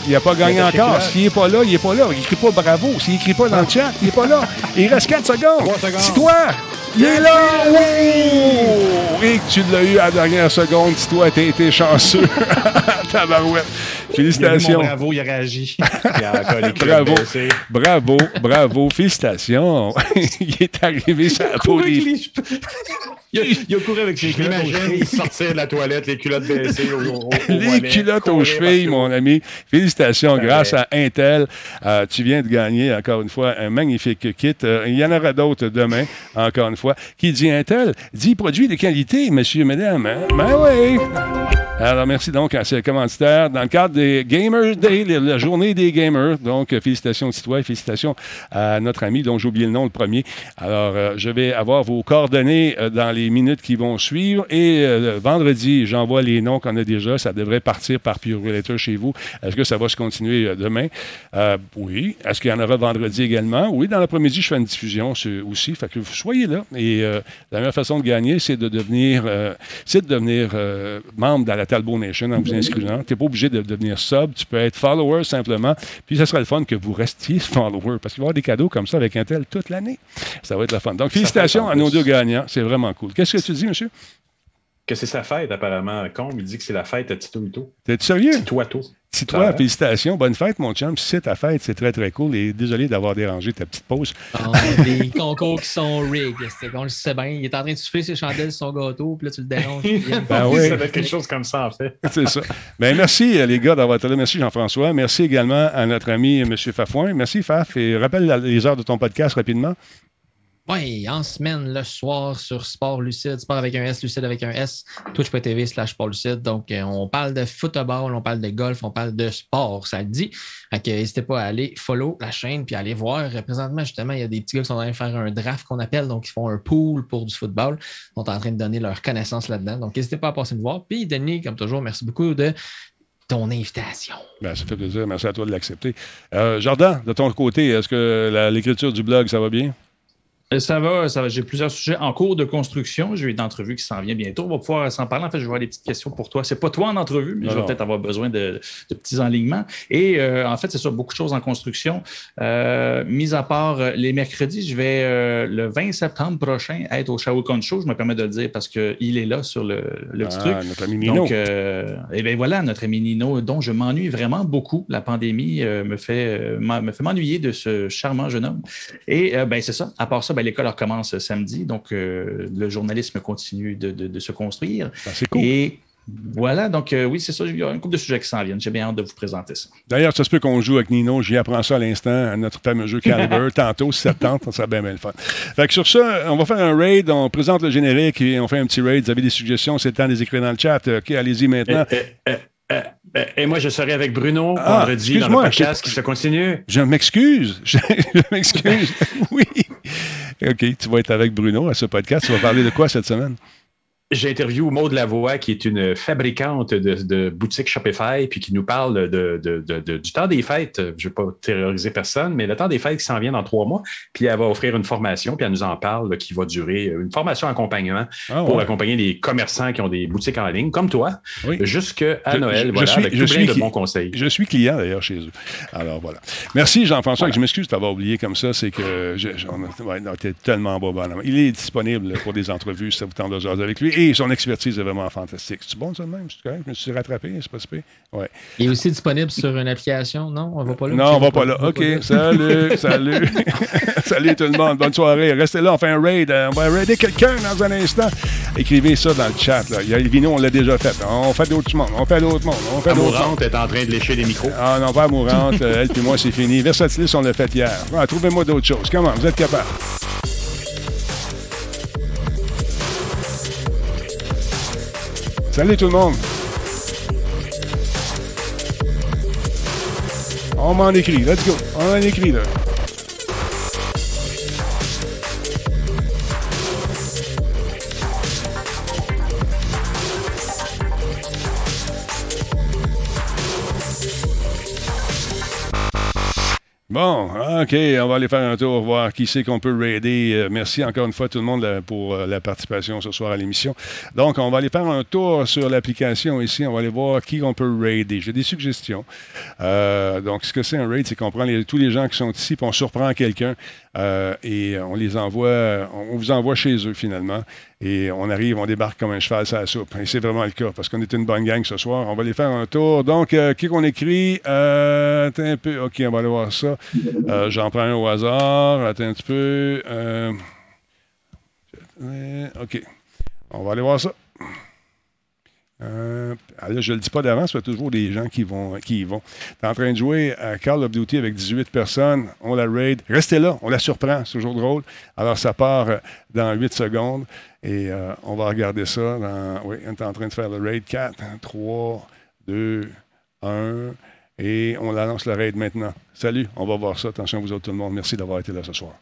Il n'a pas gagné encore. S'il n'est pas là, il n'est pas là. Il écrit pas bravo. S'il écrit pas dans le chat, il n'est pas là. Il reste 4 secondes. Trois secondes. Titois, il est là. Oui! Et que tu l'as eu à la dernière seconde. Titois, t'as été chanceux. [LAUGHS] Tabarouette. Il a Félicitations. bravo, il a réagi. [LAUGHS] Il a encore les culottes Bravo. baissées. Bravo, bravo, félicitations. [LAUGHS] il est arrivé sur la les- [LAUGHS] il, a, il a couru avec ses culottes. aux J'imagine chevilles. il sortir de la toilette, les culottes baissées. Au, au- au Les culottes aux chevilles, mon ami. Félicitations. Grâce à Intel, euh, tu viens de gagner, encore une fois, un magnifique kit. Euh, il y en aura d'autres demain, encore une fois. Qui dit Intel, dit produit de qualité, monsieur, mesdames. Hein? Ben oui. Alors, merci donc à ces commanditaires. Dans le cadre des Gamers Day, la journée des gamers. Donc, euh, félicitations, Titois. Félicitations à notre ami dont j'ai oublié le nom, le premier. Alors, euh, je vais avoir vos coordonnées euh, dans les minutes qui vont suivre. Et vendredi, j'envoie les noms qu'on a déjà. Ça devrait partir par Pure Relator chez vous. Est-ce que ça va se continuer demain? Oui. Est-ce qu'il y en aura vendredi également? Oui, dans l'après-midi, je fais une diffusion aussi. Fait que vous soyez là. Et la meilleure façon de gagner, c'est de devenir, c'est de devenir membre dans la Talbot Nation en vous inscrivant. Tu n'es pas obligé de devenir sub. Tu peux être follower simplement. Puis ça sera le fun que vous restiez [LAUGHS] follower parce qu'il va y avoir des cadeaux comme ça avec Intel toute l'année. Ça va être le fun. Donc, félicitations à nos deux gagnants. C'est vraiment cool. Qu'est-ce que tu dis, monsieur? Que c'est sa fête, apparemment. Combe, il dit que c'est la fête à Tito Ito. T'es sérieux? Tito. Si toi, Ouais. félicitations. Bonne fête, mon chum. Si c'est ta fête, c'est très, très cool. Et désolé d'avoir dérangé ta petite pause. Ah, des [LAUGHS] concours qui sont rigged. C'est qu'on le sait bien. Il est en train de souffler ses chandelles sur son gâteau, puis là, tu le déranges. Ben oui. Ça doit être quelque chose comme ça, en fait. C'est ça. Ben, merci, euh, les gars, d'avoir été là. Merci, Jean-François. Merci également à notre ami euh, M. Fafouin. Merci, Faf. Et rappelle les heures de ton podcast rapidement. Oui, en semaine, le soir, sur Sport Lucide, Sport avec un S, Lucide avec un S, twitch.tv slash Sport Lucide. Donc, euh, on parle de football, on parle de golf, on parle de sport, ça le dit. Fait que n'hésitez pas à aller follow la chaîne puis aller voir. Euh, Présentement, justement, il y a des petits gars qui sont en train de faire un draft qu'on appelle, donc ils font un pool pour du football. Ils sont en train de donner leur connaissance là-dedans. Donc, n'hésitez pas à passer me voir. Puis, Denis, comme toujours, merci beaucoup de ton invitation. Ben, ça fait plaisir. Merci à toi de l'accepter. Euh, Jordan, de ton côté, est-ce que l'écriture du blog, ça va bien? Euh, Ça va, ça va. J'ai plusieurs sujets en cours de construction. J'ai une entrevue qui s'en vient bientôt. On va pouvoir s'en parler. En fait, je vais avoir des petites questions pour toi. C'est pas toi en entrevue, mais Non, je vais peut-être avoir besoin de, de petits enlignements. Et euh, en fait, c'est ça, beaucoup de choses en construction. Euh, mis à part les mercredis, je vais euh, le 20 septembre prochain être au Shawcon Show. Je me permets de le dire parce qu'il est là sur le, le petit truc. Ah, notre ami Nino. Donc, et bien voilà, notre ami Nino, dont je m'ennuie vraiment beaucoup. La pandémie me fait me fait m'ennuyer de ce charmant jeune homme. Et ben c'est ça. À part ça, ben, l'école recommence samedi, donc euh, le journalisme continue de, de- de se construire. Ben, c'est cool. Et voilà, donc euh, oui, c'est ça. Il y a un couple de sujets qui s'en viennent. J'ai bien hâte de vous présenter ça. D'ailleurs, ça se peut qu'on joue avec Nino. J'y apprends ça à l'instant, à notre fameux jeu Caliber. [LAUGHS] Tantôt, si ça te tente, ça sera bien, bien le fun. Fait que sur ça, on va faire un raid. On présente le générique et on fait un petit raid. Vous avez des suggestions, c'est le temps de les écrire dans le chat. OK, allez-y maintenant. Et, moi, je serai avec Bruno Ah, vendredi dans le podcast qui se continue. Je m'excuse. Je, [LAUGHS] je m'excuse. [LAUGHS] oui. OK, tu vas être avec Bruno à ce podcast. Tu vas parler de quoi cette semaine? J'ai interviewé Maud Lavoie, qui est une fabricante de, de boutiques Shopify, puis qui nous parle de, du temps des fêtes. Je ne vais pas terroriser personne, mais le temps des fêtes qui s'en vient dans trois mois. Puis elle va offrir une formation, puis elle nous en parle, là, qui va durer une formation accompagnement Ah, pour accompagner les commerçants qui ont des boutiques en ligne, comme toi, Oui. jusqu'à Noël. je voilà, suis- avec je tout plein de bons conseils. Je suis client d'ailleurs chez eux. Alors voilà. Merci Jean-François, que je m'excuse de t'avoir oublié comme ça. C'est que je, j'en- t'es tellement beau bonhomme. Il est disponible pour des entrevues ça vous tente de avec lui. Et son expertise est vraiment fantastique. C'est bon ça de même? C'est correct? Je me suis rattrapé, c'est pas super. Ouais. Il est aussi disponible sur une application. Non, on va pas là. Non, on va pas là. OK, salut, [LAUGHS] salut. [LAUGHS] salut tout le monde. Bonne soirée. Restez là, on fait un raid. Euh, On va raider quelqu'un dans un instant. Écrivez ça dans le chat. Là. Il y a Vino, on l'a déjà fait. On fait d'autres mondes. On fait d'autres mondes. On fait d'autres mondes. Amourante est en train de lécher les micros. Ah non, pas mourante. Elle puis moi, c'est fini. Versatilis, on l'a fait hier. Ah, Trouvez-moi d'autres choses. Comment? Vous êtes capable? Salut tout le monde. On m'en écrit. Let's go. On m'en écrit, là. Bon, OK, on va aller faire un tour, voir qui c'est qu'on peut raider. Euh, merci encore une fois tout le monde pour euh, la participation ce soir à l'émission. Donc, on va aller faire un tour sur l'application ici. On va aller voir qui on peut raider. J'ai des suggestions. Euh, donc, ce que c'est un raid, c'est qu'on prend tous les gens qui sont ici, puis on surprend quelqu'un euh, et on les envoie, on vous envoie chez eux finalement. Et on arrive, on débarque comme un cheval sur la soupe. Et c'est vraiment le cas, parce qu'on est une bonne gang ce soir. On va aller faire un tour. Donc, euh, qui qu'on écrit? Euh, attends un peu. OK, on va aller voir ça. Euh, J'en prends un au hasard. Attends un petit peu. OK. On va aller voir ça. Euh, là, je ne le dis pas d'avance, a toujours des gens qui, vont, qui y vont. Tu es en train de jouer à Call of Duty avec 18 personnes. On la raid. Restez là, on la surprend. C'est toujours drôle. Alors, ça part euh, dans 8 secondes. Et euh, on va regarder ça. Oui, on est en train de faire le raid 4, 3, 2, 1. Et on la lance le raid maintenant. Salut, on va voir ça. Attention, vous autres, tout le monde. Merci d'avoir été là ce soir.